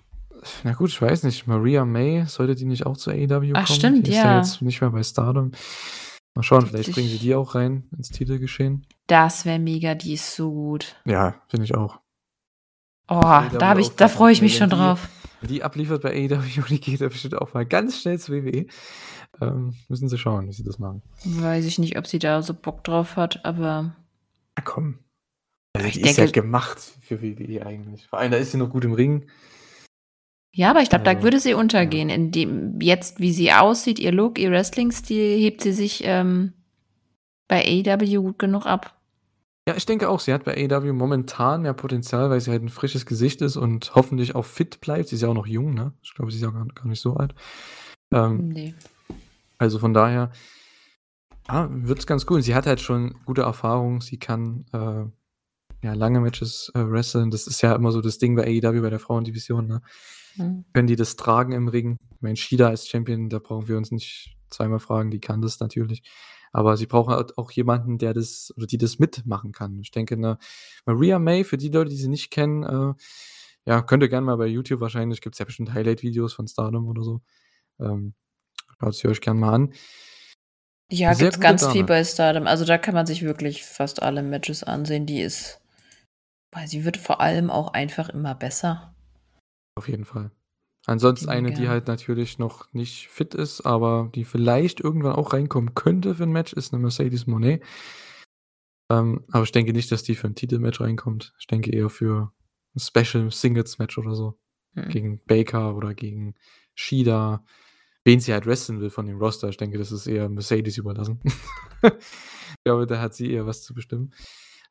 Na gut, ich weiß nicht. Maria May, sollte die nicht auch zu AEW kommen? Ach, stimmt, die ja. ist ja jetzt nicht mehr bei Stardom. Mal schauen, vielleicht bringen sie die auch rein ins Titelgeschehen. Das wäre mega, die ist so gut. Ja, finde ich auch. Oh, da habe ich, da freue ich mich schon die, drauf. Die abliefert bei AEW, die geht da bestimmt auch mal ganz schnell zu WWE. Ähm, müssen sie schauen, wie sie das machen. Weiß ich nicht, ob sie da so Bock drauf hat, aber. Na komm. Also die ist ja gemacht für WWE eigentlich. Vor allem, da ist sie noch gut im Ring. Ja, aber ich glaube, also, da würde sie untergehen. In dem, jetzt, wie sie aussieht, ihr Look, ihr Wrestling-Stil, hebt sie sich ähm, bei AEW gut genug ab. Ja, ich denke auch, sie hat bei AEW momentan mehr Potenzial, weil sie halt ein frisches Gesicht ist und hoffentlich auch fit bleibt. Sie ist ja auch noch jung, ne? Ich glaube, sie ist ja gar, gar nicht so alt. Ähm, nee. Also von daher, ja, wird es ganz cool. Sie hat halt schon gute Erfahrung. Sie kann äh, ja lange Matches äh, wresteln. Das ist ja immer so das Ding bei AEW, bei der Frauendivision, ne? Mhm. Können die das tragen im Ring? Ich meine, Shida als Champion, da brauchen wir uns nicht zweimal fragen, die kann das natürlich. Aber sie brauchen halt auch jemanden, der das oder die das mitmachen kann. Ich denke, eine Maria May, für die Leute, die sie nicht kennen, äh, ja, könnt ihr gerne mal bei YouTube wahrscheinlich, gibt es ja bestimmt Highlight-Videos von Stardom oder so. Ähm, schaut sie euch gerne mal an. Ja, gibt es ganz Dame. viel bei Stardom. Also da kann man sich wirklich fast alle Matches ansehen. Die ist, weil sie wird vor allem auch einfach immer besser. Auf jeden Fall. Ansonsten eine, die halt natürlich noch nicht fit ist, aber die vielleicht irgendwann auch reinkommen könnte für ein Match, ist eine Mercedes Monet. Ähm, aber ich denke nicht, dass die für ein Titelmatch reinkommt. Ich denke eher für ein Special Singles Match oder so. Hm. Gegen Baker oder gegen Shida. Wen sie halt wrestlen will von dem Roster. Ich denke, das ist eher Mercedes überlassen. ich glaube, da hat sie eher was zu bestimmen.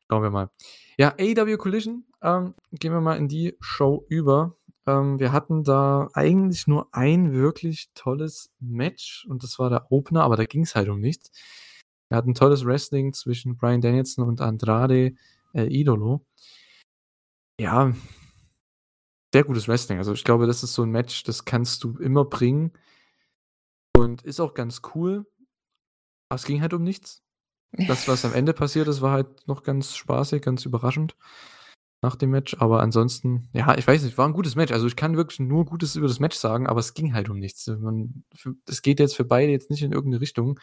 Schauen wir mal. Ja, AEW Collision. Ähm, gehen wir mal in die Show über. Ähm, wir hatten da eigentlich nur ein wirklich tolles Match und das war der Opener, aber da ging es halt um nichts. Wir hatten tolles Wrestling zwischen Brian Danielson und Andrade El Idolo. Ja, sehr gutes Wrestling. Also ich glaube, das ist so ein Match, das kannst du immer bringen und ist auch ganz cool. Aber es ging halt um nichts. Das, was am Ende passiert ist, war halt noch ganz spaßig, ganz überraschend nach dem Match. Aber ansonsten, ja, ich weiß nicht, war ein gutes Match. Also ich kann wirklich nur Gutes über das Match sagen, aber es ging halt um nichts. Es geht jetzt für beide jetzt nicht in irgendeine Richtung.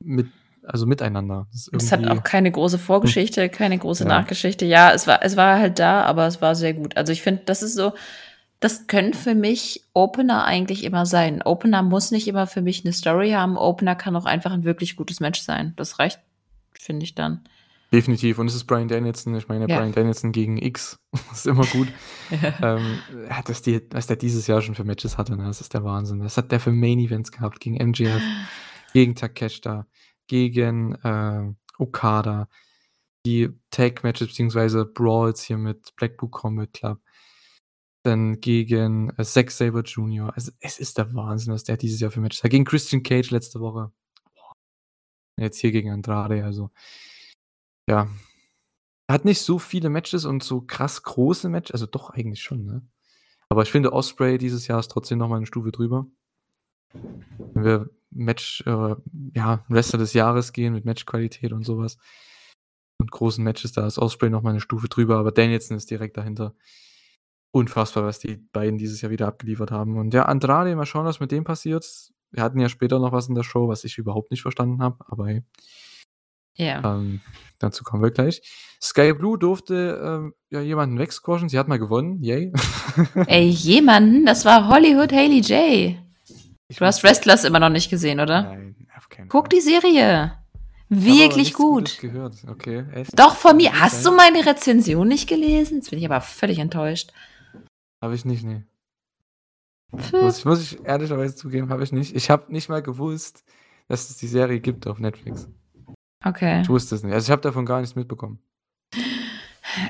Mit, also miteinander. Es hat auch keine große Vorgeschichte, keine große ja. Nachgeschichte. Ja, es war, es war halt da, aber es war sehr gut. Also ich finde, das ist so, das können für mich Opener eigentlich immer sein. Opener muss nicht immer für mich eine Story haben. Opener kann auch einfach ein wirklich gutes Match sein. Das reicht, finde ich dann. Definitiv. Und es ist Brian Danielson. Ich meine, ja. Brian Danielson gegen X ist immer gut. ja. ähm, dass, die, was der dieses Jahr schon für Matches hatte, ne? das ist der Wahnsinn. Das hat der für Main Events gehabt. Gegen MJF, gegen Takeshita, gegen äh, Okada. Die Tag-Matches bzw. Brawls hier mit Blackpool Combat Club. Dann gegen äh, Zack Saber Jr. Also, es ist der Wahnsinn, was der dieses Jahr für Matches hat. Gegen Christian Cage letzte Woche. Jetzt hier gegen Andrade. Also, ja. Er hat nicht so viele Matches und so krass große Matches, also doch eigentlich schon, ne? Aber ich finde Osprey dieses Jahr ist trotzdem noch mal 'ne Stufe drüber. wenn wir Match, äh, ja, Rest des Jahres gehen mit Matchqualität und sowas. Und großen Matches, da ist Osprey noch mal eine Stufe drüber, aber Danielson ist direkt dahinter. Unfassbar, was die beiden dieses Jahr wieder abgeliefert haben. Und ja, Andrade, mal schauen, was mit dem passiert. Wir hatten ja später noch was in der Show, was ich überhaupt nicht verstanden habe, aber hey. Ja. Ähm, dazu kommen wir gleich. Sky Blue durfte ähm, ja jemanden wegsquashen. Sie hat mal gewonnen. Yay. Ey, jemanden? Das war Hollywood Haley J. Ich Du hast Wrestlers immer noch nicht gesehen, oder? Nein, auf keinen Guck Fall. die Serie. Wirklich gut. gehört. Okay? Doch, von mir. Hast du meine Rezension nicht gelesen? Jetzt bin ich aber völlig enttäuscht. Habe ich nicht, nee. Muss ich, muss ich ehrlicherweise zugeben, habe ich nicht. Ich habe nicht mal gewusst, dass es die Serie gibt auf Netflix. Okay. Ich wusste es nicht. Also ich habe davon gar nichts mitbekommen.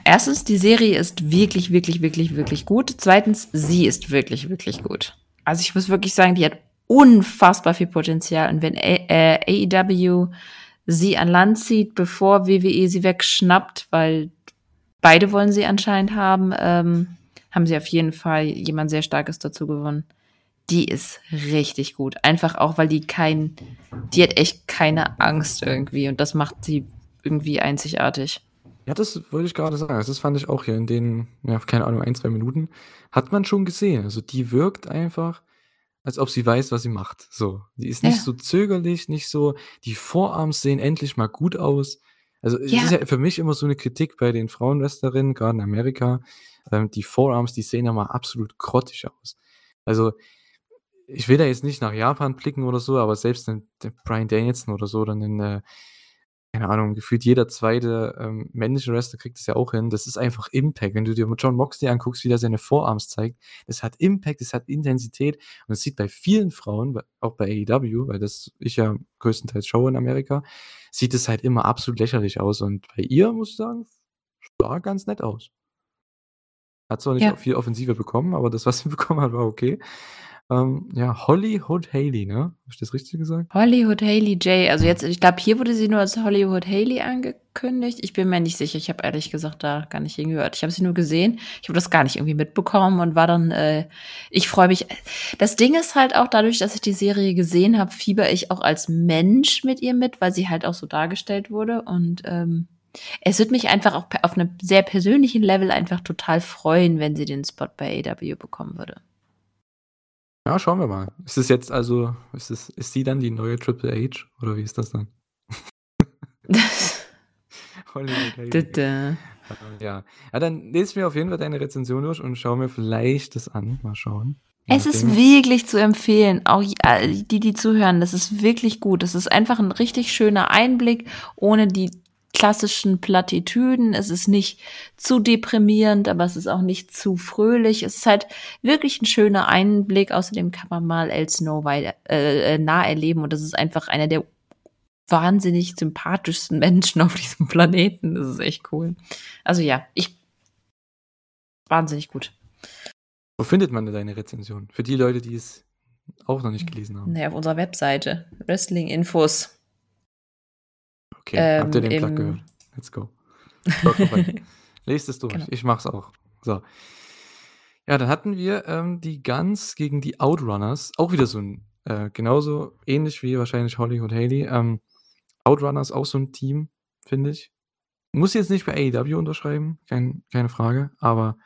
Erstens, die Serie ist wirklich, wirklich, wirklich, wirklich gut. Zweitens, sie ist wirklich, wirklich gut. Also ich muss wirklich sagen, die hat unfassbar viel Potenzial. Und wenn A äh, AEW sie an Land zieht, bevor WWE sie wegschnappt, weil beide wollen sie anscheinend haben, ähm, haben sie auf jeden Fall jemand sehr Starkes dazu gewonnen. Die ist richtig gut. Einfach auch, weil die kein, die hat echt keine Angst irgendwie. Und das macht sie irgendwie einzigartig. Ja, das wollte ich gerade sagen. Das fand ich auch hier in den, ja, keine Ahnung, ein, zwei Minuten. Hat man schon gesehen. Also die wirkt einfach, als ob sie weiß, was sie macht. So. Die ist nicht Ja. so zögerlich, nicht so, die Vorarms sehen endlich mal gut aus. Also es Ja. ist ja für mich immer so eine Kritik bei den Frauenwrestlerinnen, gerade in Amerika. Ähm, die Vorarms, die sehen ja mal absolut grottig aus. Also ich will da jetzt nicht nach Japan blicken oder so, aber selbst ein der Brian Danielson oder so, dann in, äh, keine Ahnung, gefühlt jeder zweite ähm, männliche Wrestler kriegt es ja auch hin. Das ist einfach Impact. Wenn du dir John Moxley anguckst, wie der seine Vorarms zeigt, das hat Impact, das hat Intensität und es sieht bei vielen Frauen, auch bei AEW, weil das ich ja größtenteils schaue in Amerika, sieht es halt immer absolut lächerlich aus und bei ihr, muss ich sagen, sah ganz nett aus. Hat zwar nicht Ja. viel Offensive bekommen, aber das, was sie bekommen hat, war okay. Ähm, ja, Hollywood Haley, ne? Habe ich das richtig gesagt? Hollywood Haley J. Also jetzt, ich glaube, hier wurde sie nur als Hollywood Haley angekündigt. Ich bin mir nicht sicher. Ich habe ehrlich gesagt da gar nicht hingehört. Ich habe sie nur gesehen. Ich habe das gar nicht irgendwie mitbekommen und war dann, äh, ich freue mich. Das Ding ist halt auch dadurch, dass ich die Serie gesehen habe, fieber ich auch als Mensch mit ihr mit, weil sie halt auch so dargestellt wurde. Und ähm, es wird mich einfach auch auf einem sehr persönlichen Level einfach total freuen, wenn sie den Spot bei AW bekommen würde. Ja, schauen wir mal. Ist es jetzt also, ist, es, ist sie dann die neue Triple H oder wie ist das dann? Dada. Ja. ja, dann lese mir auf jeden Fall deine Rezension durch und schaue mir vielleicht das an. Mal schauen. Es ist wirklich zu empfehlen, auch all die, die zuhören, das ist wirklich gut. Das ist einfach ein richtig schöner Einblick, ohne die klassischen Plattitüden. Es ist nicht zu deprimierend, aber es ist auch nicht zu fröhlich. Es ist halt wirklich ein schöner Einblick. Außerdem kann man mal El Snow weiter, äh, äh, nah erleben und das ist einfach einer der wahnsinnig sympathischsten Menschen auf diesem Planeten. Das ist echt cool. Also ja, ich wahnsinnig gut. Wo findet man denn deine Rezension? Für die Leute, die es auch noch nicht gelesen haben. Naja, auf unserer Webseite. Wrestling-Infos. Okay, Ähm, habt ihr den Plug gehört? Let's go. Lest es durch. Genau. Ich mach's auch. So. Ja, dann hatten wir ähm, die Guns gegen die Outrunners. Auch wieder so ein, äh, genauso ähnlich wie wahrscheinlich Holly und Haley. Ähm, Outrunners auch so ein Team, finde ich. Muss jetzt nicht bei AEW unterschreiben, kein, keine Frage, aber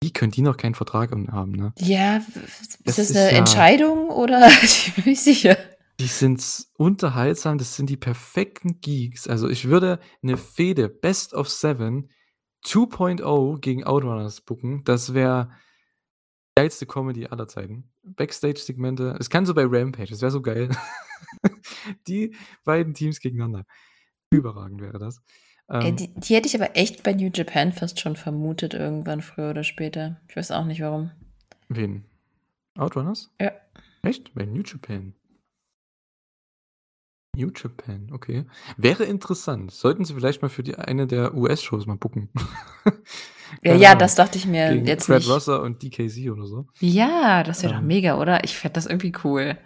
wie können die noch keinen Vertrag haben, ne? Ja, ist Das das ist eine ja- Entscheidung oder? ich bin mir nicht sicher. Die sind unterhaltsam, das sind die perfekten Geeks. Also ich würde eine Fehde Best of Seven 2.0 gegen Outrunners booken. Das wäre die geilste Comedy aller Zeiten. Backstage-Segmente. Es kann so bei Rampage, das wäre so geil. die beiden Teams gegeneinander. Überragend wäre das. Ähm, die, die hätte ich aber echt bei New Japan fast schon vermutet, irgendwann früher oder später. Ich weiß auch nicht warum. wen? Outrunners? Ja. Echt? Bei New Japan. New Japan, okay. Wäre interessant. Sollten sie vielleicht mal für die eine der US-Shows mal booken. Ja, ja das dachte ich mir Gegen jetzt Fred. Rosser und DKZ oder so. Ja, das wäre doch Ähm. mega, oder? Ich fände das irgendwie cool.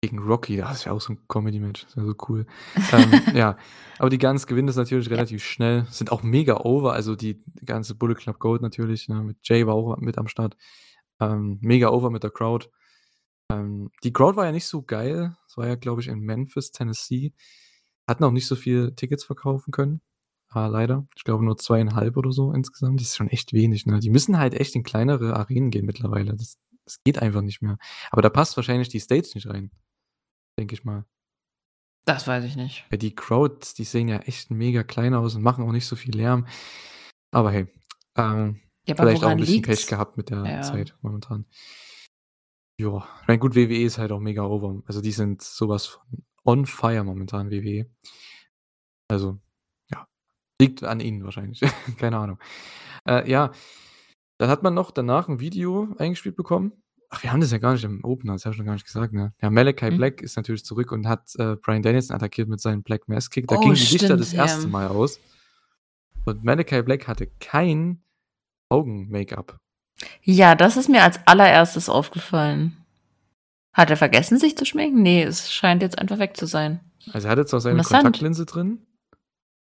Gegen Rocky, das ist ja auch so ein Comedy-Match. Das wäre so cool. ähm, ja, aber die Guns gewinnen das natürlich relativ schnell. Sind auch mega over. Also die ganze Bullet Club Gold natürlich. Ne, mit Jay war auch mit am Start. Ähm, mega over mit der Crowd. Ähm, die Crowd war ja nicht so geil. Es war ja, glaube ich, in Memphis, Tennessee. Hatten auch nicht so viele Tickets verkaufen können. Ah, leider. Ich glaube nur zweieinhalb oder so insgesamt. Das ist schon echt wenig. Ne? Die müssen halt echt in kleinere Arenen gehen mittlerweile. Das, das geht einfach nicht mehr. Aber da passt wahrscheinlich die Stage nicht rein. Denke ich mal. Das weiß ich nicht. Ja, die Crowds, die sehen ja echt mega klein aus und machen auch nicht so viel Lärm. Aber hey, ähm, Ja, aber vielleicht auch ein bisschen Pech liegt's? gehabt mit der Ja. Zeit momentan. Ja, ich meine, gut, WWE ist halt auch mega over. Also die sind sowas von on fire momentan, WWE. Also, ja, liegt an ihnen wahrscheinlich. Keine Ahnung. Äh, ja, dann hat man noch danach ein Video eingespielt bekommen. Ach, wir haben das ja gar nicht im Opener, das habe ich schon gar nicht gesagt, ne? Ja, Malachi Hm. Black ist natürlich zurück und hat äh, Brian Danielson attackiert mit seinem Black Mass Kick. Da Oh, gingen die Lichter das ja. erste Mal aus. Und Malachi Black hatte kein Augen-Make-up. Ja, das ist mir als allererstes aufgefallen. Hat er vergessen, sich zu schminken? Nee, es scheint jetzt einfach weg zu sein. Also er hatte zwar seine Interessant. Kontaktlinse drin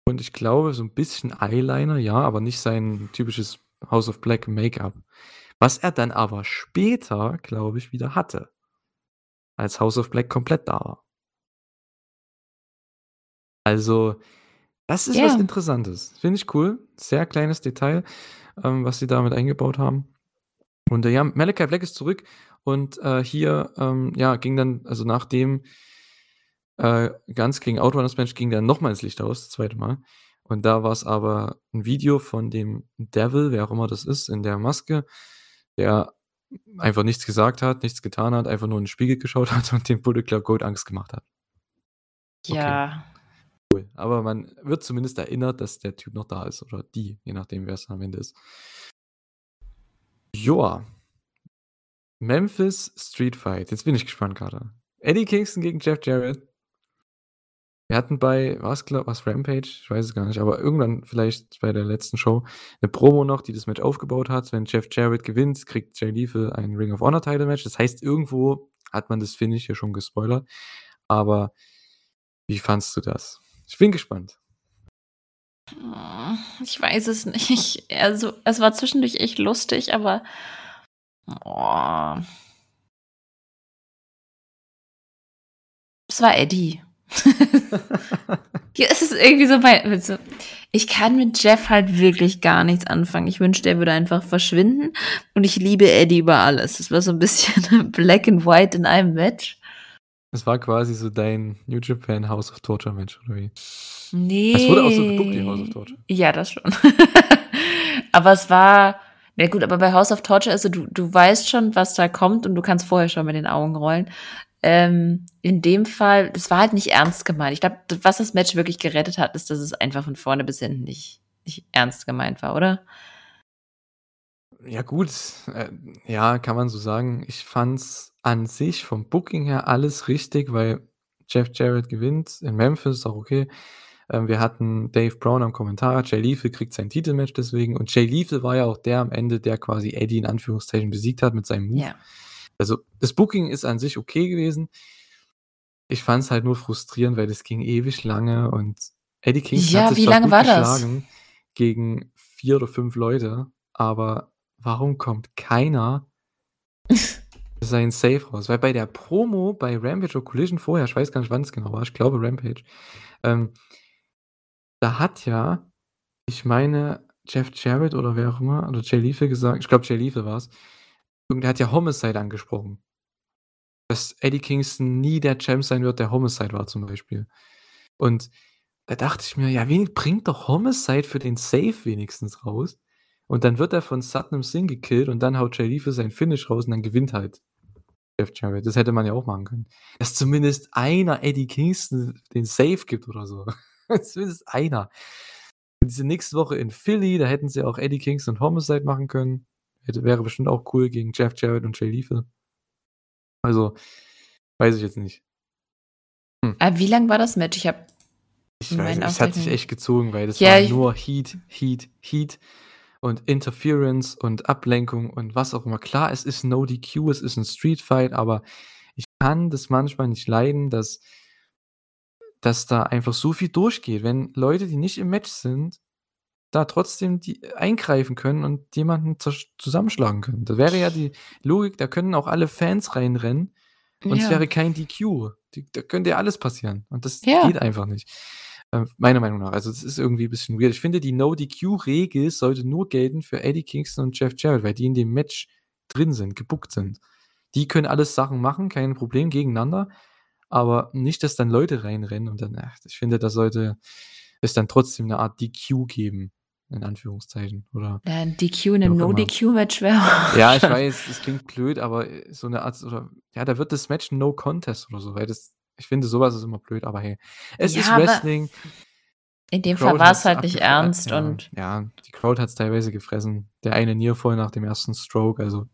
und ich glaube so ein bisschen Eyeliner, ja, aber nicht sein typisches House of Black Make-up. Was er dann aber später, glaube ich, wieder hatte. Als House of Black komplett da war. Also, das ist was Ja. Interessantes. Finde ich cool. Sehr kleines Detail, ähm, was sie damit eingebaut haben. Und äh, ja, Malachi Black ist zurück und äh, hier ähm, ja, ging dann, also nachdem äh, ganz gegen Outrunners Match ging dann nochmal ins Licht aus, das zweite Mal. Und da war es aber ein Video von dem Devil, wer auch immer das ist, in der Maske, der einfach nichts gesagt hat, nichts getan hat, einfach nur in den Spiegel geschaut hat und dem Bullet Club Gold Angst gemacht hat. Okay. Ja. Aber man wird zumindest erinnert, dass der Typ noch da ist. Oder die, je nachdem, wer es am Ende ist. Joa. Memphis Street Fight. Jetzt bin ich gespannt gerade. Eddie Kingston gegen Jeff Jarrett. Wir hatten bei, was glaub, was Rampage? Ich weiß es gar nicht, aber irgendwann vielleicht bei der letzten Show eine Promo noch, die das Match aufgebaut hat. Wenn Jeff Jarrett gewinnt, kriegt Jay Lethal ein Ring of Honor Title Match. Das heißt, irgendwo hat man das Finish hier schon gespoilert. Aber wie fandst du das? Ich bin gespannt. Ich weiß es nicht. Also, es war zwischendurch echt lustig, aber. Oh. Es war Eddie. Hier ist es irgendwie so bei. So, ich kann mit Jeff halt wirklich gar nichts anfangen. Ich wünschte, er würde einfach verschwinden. Und ich liebe Eddie über alles. Es war so ein bisschen Black and White in einem Match. Es war quasi so dein New Japan House of Torture Match, oder wie? Nee. Es wurde auch so gebuckt wie House of Torture. Ja, das schon. aber es war. Na gut, aber bei House of Torture, also du, du weißt schon, was da kommt und du kannst vorher schon mit den Augen rollen. Ähm, in dem Fall, das war halt nicht ernst gemeint. Ich glaube, was das Match wirklich gerettet hat, ist, dass es einfach von vorne bis hinten nicht, nicht ernst gemeint war, oder? Ja, gut. Äh, ja, kann man so sagen. Ich fand's an sich vom Booking her alles richtig, weil Jeff Jarrett gewinnt in Memphis, ist auch okay. Ähm, wir hatten Dave Brown am Kommentar, Jay Lethal kriegt sein Titelmatch deswegen und Jay Lethal war ja auch der am Ende, der quasi Eddie in Anführungszeichen besiegt hat mit seinem Move. Ja. Also das Booking ist an sich okay gewesen. Ich fand's halt nur frustrierend, weil das ging ewig lange und Eddie Kingston Ja, hat sich wie lange war das? gegen vier oder fünf Leute, aber warum kommt keiner sein Safe raus? Weil bei der Promo bei Rampage oder Collision vorher, ich weiß gar nicht, wann es genau war, ich glaube Rampage, ähm, da hat ja, ich meine, Jeff Jarrett oder wer auch immer, oder Jay Lethal gesagt, ich glaube Jay Lethal war es, der hat ja Homicide angesprochen. Dass Eddie Kingston nie der Champ sein wird, der Homicide war zum Beispiel. Und da dachte ich mir, ja, wenig bringt doch Homicide für den Safe wenigstens raus. Und dann wird er von Satnam Singh gekillt und dann haut Jay Lethal sein Finish raus und dann gewinnt halt Jeff Jarrett. Das hätte man ja auch machen können. Dass zumindest einer Eddie Kingston den Safe gibt oder so. zumindest einer. Und diese nächste Woche in Philly, da hätten sie auch Eddie Kingston und Homicide machen können. Hätte, wäre bestimmt auch cool gegen Jeff Jarrett und Jay Lethal. Also, weiß ich jetzt nicht. Aber wie lang war das Match? Ich habe Ich weiß es hat sich echt gezogen, weil das Ja, war nur Heat, Heat, Heat und Interference und Ablenkung und was auch immer. Klar, es ist No DQ, es ist ein Street Fight, aber ich kann das manchmal nicht leiden, dass, dass da einfach so viel durchgeht. Wenn Leute, die nicht im Match sind, da trotzdem die eingreifen können und jemanden zusammenschlagen können. Das wäre ja die Logik, da können auch alle Fans reinrennen Und es Ja. wäre kein DQ. Die, da könnte ja alles passieren. Und das Ja. geht einfach nicht. Äh, meiner Meinung nach. Also, das ist irgendwie ein bisschen weird. Ich finde, die No-DQ-Regel sollte nur gelten für Eddie Kingston und Jeff Jarrett, weil die in dem Match drin sind, gebuckt sind. Die können alles Sachen machen, kein Problem gegeneinander. Aber nicht, dass dann Leute reinrennen und dann, ach, ich finde, da sollte es dann trotzdem eine Art DQ geben, in Anführungszeichen. Oder Ja, 'n DQ in 'nem Wie auch immer. No-DQ-Match wäre ja, ich weiß, es klingt blöd, aber äh, so eine Art oder ja, da wird das Match 'n No Contest oder so, weil das ich finde, so was ist immer blöd, aber hey, es ist Ja, aber Wrestling. in dem Die Fall Crowd war's hat's halt nicht ernst ja, und ja, die Crowd hat's teilweise gefressen. Der eine Nearfall nach dem ersten Stroke, also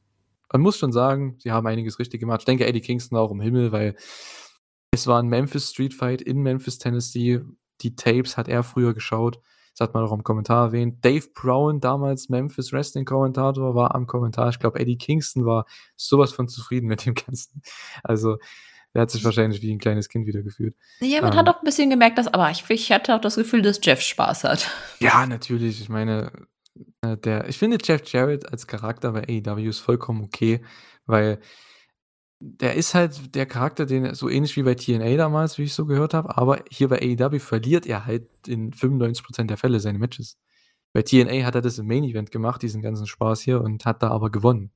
man muss schon sagen, sie haben einiges richtig gemacht. Ich denke, Eddie Kingston auch im Himmel, weil es war 'n Memphis Street Fight in Memphis, Tennessee. Die Tapes hat er früher geschaut. Das hat man auch im Kommentar erwähnt. Dave Brown, damals Memphis Wrestling-Kommentator, war am Kommentar. Ich glaube, Eddie Kingston war so was von zufrieden mit dem Ganzen. Also, der hat sich wahrscheinlich wie 'n kleines Kind wieder gefühlt. Ja, man Ähm. hat auch 'n bisschen gemerkt, dass aber ich ich hatte auch das Gefühl, dass Jeff Spaß hat. Ja, natürlich. Ich meine, äh, der ich finde Jeff Jarrett als Charakter bei AEW ist vollkommen okay, weil der ist halt der Charakter, den so ähnlich wie bei TNA damals, wie ich so gehört habe, aber hier bei AEW verliert er halt in 95% der Fälle seine Matches. Bei TNA hat er das im Main Event gemacht, diesen ganzen Spaß hier und hat da aber gewonnen.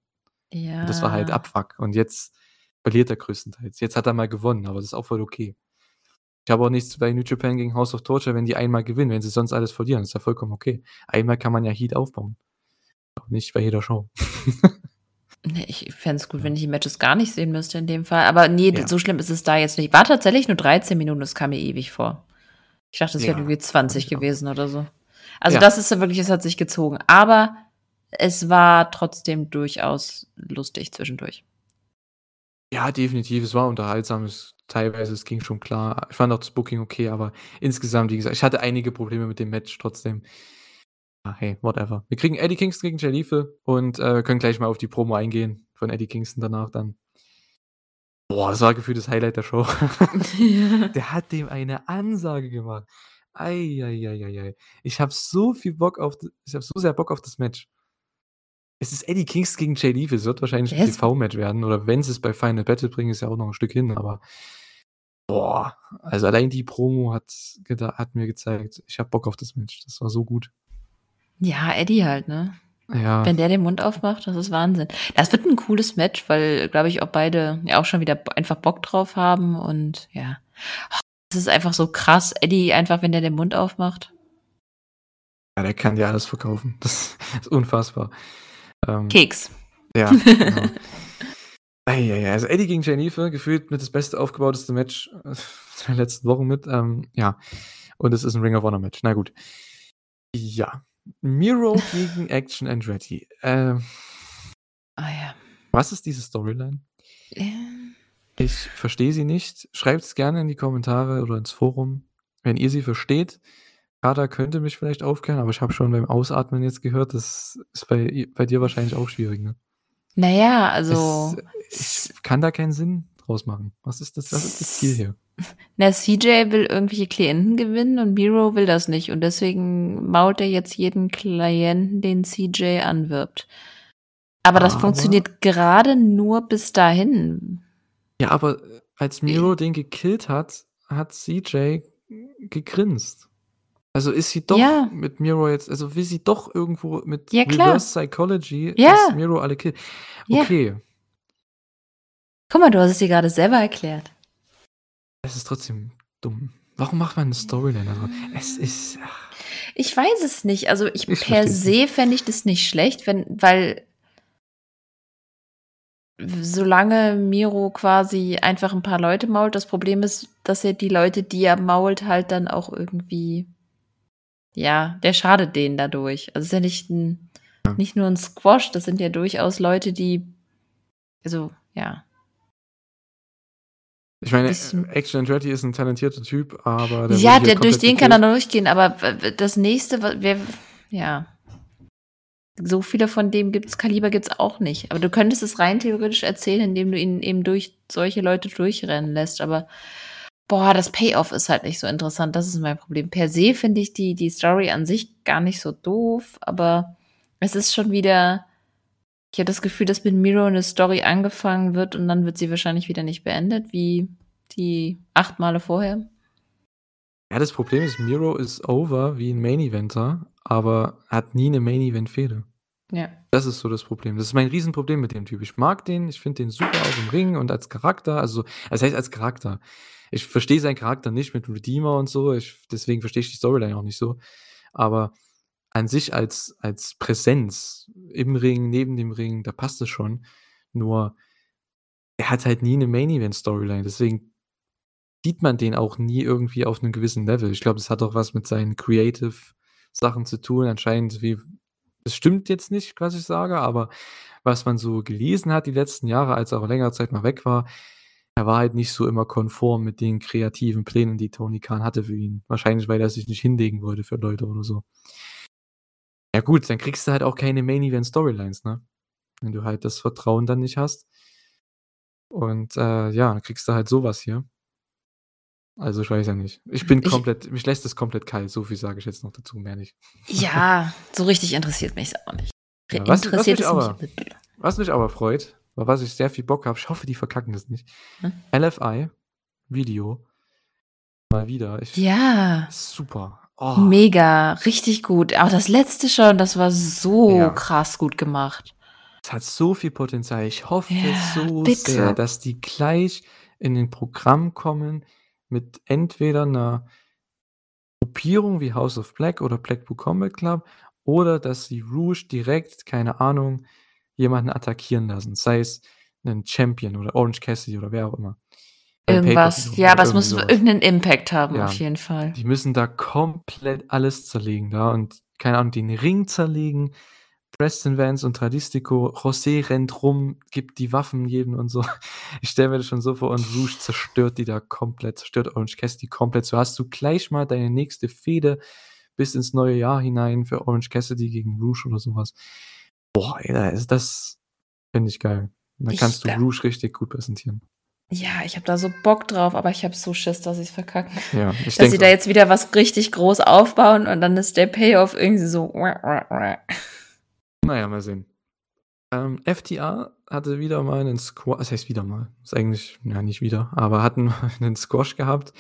Und das war halt Ja. Abfuck. Und jetzt verliert er größtenteils. Jetzt hat er mal gewonnen, aber das ist auch voll okay. Ich habe auch nichts bei New Japan gegen House of Torture, wenn die einmal gewinnen, wenn sie sonst alles verlieren, ist ja vollkommen okay. Einmal kann man ja Heat aufbauen. Auch nicht bei jeder Show. Ne, ich fände es gut, wenn ich die Matches gar nicht sehen müsste in dem Fall. Aber ne, Ja. so schlimm ist es da jetzt nicht. War tatsächlich nur 13 Minuten, das kam mir ewig vor. Ich dachte, es Ja, irgendwie 20 ich auch. gewesen oder so. Also, Ja. das ist ja wirklich es hat sich gezogen. Aber es war trotzdem durchaus lustig zwischendurch. Ja, definitiv. Es war unterhaltsam. Es teilweise, es ging schon klar. Ich fand auch das Booking okay, aber insgesamt, wie gesagt, ich hatte einige Probleme mit dem Match trotzdem. Ah, hey, whatever. Wir kriegen Eddie Kingston gegen Jay Lethal und, äh, können gleich mal auf die Promo eingehen von Eddie Kingston danach dann. Boah, das war gefühlt das Highlight der Show. Ja. Der hat dem eine Ansage gemacht. Ei, ei, ei, ei, ei. Ich habe so viel Bock auf ich habe so sehr Bock auf das Match. Es ist Eddie Kingston gegen Jay Lethal. Es wird wahrscheinlich 'n Der ist TV-Match werden oder wenn sie's bei Final Battle bringen, ist ja auch noch 'n Stück hin, aber boah, also allein die Promo hat hat mir gezeigt, ich habe Bock auf das Match. Das war so gut. Ja, Eddie halt, ne? Ja. Wenn der den Mund aufmacht, das ist Wahnsinn. Das wird 'n cooles Match, weil, glaube ich, auch beide ja auch schon wieder einfach Bock drauf haben und ja. Es ist einfach so krass, Eddie einfach, wenn der den Mund aufmacht. Ja, der kann dir alles verkaufen. Das ist unfassbar. Ähm, Keks. ja, genau. Ei, ei, ei. Also Eddie gegen Lethal, gefühlt mit das beste aufgebauteste Match, äh, der letzten Wochen mit. Ähm, ja. Und es ist 'n Ring of Honor Match. Na gut. Ja. Miro gegen Action Andretti. Ähm Ah ja. Was ist diese Storyline? Ähm. Ich verstehe sie nicht. Schreibt's gerne in die Kommentare oder ins Forum, wenn ihr sie versteht. Kader könnte mich vielleicht aufklären, aber ich habe schon beim Ausatmen jetzt gehört, das ist bei bei dir wahrscheinlich auch schwierig, ne? Na ja, also Es ich kann da keinen Sinn draus machen. Was ist das was ist das Ziel hier? Na, CJ will irgendwelche Klienten gewinnen und Miro will das nicht und deswegen mault er jetzt jeden Klienten, den CJ anwirbt. Aber das Aber funktioniert gerade nur bis dahin. Ja, aber, äh, als Miro den gekillt hat, hat CJ gegrinst. Also, ist sie doch Ja. mit Miro jetzt also, will sie doch irgendwo mit Ja, klar. Reverse Psychology, Ja. dass Miro alle killt. Ja. Okay. Guck mal, du hast es dir gerade selber erklärt. Es ist trotzdem dumm. Warum macht man 'ne Storyline da Es ist ach. Ich weiß es nicht. Also, ich Ich per se fände ich das nicht schlecht, wenn weil solange Miro quasi einfach 'n paar Leute mault. Das Problem ist, dass er die Leute, die er mault, halt dann auch irgendwie ja, der schadet denen dadurch. Also, es ist ja nicht 'n Ja. nicht nur 'n Squash, das sind ja durchaus Leute, die also, ja. Ich meine, Action Andretti ist 'n talentierter Typ, aber der Ja, der durch den kann er gekillt. durchgehen, aber das nächste, wer ja. So viele von dem gibt's Kaliber gibt's auch nicht. Aber du könntest es rein theoretisch erzählen, indem du ihn eben durch solche Leute durchrennen lässt, aber boah, das Payoff ist halt nicht so interessant. Das ist mein Problem. Per se finde ich die die Story an sich gar nicht so doof, aber es ist schon wieder Ich habe das Gefühl, dass mit Miro eine Story angefangen wird und dann wird sie wahrscheinlich wieder nicht beendet, wie die acht Male vorher. Ja, das Problem ist, Miro ist over wie ein Main-Eventer, aber hat nie eine Main-Event-Fehde. Ja. Das ist so das Problem. Das ist mein Riesenproblem mit dem Typ. Ich mag den, ich finde den super auch im Ring und als Charakter, also, das heißt als Charakter. Ich verstehe seinen Charakter nicht mit Redeemer und so, ich, deswegen verstehe ich die Storyline auch nicht so. Aber an sich als, als Präsenz im Ring, neben dem Ring, da passt es schon. Nur, er hat halt nie eine Main-Event-Storyline. Deswegen sieht man den auch nie irgendwie auf einem gewissen Level. Ich glaube, das hat auch was mit seinen Creative-Sachen zu tun. Anscheinend, wie, das stimmt jetzt nicht, was ich sage, aber was man so gelesen hat die letzten Jahre, als er auch längere Zeit mal weg war, er war halt nicht so immer konform mit den kreativen Plänen, die Tony Khan hatte für ihn. Wahrscheinlich, weil er sich nicht hinlegen wollte für Leute oder so. Ja gut, dann kriegst du halt auch keine Main Event Storylines, ne? Wenn du halt das Vertrauen dann nicht hast. Und äh, ja, dann kriegst du halt sowas hier. Also ich weiß ja nicht. Ich bin Ich- komplett, mich lässt es komplett kalt, so viel sage ich jetzt noch dazu, mehr nicht. Ja, so richtig interessiert mich auch nicht. Ja, was- was interessiert mich es aber- mich. Was mich aber freut, war was ich sehr viel Bock habe, ich hoffe, die verkacken das nicht. Hm? LFI, Video, mal wieder. Ich, Ja, Super. Oh, mega, richtig gut. Auch das letzte schon, das war so Ja. krass gut gemacht. es hat so viel Potenzial. Ich hoffe Ja, so bitte. sehr, dass die gleich in ein Programm kommen mit entweder einer Gruppierung wie House of Black oder Blackpool Combat Club oder dass sie Rouge direkt, keine Ahnung, jemanden attackieren lassen. Sei es einen Champion oder Orange Cassidy oder wer auch immer. Irgendwas. Ja, aber es muss sowas. irgendeinen Impact haben, Ja. auf jeden Fall. Die müssen da komplett alles zerlegen da und keine Ahnung, den Ring zerlegen. Preston Vance und Tradistico, José rennt rum, gibt die Waffen jedem und so. Ich stelle mir das schon so vor und Rouge zerstört die da komplett, zerstört Orange Cassidy komplett. So hast du gleich mal deine nächste Fehde bis ins neue Jahr hinein für Orange Cassidy gegen Rouge oder sowas. Boah, ey, da ist das finde ich geil. Ich- kannst du da- Rouge richtig gut präsentieren. Ja, ich habe da so Bock drauf, aber ich habe so Schiss, dass ich es verkacken. Ja, ich Dass sie da jetzt wieder was richtig groß aufbauen und dann ist der Payoff irgendwie so. Naja, mal sehen. Ähm, FTA hatte wieder mal einen Squash, das heißt wieder mal, ist eigentlich, ja nicht wieder, aber hatten einen Squash gehabt,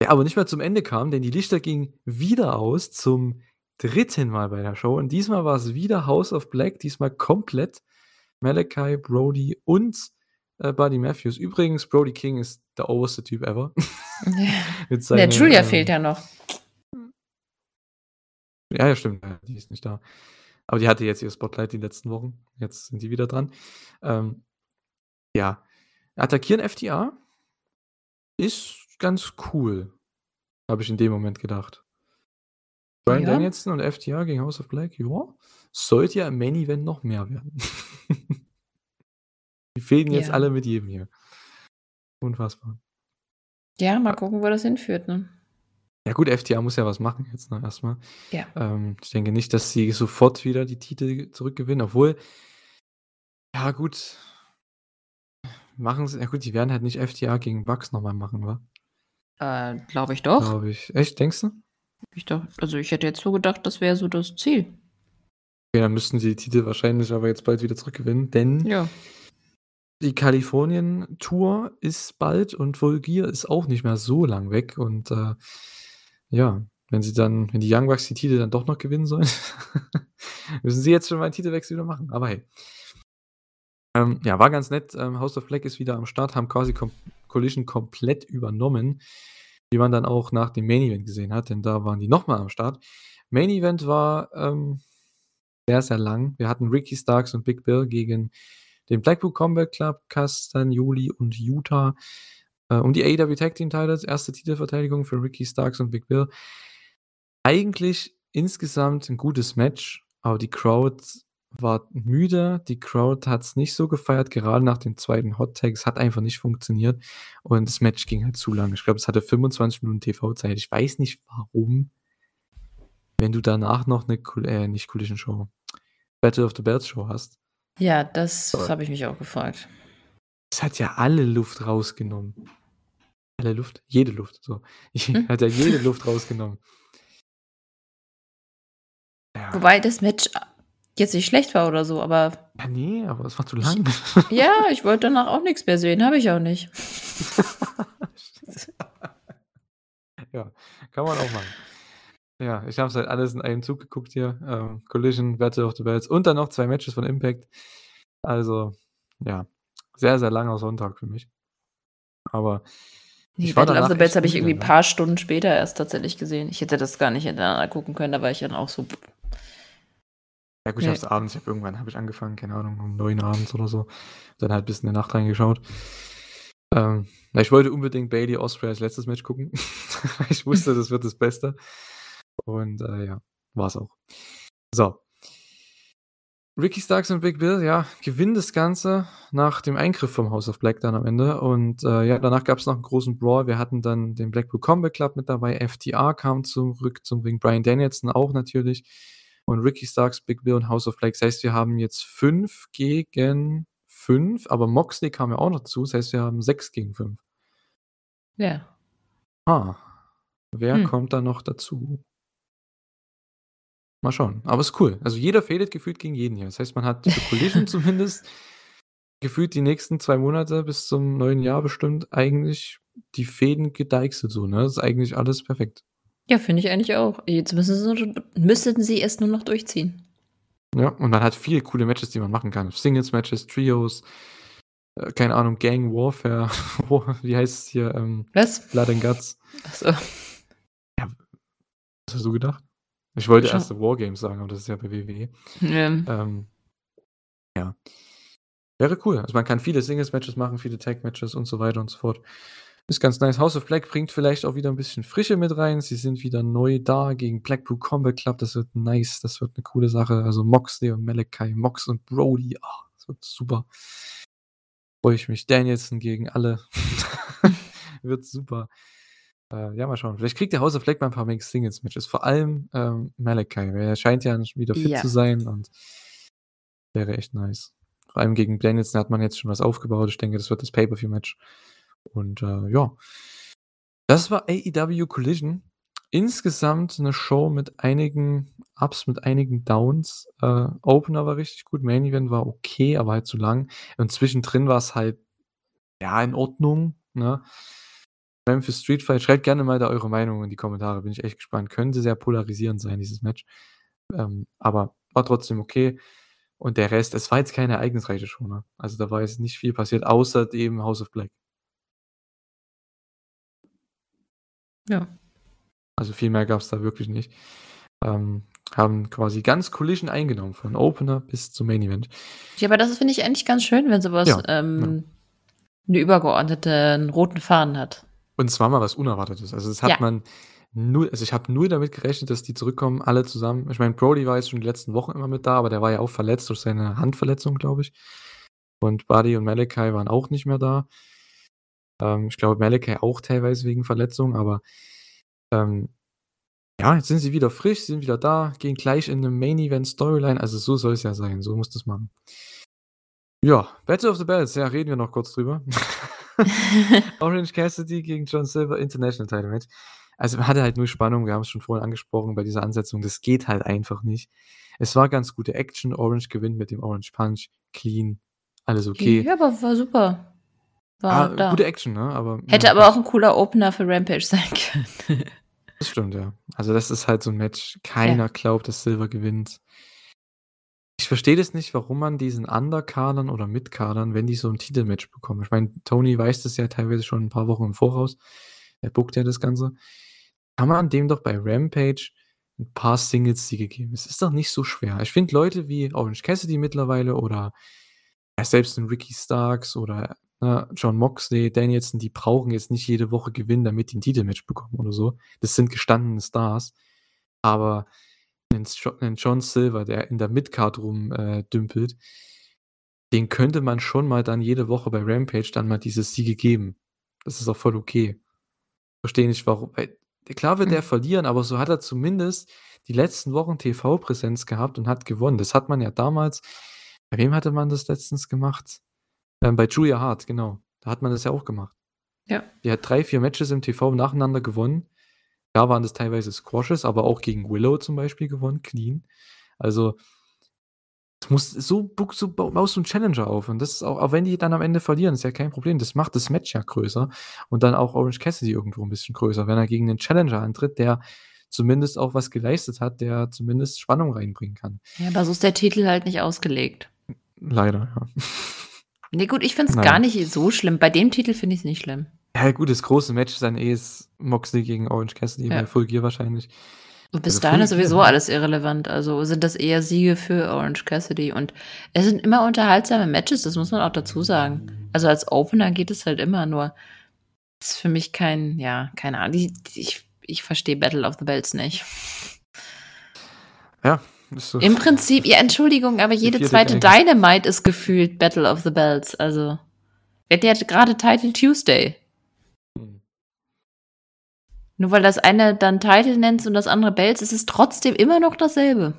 der aber nicht mehr zum Ende kam, denn die Lichter gingen wieder aus zum dritten Mal bei der Show und diesmal war es wieder House of Black, diesmal komplett Malachi, Brody und äh, Buddy Matthews. Übrigens, Brody King ist der oberste Typ ever. Mit Der seinen, Julia ähm, fehlt ja noch. Ja, ja, stimmt. Die ist nicht da. Aber die hatte jetzt ihr Spotlight die letzten Wochen. Jetzt sind die wieder dran. Ähm, ja. Attackieren FTA ist ganz cool. Habe ich in dem Moment gedacht. Brian Ja. Danielson und FTA gegen House of Black, ja. Sollte ja im Main Event noch mehr werden. die fehlen jetzt Ja. alle mit jedem hier. Unfassbar. Ja, mal gucken, wo das hinführt, ne? Ja gut, FTA muss ja was machen jetzt ne, erstmal. Ja. Ähm, ich denke nicht, dass sie sofort wieder die Titel zurückgewinnen, obwohl, ja gut, machen sie, ja gut, die werden halt nicht FTA gegen Bucks nochmal machen, wa? Äh, glaube ich doch. Glaube ich. Echt, denkst du? Ich doch. Also ich hätte jetzt so gedacht, das wäre so das Ziel. Okay, dann müssten sie die Titel wahrscheinlich aber jetzt bald wieder zurückgewinnen, denn Ja. Die Kalifornien-Tour ist bald und Volgier ist auch nicht mehr so lang weg und äh, ja, wenn sie dann, wenn die Young Bucks die Titel dann doch noch gewinnen sollen, müssen sie jetzt schon mal einen Titelwechsel wieder machen. Aber hey. Ähm, ja, war ganz nett. Ähm, House of Black ist wieder am Start, haben quasi kom Collision komplett übernommen, wie man dann auch nach dem Main Event gesehen hat, denn da waren die nochmal am Start. Main Event war ähm, sehr, sehr lang. Wir hatten Ricky Starks und Big Bill gegen den Blackpool Combat Club, Castan, Juli und Utah äh, um die AEW Tag Team Titles. Erste Titelverteidigung für Ricky Starks und Big Bill. Eigentlich insgesamt ein gutes Match, aber die Crowd war müde. Die Crowd hat es nicht so gefeiert, gerade nach dem zweiten Hot Tag. Es hat einfach nicht funktioniert und das Match ging halt zu lang. Ich glaube, es hatte 25 Minuten TV-Zeit. Ich weiß nicht warum, wenn du danach noch eine, äh, nicht Collision Show, Battle of the Bells Show hast. Ja, das Aber- habe ich mich auch gefragt. Es hat ja alle Luft rausgenommen. Alle Luft? Jede Luft. So. Hm. Hat ja jede Luft rausgenommen. Ja. Wobei das Match Jetzt nicht schlecht war oder so, aber. Ja, nee, aber es war zu lang. Ich, ja, ich wollte danach auch nichts mehr sehen, habe ich auch nicht. ja, kann man auch machen. Ja, ich habe es halt alles in einem Zug geguckt hier. Ähm, Collision, Battle of the Bells und dann noch zwei Matches von Impact. Also, ja, sehr, sehr langer Sonntag für mich. Aber Nee, Battle of the Bells habe ich irgendwie ein ne? paar Stunden später erst tatsächlich gesehen. Ich hätte das gar nicht hintereinander gucken können, da war ich dann auch so. Ja gut, ich nee. habe abends, ich hab irgendwann habe ich angefangen, keine Ahnung, um neun abends oder so. Dann halt bis in der Nacht reingeschaut. Ähm, na, ich wollte unbedingt Bailey Osprey als letztes Match gucken. ich wusste, das wird das Beste. Und äh, ja, war es auch. So, Ricky Starks und Big Bill, ja, gewinnen das Ganze nach dem Eingriff vom House of Black dann am Ende. Und äh, ja, danach gab es noch einen großen Brawl. Wir hatten dann den Blackpool Combat Club mit dabei. FTR kam zurück zum Ring. Brian Danielson auch natürlich. Und Ricky Starks, Big Bill und House of Black. Das heißt, wir haben jetzt fünf gegen fünf. Aber Moxley kam ja auch noch zu. Das heißt, wir haben sechs gegen fünf. Ja. Ah. Wer hm. kommt da noch dazu? Mal schauen. Aber ist cool. Also jeder fädelt gefühlt gegen jeden hier. Das heißt, man hat für Collision zumindest gefühlt die nächsten zwei Monate bis zum neuen Jahr bestimmt eigentlich die Fäden gedeichselt so, ne? Das ist eigentlich alles perfekt. Ja, finde ich eigentlich auch. Jetzt müssen sie, müssten sie es nur noch durchziehen. Ja, und man hat viele coole Matches, die man machen kann. Singles-Matches, Trios, äh, keine Ahnung, Gang Warfare. Wie heißt es hier? Ähm, Was? Blood and Guts. Achso. Ja, was hast du gedacht? Ich wollte Schon. erst Wargames sagen, aber das ist ja bei WWE. Ja. Ähm, ja. Wäre cool. Also man kann viele Singles-Matches machen, viele Tag-Matches und so weiter und so fort. Ist ganz nice. House of Black bringt vielleicht auch wieder ein bisschen Frische mit rein. Sie sind wieder neu da gegen Blackpool Combat Club. Das wird nice. Das wird eine coole Sache. Also Moxley und Malachi, Mox und Brody. Oh, das wird super. Freue ich mich. Danielson gegen alle. wird super. Äh, ja, mal schauen. Vielleicht kriegt der House of Black mal ein paar Mixed Singles Matches. Vor allem ähm, Malachi, weil er scheint ja wieder fit ja. zu sein und wäre echt nice. Vor allem gegen Danielson hat man jetzt schon was aufgebaut. Ich denke, das wird das Pay-Per-View-Match. Und äh, ja, das war AEW Collision. Insgesamt eine Show mit einigen Ups, mit einigen Downs. Äh, Opener war richtig gut, Main Event war okay, aber halt zu lang. Und zwischendrin war es halt ja in Ordnung. Ne? Memphis Street Fight. Schreibt gerne mal da eure Meinung in die Kommentare. Bin ich echt gespannt. Könnte sehr polarisierend sein, dieses Match. Ähm, aber war trotzdem okay. Und der Rest, es war jetzt keine ereignisreiche Show. Ne? Also da war jetzt nicht viel passiert, außer dem House of Black. Ja. Also viel mehr gab es da wirklich nicht. Ähm, haben quasi ganz Collision eingenommen, von Opener bis zum Main Event. Ja, aber das finde ich eigentlich ganz schön, wenn sowas ja, ähm, ja. eine übergeordnete einen roten Faden hat. Und zwar mal was Unerwartetes. Also, das hat Ja. man nur also, ich habe nur damit gerechnet, dass die zurückkommen, alle zusammen. Ich meine, Brody war jetzt schon die letzten Wochen immer mit da, aber der war ja auch verletzt durch seine Handverletzung, glaube ich. Und Buddy und Malachi waren auch nicht mehr da. Ähm, ich glaube, Malachi auch teilweise wegen Verletzung, aber, ähm, ja, jetzt sind sie wieder frisch, sind wieder da, gehen gleich in 'ne Main Event Storyline. Also, so soll es ja sein, so muss das machen. Ja, Battle of the Bells, ja, reden wir noch kurz drüber. Orange Cassidy gegen John Silver International Title Match. Also man hatte halt nur Spannung, wir haben es schon vorhin angesprochen bei dieser Ansetzung, das geht halt einfach nicht. Es war ganz gute Action, Orange gewinnt mit dem Orange Punch, clean, alles okay. Ja, aber war super. War ah, da. Gute Action, ne? Aber, Hätte ja, aber auch ein cooler Opener für Rampage sein können. das stimmt, ja. Also das ist halt so ein Match, keiner ja. glaubt, dass Silver gewinnt. Ich verstehe das nicht, warum man diesen Underkadern oder Mitkadern, wenn die so ein Titelmatch bekommen. Ich meine, Tony weiß das ja teilweise schon ein paar Wochen im Voraus. Er bookt ja das Ganze. Kann man dem doch bei Rampage ein paar Singles-Siege geben? Es ist doch nicht so schwer. Ich finde Leute wie Orange Cassidy mittlerweile oder ja, selbst ein Ricky Starks oder ne, John Moxley, Danielson, die brauchen jetzt nicht jede Woche gewinnen, damit die ein Titelmatch bekommen oder so. Das sind gestandene Stars. Aber einen John Silver, der in der Midcard rumdümpelt, äh, den könnte man schon mal dann jede Woche bei Rampage dann mal dieses Siege geben. Das ist auch voll okay. Verstehe nicht, warum. Klar wird mhm. er verlieren, aber so hat er zumindest die letzten Wochen TV-Präsenz gehabt und hat gewonnen. Das hat man ja damals. Bei wem hatte man das letztens gemacht? Ähm, bei Julia Hart, genau. Da hat man das ja auch gemacht. Ja. Die hat drei, vier Matches im TV nacheinander gewonnen. Da waren das teilweise Squashes, aber auch gegen Willow zum Beispiel gewonnen, clean. Also Du musst so, so baust du einen Challenger auf. Und das ist auch, auch wenn die dann am Ende verlieren, ist ja kein Problem. Das macht das Match ja größer. Und dann auch Orange Cassidy irgendwo ein bisschen größer, wenn er gegen einen Challenger antritt, der zumindest auch was geleistet hat, der zumindest Spannung reinbringen kann. Ja, aber so ist der Titel halt nicht ausgelegt. Leider, ja. Nee, gut, ich finde es gar nicht so schlimm. Bei dem Titel finde ich es nicht schlimm. Ja, gut, das große Match ist dann eh ist Moxley gegen Orange Cassidy ja. bei Full Gear wahrscheinlich. Und bis also dahin ist sowieso alles irrelevant. Also sind das eher Siege für Orange Cassidy. Und es sind immer unterhaltsame Matches, das muss man auch dazu sagen. Also als Opener geht es halt immer nur. Das ist für mich kein, ja, keine Ahnung. Ich, ich, ich verstehe Battle of the Belts nicht. Ja, so Im Prinzip, ja, Entschuldigung, aber jede zweite Dynamite ist gefühlt Battle of the Belts. Also, wir hatten ja gerade Title Tuesday. Nur weil das eine dann Title nennt und das andere Bells, ist es trotzdem immer noch dasselbe.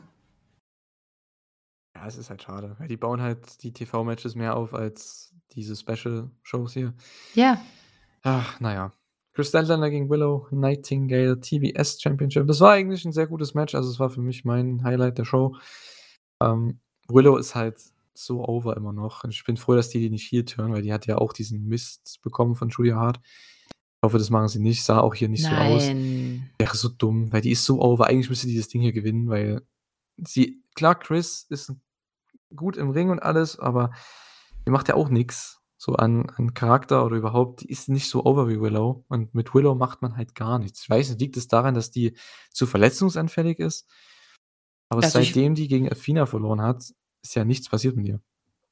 Ja, es ist halt schade. Weil die bauen halt die TV-Matches mehr auf als diese Special-Shows hier. Ja. Ach, naja. Chris Statlander gegen Willow Nightingale TBS Championship. Das war eigentlich ein sehr gutes Match. Also, es war für mich mein Highlight der Show. Ähm, Willow ist halt so over immer noch. Ich bin froh, dass die die nicht hier turnen, weil die hat ja auch diesen Mist bekommen von Julia Hart hoffe, das machen sie nicht. Sah auch hier nicht so aus. Wäre so dumm, weil die ist so over. Eigentlich müsste die das Ding hier gewinnen, weil sie, klar, Chris ist gut im Ring und alles, aber die macht ja auch nichts so an, an Charakter oder überhaupt. Die ist nicht so over wie Willow. Und mit Willow macht man halt gar nichts. Ich weiß nicht, liegt es daran, dass die zu verletzungsanfällig ist? Aber also seitdem die gegen Athena verloren hat, ist ja nichts passiert mit ihr.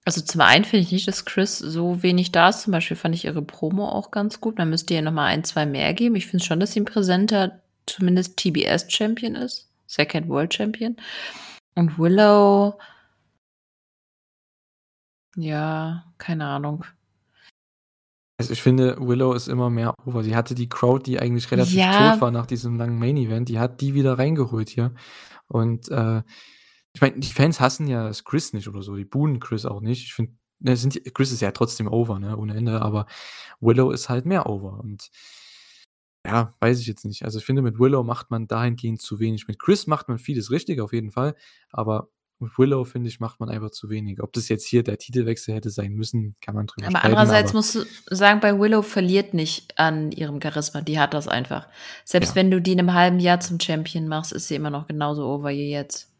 Also zum einen finde ich nicht, dass Chris so wenig da ist. Zum Beispiel fand ich ihre Promo auch ganz gut. Man müsste ihr nochmal ein, zwei mehr geben. Ich finde schon, dass sie ein präsenter, zumindest TBS-Champion ist. Second World Champion. Und Willow, ja, keine Ahnung. Also ich finde, Willow ist immer mehr over. Sie hatte die Crowd, die eigentlich relativ ja. tot war nach diesem langen Main-Event, die hat die wieder reingeholt hier. Und äh, ich meine, die Fans hassen ja das Chris nicht oder so, die buhen Chris auch nicht. Ich finde, ne, sind Chris ist ja trotzdem over, ne, ohne Ende, aber Willow ist halt mehr over und ja, weiß ich jetzt nicht. Also, ich finde, mit Willow macht man dahingehend zu wenig. Mit Chris macht man vieles richtig auf jeden Fall, aber mit Willow, finde ich, macht man einfach zu wenig. Ob das jetzt hier der Titelwechsel hätte sein müssen, kann man drüber Aber streiten, andererseits aber musst du sagen, bei Willow verliert nicht an ihrem Charisma. Die hat das einfach. Selbst Ja. wenn du die in einem halben Jahr zum Champion machst, ist sie immer noch genauso over wie jetzt.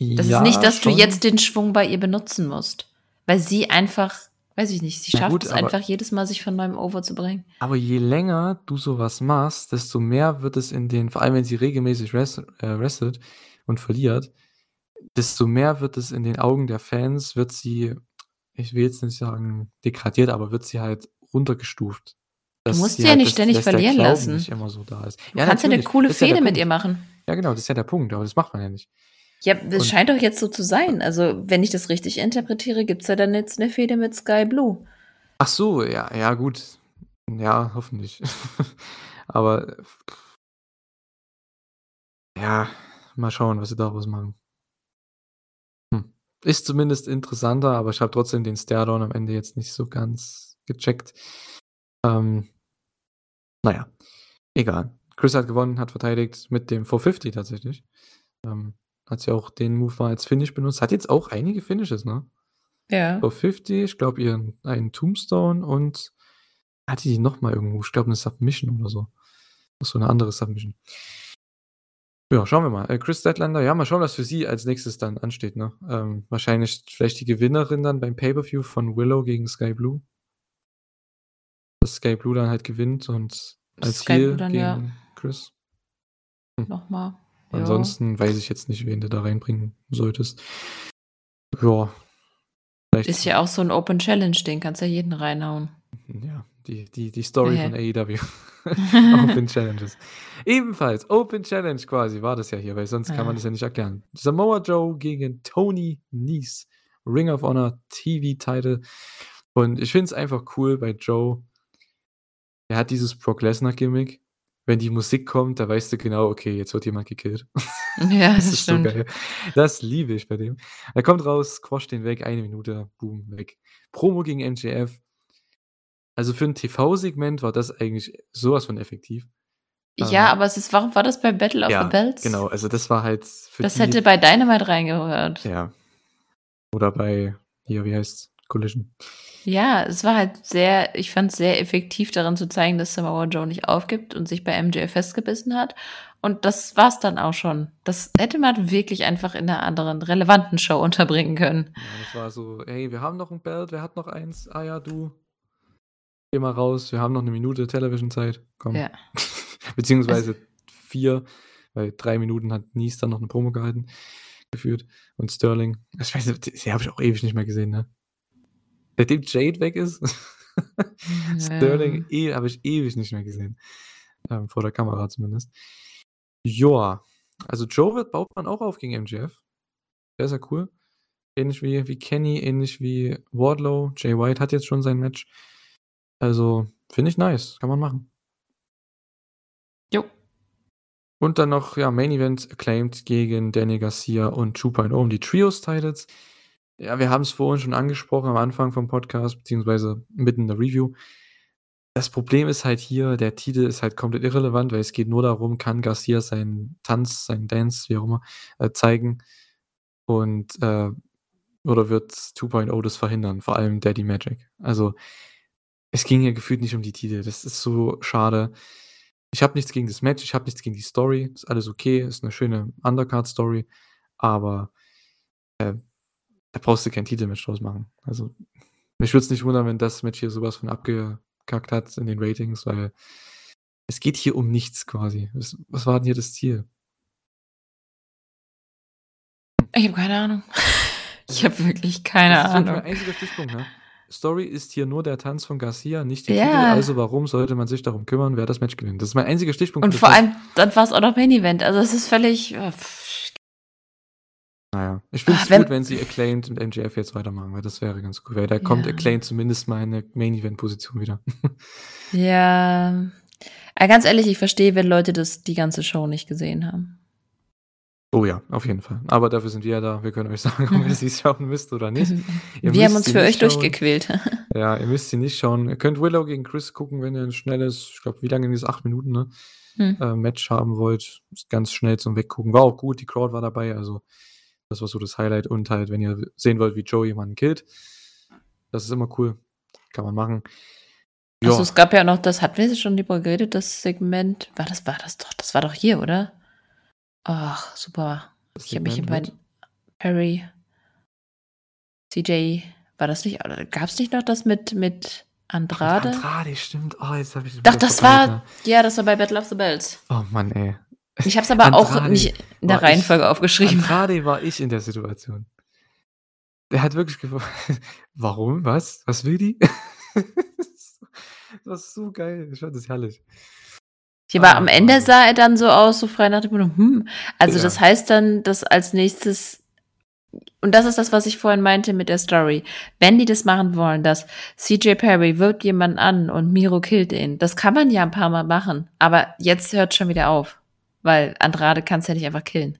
Das ja, ist nicht, dass schon. du jetzt den Schwung bei ihr benutzen musst. Weil sie einfach, weiß ich nicht, sie schafft gut, es einfach jedes Mal, sich von neuem Over zu bringen. Aber je länger du sowas machst, desto mehr wird es in den, vor allem wenn sie regelmäßig wrestelt, äh, und verliert, desto mehr wird es in den Augen der Fans, wird sie, ich will jetzt nicht sagen degradiert, aber wird sie halt runtergestuft. Du musst sie ja halt, nicht ständig verlieren lassen. Nicht immer so da ist. Du ja, kannst ja eine coole Fehde ja mit ihr machen. Ja, genau, das ist ja der Punkt, aber das macht man ja nicht. Ja, das scheint doch jetzt so zu sein. Also, wenn ich das richtig interpretiere, gibt es ja dann jetzt eine Fehde mit Sky Blue. Ach so, ja, ja, gut. Ja, hoffentlich. Aber ja, mal schauen, was sie daraus machen. Hm. Ist zumindest interessanter, aber ich habe trotzdem den Stairdown am Ende jetzt nicht so ganz gecheckt. Ähm, naja, egal. Chris hat gewonnen, hat verteidigt mit dem 450 tatsächlich. Ähm, hat sie auch den Move mal als Finish benutzt. Hat jetzt auch einige Finishes, ne? Ja. So 50, ich glaube, ihren einen Tombstone und hatte die noch mal irgendwo, ich glaube, eine Submission oder so. So eine andere Submission. Ja, schauen wir mal. Äh, Chris Statlander, ja, mal schauen, was für sie als nächstes dann ansteht, ne? Ähm, wahrscheinlich vielleicht die Gewinnerin dann beim Pay-Per-View von Willow gegen Sky Blue. Dass Sky Blue dann halt gewinnt und als Sky Heel dann, gegen ja. Chris. Hm. Nochmal. Ansonsten weiß ich jetzt nicht, wen du da reinbringen solltest. Ja. Vielleicht. Ist ja auch so ein Open Challenge, den kannst du ja jeden reinhauen. Ja, die, die, die Story von AEW. Open Challenges. Ebenfalls Open Challenge quasi war das ja hier, weil sonst ja. kann man das ja nicht erklären. Samoa Joe gegen Tony Nies. Ring of Honor TV-Title. Und ich finde es einfach cool bei Joe. Er hat dieses Brock Lesnar-Gimmick wenn die Musik kommt, da weißt du genau, okay, jetzt wird jemand gekillt. Ja, das, das ist stimmt. so geil. Das liebe ich bei dem. Er kommt raus, squasht den weg, eine Minute, boom, weg. Promo gegen MJF. Also für ein TV-Segment war das eigentlich sowas von effektiv. Ja, ähm, aber es ist, warum war das bei Battle of ja, the Belts? Genau, also das war halt Das die, hätte bei Dynamite reingehört. Ja, Oder bei, hier, wie heißt's? Collision. Ja, es war halt sehr, ich fand es sehr effektiv daran zu zeigen, dass Samoa Joe nicht aufgibt und sich bei MJF festgebissen hat. Und das war's dann auch schon. Das hätte man wirklich einfach in einer anderen relevanten Show unterbringen können. Ja, das war so, hey, wir haben noch ein Belt, wer hat noch eins? Ah ja, du. Geh mal raus, wir haben noch eine Minute Television-Zeit. Komm. Ja. Beziehungsweise vier, weil drei Minuten hat Nies dann noch eine Promo gehalten, geführt. Und Sterling, ich weiß nicht, die habe ich auch ewig nicht mehr gesehen, ne? Seitdem Jade weg ist, Sterling eh, habe ich ewig nicht mehr gesehen. Ähm, vor der Kamera zumindest. Joa. Also Joe wird, baut man auch auf gegen MGF. Der ist ja cool. Ähnlich wie, wie Kenny, ähnlich wie Wardlow. Jay White hat jetzt schon sein Match. Also, finde ich nice. Kann man machen. Jo. Und dann noch, ja, Main Event acclaimed gegen Danny Garcia und 2.0 um die Trios-Titles. Ja, wir haben es vorhin schon angesprochen am Anfang vom Podcast, beziehungsweise mitten in der Review. Das Problem ist halt hier, der Titel ist halt komplett irrelevant, weil es geht nur darum, kann Garcia seinen Tanz, seinen Dance, wie auch immer, äh, zeigen und äh, oder wird 2.0 das verhindern, vor allem Daddy Magic. Also es ging hier gefühlt nicht um die Titel, das ist so schade. Ich habe nichts gegen das Match, ich habe nichts gegen die Story, ist alles okay, ist eine schöne Undercard-Story, aber äh, da brauchst du kein Titelmatch draus machen. Also mich würde es nicht wundern, wenn das Match hier sowas von abge abgekackt hat in den Ratings, weil es geht hier um nichts quasi. Was, was war denn hier das Ziel? Ich habe keine Ahnung. Ich habe wirklich keine das Ahnung. Das ist mein einziger Stichpunkt, ne? Story ist hier nur der Tanz von Garcia, nicht die Ja. Titel. Also warum sollte man sich darum kümmern, wer das Match gewinnt? Das ist mein einziger Stichpunkt. Und vor allem, dann war es auch noch Main Event. Also es ist völlig. Naja, ich finde es Ah, wenn- gut, wenn sie Acclaimed und MJF jetzt weitermachen, weil das wäre ganz cool. Weil da kommt Ja. Acclaimed zumindest mal in eine Main-Event-Position wieder. Ja. Aber ganz ehrlich, ich verstehe, wenn Leute das die ganze Show nicht gesehen haben. oh ja, auf jeden Fall. Aber dafür sind wir ja da. Wir können euch sagen, ob ihr sie schauen müsst oder nicht. Ihr Wir haben uns für euch schauen. durchgequält. Ja, ihr müsst sie nicht schauen. Ihr könnt Willow gegen Chris gucken, wenn ihr ein schnelles, ich glaube, wie lange ist acht Minuten, ne? Hm. Äh, Match haben wollt. Ganz schnell zum Weggucken. War auch gut, die Crowd war dabei, also das war so das Highlight. Und halt, wenn ihr sehen wollt, wie Joe jemanden killt, das ist immer cool. Kann man machen. Ja, Achso, es gab ja noch das, hatten wir schon drüber geredet, das Segment. War das, war das doch, das war doch hier, oder? Ach, super. das Ich habe mich in meinen Perry, CJ, war das nicht, gab es nicht noch das mit, mit Andrade? Andrade, stimmt. Oh, jetzt habe ich Doch, das war, ja, das war bei Battle of the Bells. Oh Mann, ey. Ich habe es aber auch nicht in der war ich- Reihenfolge aufgeschrieben. Andrade war ich in der Situation. Der hat wirklich gefragt, warum? Was? Was will die? das ist so geil. Ich fand das herrlich. Hier war Ah, am Ende Wahnsinn. sah er dann so aus, so frei nach dem Motto, hm. Also Ja. das heißt dann, dass als nächstes, und das ist das, was ich vorhin meinte mit der Story. Wenn die das machen wollen, dass CJ Perry wirkt jemanden an und Miro killt ihn, das kann man ja ein paar Mal machen. Aber jetzt hört schon wieder auf. Weil Andrade kannst ja nicht einfach killen.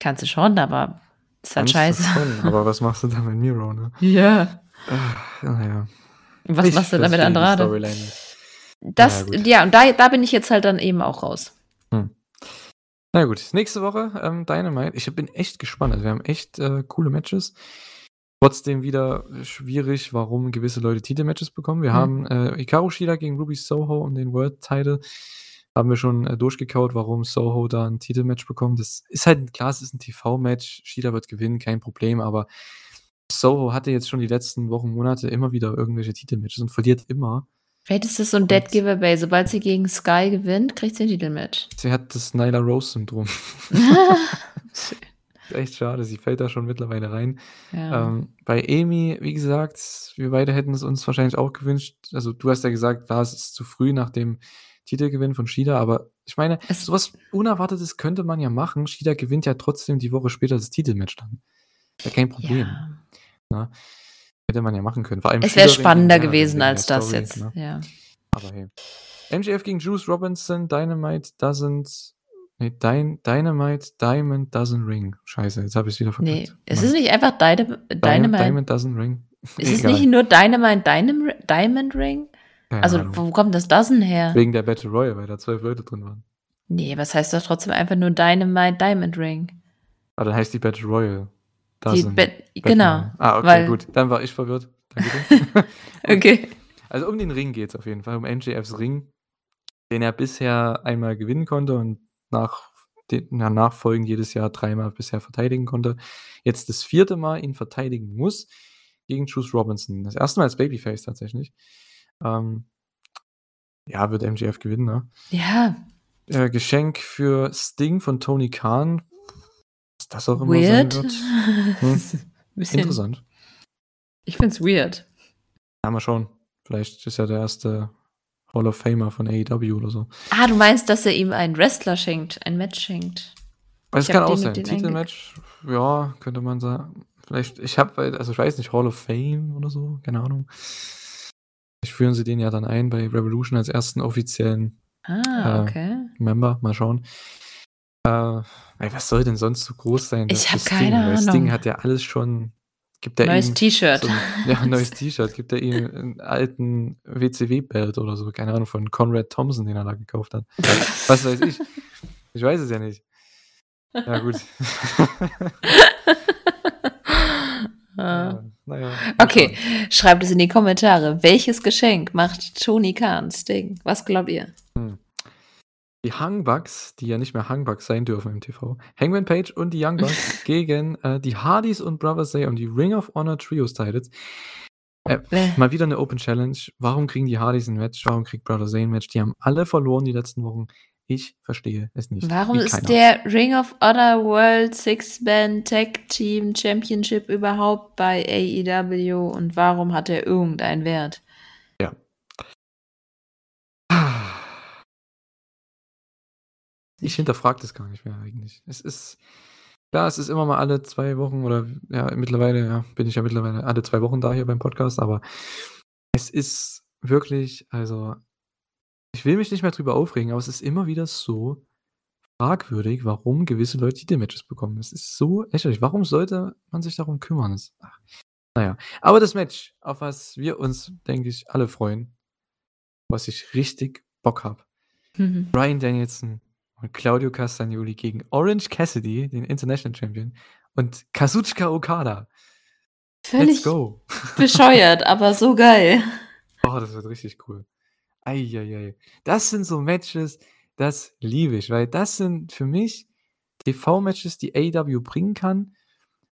Kannst du schon, aber ist halt Kannst du scheiße. Schon, aber was machst du da mit Miro, ne? Ja. Ach, naja. Was Ich machst du da mit Andrade? Storyline nicht. Das, ja, ja, und da, da bin ich jetzt halt dann eben auch raus. Na gut, nächste Woche ähm, Dynamite. Ich bin echt gespannt. Also wir haben echt äh, coole Matches. Trotzdem wieder schwierig, warum gewisse Leute Titelmatches bekommen. Wir Hm. haben äh, Hikaru Shida gegen Ruby Soho um den World Title. Haben wir schon äh, durchgekaut, warum Soho da ein Titelmatch bekommt. Das ist halt klar, es ist ein TV-Match. Shida wird gewinnen, kein Problem, aber Soho hatte jetzt schon die letzten Wochen, Monate immer wieder irgendwelche Titelmatches und verliert immer. Vielleicht ist das so ein Und- Dead Giveaway. Sobald sie gegen Sky gewinnt, kriegt sie ein Titelmatch. Sie hat das Nyla Rose-Syndrom. Echt schade, sie fällt da schon mittlerweile rein. ja. Ähm, bei Amy, wie gesagt, wir beide hätten es uns wahrscheinlich auch gewünscht. Also du hast ja gesagt, es ist zu früh nach dem Titelgewinn von Shida, aber ich meine, Es- sowas Unerwartetes könnte man ja machen. Shida gewinnt ja trotzdem die Woche später das Titelmatch dann. Ja, kein Problem. ja. Hätte man ja machen können. Vor allem Es wäre spannender gewesen als das Story, jetzt. Ne? Ja. Aber hey. MJF gegen Juice Robinson, Dynamite doesn't. Nee, Dyn Dynamite Diamond doesn't ring. Scheiße, jetzt habe ich es wieder Nee, verkackt. es ist nicht einfach Dynamite. Diamond doesn't ring. Ist es nicht nur Dynamite Dynam- Diamond Ring? Keine Also, Ahnung. wo kommt das Dozen her? Wegen der Battle Royale, weil da zwölf Leute drin waren. Nee, was heißt doch trotzdem einfach nur Dynamite Diamond Ring? Ah, dann heißt die Battle Royal. Die Dozen. Ba- genau. Ah, okay, weil- gut. Dann war ich verwirrt. Danke. Okay. Also um den Ring geht es auf jeden Fall, um MJFs Ring, den er bisher einmal gewinnen konnte und nach den, na, nachfolgend jedes Jahr dreimal bisher verteidigen konnte. Jetzt das vierte Mal ihn verteidigen muss gegen Juice Robinson. Das erste Mal als Babyface tatsächlich. Ähm, ja, wird MJF gewinnen, ne? Ja, Äh, Geschenk für Sting von Tony Khan. Was das auch immer weird. sein wird. Hm. Bisschen, Interessant. Ich find's weird. Ja, mal schauen. Vielleicht ist er der erste Hall of Famer von AEW oder so. Ah, du meinst, dass er ihm einen Wrestler schenkt, ein Match schenkt. Es Ich kann auch sein. Titelmatch, ja, könnte man sagen. Vielleicht, ich habe, also ich weiß nicht, Hall of Fame oder so, keine Ahnung. Vielleicht führen sie den ja dann ein bei Revolution als ersten offiziellen Ah, Äh, okay. Member. Mal schauen. Äh, was soll denn sonst so groß sein? Ich das- hab das keine Ding? Weil Das Ahnung. Ding hat ja alles schon. Gibt er Neues T-Shirt. so ja, ein neues T-Shirt. Gibt er ihm einen alten WCW-Belt oder so. Keine Ahnung, von Conrad Thompson, den er da gekauft hat. Was weiß ich. Ich weiß es ja nicht. Ja, gut. Ah. Ja, naja. Okay, schauen. schreibt es in die Kommentare. Welches Geschenk macht Tony Khan Sting? Was glaubt ihr? Die Hangbucks, die ja nicht mehr Hangbucks sein dürfen im TV, Hangman Page und die Young Bucks gegen äh, die Hardys und Brothers Day um die Ring of Honor Trios Titles. Äh, Äh. mal wieder eine Open Challenge. Warum kriegen die Hardys ein Match? Warum kriegt Brothers Day ein Match? Die haben alle verloren die letzten Wochen. Ich verstehe es nicht. Warum ist der Ring of Honor World Six-Man Tag Team Championship überhaupt bei AEW und warum hat er irgendeinen Wert? Ich hinterfrage das gar nicht mehr eigentlich. Es ist, klar, es ist immer mal alle zwei Wochen oder ja, mittlerweile, ja, bin ich ja mittlerweile alle zwei Wochen da hier beim Podcast, aber es ist wirklich, also, ich will mich nicht mehr drüber aufregen, aber es ist immer wieder so fragwürdig, warum gewisse Leute Titelmatches bekommen. Es ist so lächerlich. Warum sollte man sich darum kümmern? Es, ach, naja, aber das Match, auf was wir uns, denke ich, alle freuen, was ich richtig Bock habe. Mhm. Brian Danielson und Claudio Castagnoli gegen Orange Cassidy, den International Champion, und Kazuchika Okada. Völlig Let's go. bescheuert, aber so geil. Oh, das wird richtig cool. Eieiei. Das sind so Matches, das liebe ich, weil das sind für mich TV-Matches, die AEW bringen kann,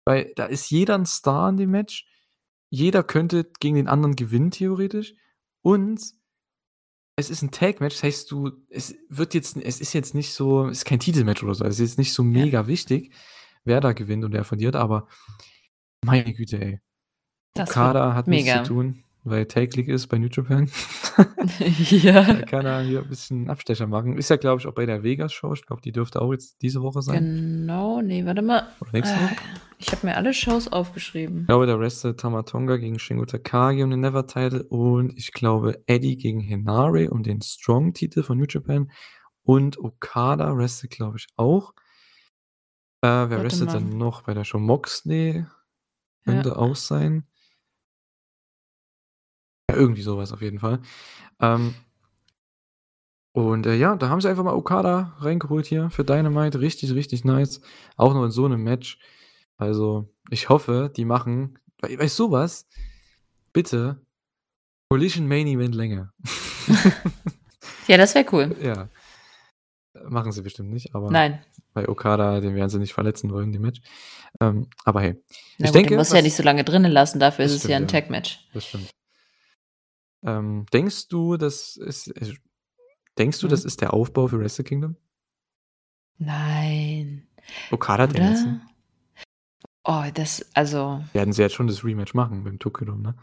weil da ist jeder ein Star in dem Match. Jeder könnte gegen den anderen gewinnen, theoretisch. Und es ist ein Tag-Match, das heißt, du, es wird jetzt, es ist jetzt nicht so, es ist kein Titelmatch oder so, es ist jetzt nicht so mega wichtig, wer da gewinnt und wer verliert, aber meine Güte, ey. Das Okada hat nichts mega. zu tun, weil Take League ist bei New Japan. ja. Da kann er hier ein bisschen Abstecher machen. Ist ja, glaube ich, auch bei der Vegas-Show. Ich glaube, die dürfte auch jetzt diese Woche sein. Genau, nee, warte mal. Oder nächste Woche. Äh, Ich habe mir alle Shows aufgeschrieben. Ich glaube, der wrestelt Tamatonga gegen Shingo Takagi um den Never-Title und ich glaube, Eddie gegen Hinare um den Strong-Titel von New Japan und Okada wrestelt, glaube ich, auch. Äh, wer Warte mal. dann noch bei der Show? Moxley könnte Ja. auch sein. Ja, irgendwie sowas auf jeden Fall. Ähm, und äh, ja, da haben sie einfach mal Okada reingeholt hier für Dynamite. Richtig, richtig nice. Auch noch in so einem Match. Also, ich hoffe, die machen, weißt du was? Bitte Collision Main Event länger. Ja, das wäre cool. ja. Machen sie bestimmt nicht, aber Nein. bei Okada, den werden sie nicht verletzen wollen, die Match. Ähm, aber hey, Na ich gut, denke, den musst du ja nicht so lange drinnen lassen, dafür ist es ja ein stimmt, ja. Tag-Match. das stimmt. Ähm, denkst du, das ist, äh, denkst du, Hm? das ist der Aufbau für Wrestle Kingdom? Nein. Okada Danielson? Oder? Oh, das, also, Werden sie jetzt schon das Rematch machen beim Tokyo Dome, ne?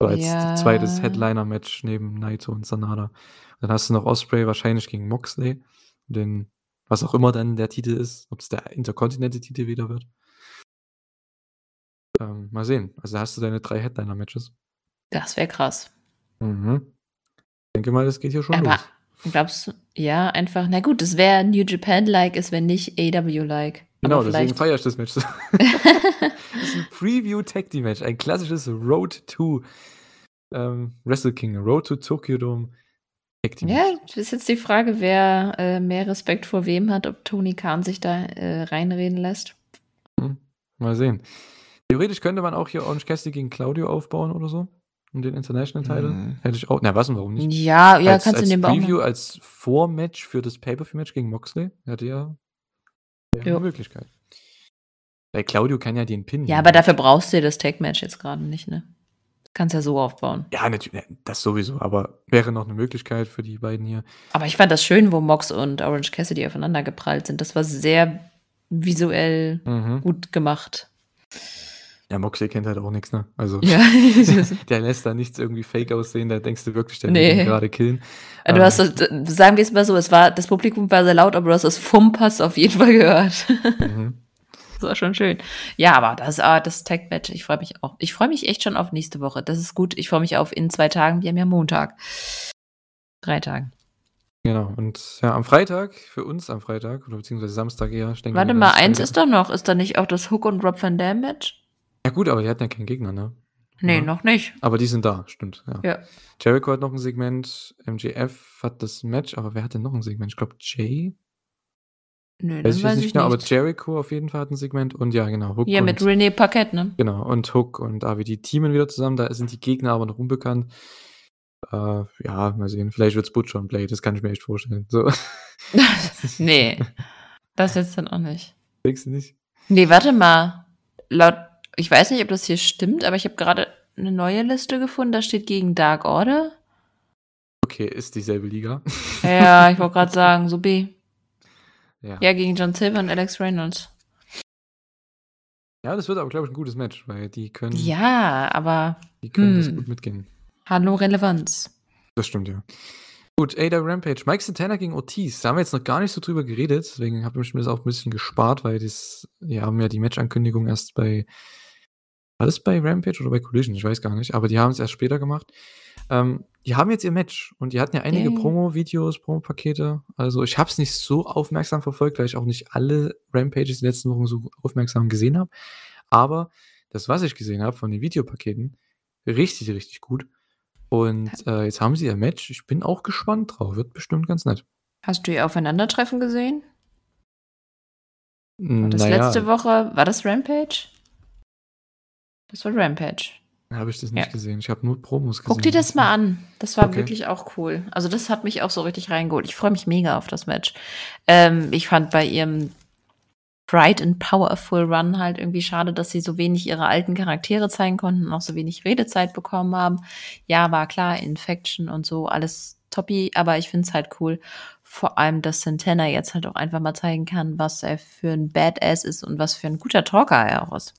So als Ja. zweites Headliner-Match neben Naito und Sanada. Dann hast du noch Osprey wahrscheinlich gegen Moxley. Den, was auch immer dann der Titel ist, ob es der Intercontinental-Titel wieder wird. Ähm, mal sehen. Also hast du deine drei Headliner-Matches. das wäre krass. Mhm. Ich denke mal, das geht hier schon Aber los. glaubst du, ja, einfach, na gut, es wäre New Japan-like, es wäre nicht AW-like. Genau, Aber deswegen feiere ich das Match. das ist ein Preview Tag Team Match, ein klassisches Road to ähm, Wrestle Kingdom, Road to Tokyo Dome Tag Team Ja, Match. ist jetzt die Frage, wer äh, mehr Respekt vor wem hat, ob Tony Khan sich da äh, reinreden lässt. Mal sehen. Theoretisch könnte man auch hier Orange Cassidy gegen Claudio aufbauen oder so. Und den International-Title. Mhm. Hätte ich auch. Na, was denn, warum nicht? Ja, ja, als, kannst du als nebenbei auch Preview, machen. als Vormatch für das Pay-Per-View-Match gegen Moxley. Hätte ja, wäre Jo. eine Möglichkeit. Weil Claudio kann ja den Pin. Ja, nehmen. aber dafür brauchst du dir das Tag-Match jetzt gerade nicht, ne? Kannst ja so aufbauen. Ja, natürlich, das sowieso, aber wäre noch eine Möglichkeit für die beiden hier. Aber ich fand das schön, wo Mox und Orange Cassidy aufeinander geprallt sind. Das war sehr visuell Mhm. gut gemacht. Ja, Moxley kennt halt auch nichts, ne? Also, Ja. der lässt da nichts irgendwie fake aussehen, da denkst du wirklich, der Nee. will ihn gerade killen. du Ähm, hast das, sagen wir es mal so, es war, das Publikum war sehr laut, aber du hast das Fump hast du auf jeden Fall gehört. Mhm. Das war schon schön. Ja, aber das, ah, das Tag-Match, ich freue mich auch. Ich freue mich echt schon auf nächste Woche. Das ist gut. Ich freue mich auf in zwei Tagen. Wir haben ja Montag. Drei Tagen. Genau, und ja, am Freitag, für uns am Freitag, oder beziehungsweise Samstag eher, ich denke Warte mal, eins ist doch noch. Ist da nicht auch das Hook und Rob Van Dam Match? Ja, gut, aber die hatten ja keinen Gegner, ne? Nee, Ja. noch nicht. Aber die sind da, stimmt, ja. Ja. Jericho hat noch ein Segment, MJF hat das Match, aber wer hat denn noch ein Segment? Ich glaube, Jay? Nö, Weiß das ich weiß ich nicht genau, aber. Jericho auf jeden Fall hat ein Segment und ja, genau, Hook Ja, und, mit René Paquette, ne? genau, und Hook und Avi, die teamen wieder zusammen, da sind die Gegner aber noch unbekannt. Äh, ja, mal sehen, vielleicht wird's Butcher und Blade, das kann ich mir echt vorstellen. So, nee. Das jetzt dann auch nicht. denkst du nicht? Nee, warte mal. Laut, ich weiß nicht, ob das hier stimmt, aber ich habe gerade eine neue Liste gefunden. Da steht gegen Dark Order. Okay, ist dieselbe Liga. Ja, ich wollte gerade sagen, so B. ja. Ja, gegen John Silver und Alex Reynolds. ja, das wird aber, glaube ich, ein gutes Match, weil die können, Ja, aber die können das hm. gut mitgehen. hallo Relevanz. Das stimmt, ja. Gut, Ada Rampage. Mike Santana gegen Ortiz. Da haben wir jetzt noch gar nicht so drüber geredet. Deswegen habe ich mir das auch ein bisschen gespart, weil das, wir haben ja die Match-Ankündigung erst bei, war das bei Rampage oder bei Collision? Ich weiß gar nicht. Aber die haben es erst später gemacht. Ähm, die haben jetzt ihr Match und die hatten ja einige. Promo-Videos, Promo-Pakete. Also ich habe es nicht so aufmerksam verfolgt, weil ich auch nicht alle Rampages die letzten Wochen so aufmerksam gesehen habe. Aber das, was ich gesehen habe von den Videopaketen, richtig, richtig gut. Und äh, jetzt haben sie ihr Match. Ich bin auch gespannt drauf. Wird bestimmt ganz nett. Hast du ihr Aufeinandertreffen gesehen? War das naja, letzte Woche? War das Rampage? Das war Rampage. habe ich das nicht Ja. gesehen. Ich habe nur Promos gesehen. Guck dir das mal an. Das war Okay. wirklich auch cool. Also das hat mich auch so richtig reingeholt. Ich freue mich mega auf das Match. Ähm, ich fand bei ihrem Bright and Powerful Run halt irgendwie schade, dass sie so wenig ihre alten Charaktere zeigen konnten und auch so wenig Redezeit bekommen haben. Ja, war klar, Infection und so, alles toppi, aber ich finde es halt cool. Vor allem, dass Santana jetzt halt auch einfach mal zeigen kann, was er für ein Badass ist und was für ein guter Talker er auch ist.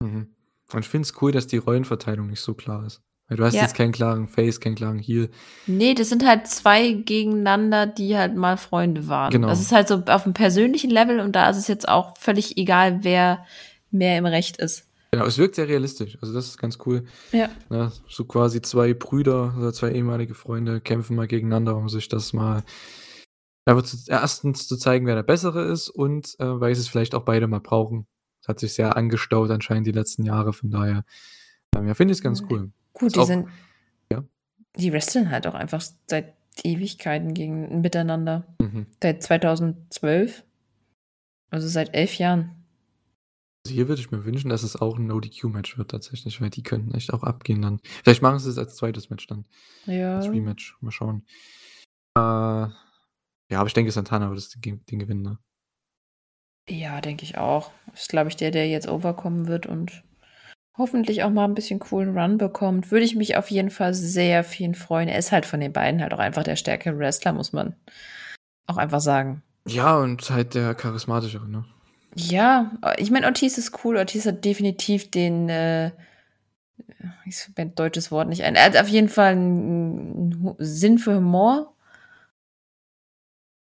Mhm. Und ich finde es cool, dass die Rollenverteilung nicht so klar ist. Weil du hast Ja. jetzt keinen klaren Face, keinen klaren Heal. Nee, das sind halt zwei gegeneinander, die halt mal Freunde waren. Genau. Das ist halt so auf einem persönlichen Level und da ist es jetzt auch völlig egal, wer mehr im Recht ist. Genau, es wirkt sehr realistisch. Also das ist ganz cool. Ja. Ne? So quasi zwei Brüder oder zwei ehemalige Freunde kämpfen mal gegeneinander, um sich das mal einfach zu, erstens zu zeigen, wer der Bessere ist und äh, weil sie es vielleicht auch beide mal brauchen. Das hat sich sehr angestaut anscheinend die letzten Jahre. Von daher, ähm, ja, finde ich es ganz cool. Gut, Ist die auch- sind. ja. Die wresteln halt auch einfach seit Ewigkeiten gegen miteinander. Mhm. Seit 2012. Also seit elf Jahren. Also hier würde ich mir wünschen, dass es auch ein No-DQ-Match wird tatsächlich, weil die könnten echt auch abgehen dann. Vielleicht machen sie es als zweites Match dann. Ja. Als Rematch. Mal schauen. Äh, ja, aber ich denke, Santana wird das Ding, Ding gewinnen, ne? Ja, denke ich auch. Ist, glaube ich, der, der jetzt overkommen wird und hoffentlich auch mal ein bisschen coolen Run bekommt. Würde ich mich auf jeden Fall sehr für ihn freuen. Er ist halt von den beiden halt auch einfach der stärkere Wrestler, muss man auch einfach sagen. Ja, und halt der charismatischere, ne? Ja, ich meine, Ortiz ist cool. Ortiz hat definitiv den, äh, ich mir ein deutsches Wort nicht ein. Er hat auf jeden Fall einen Hu- Sinn für Humor.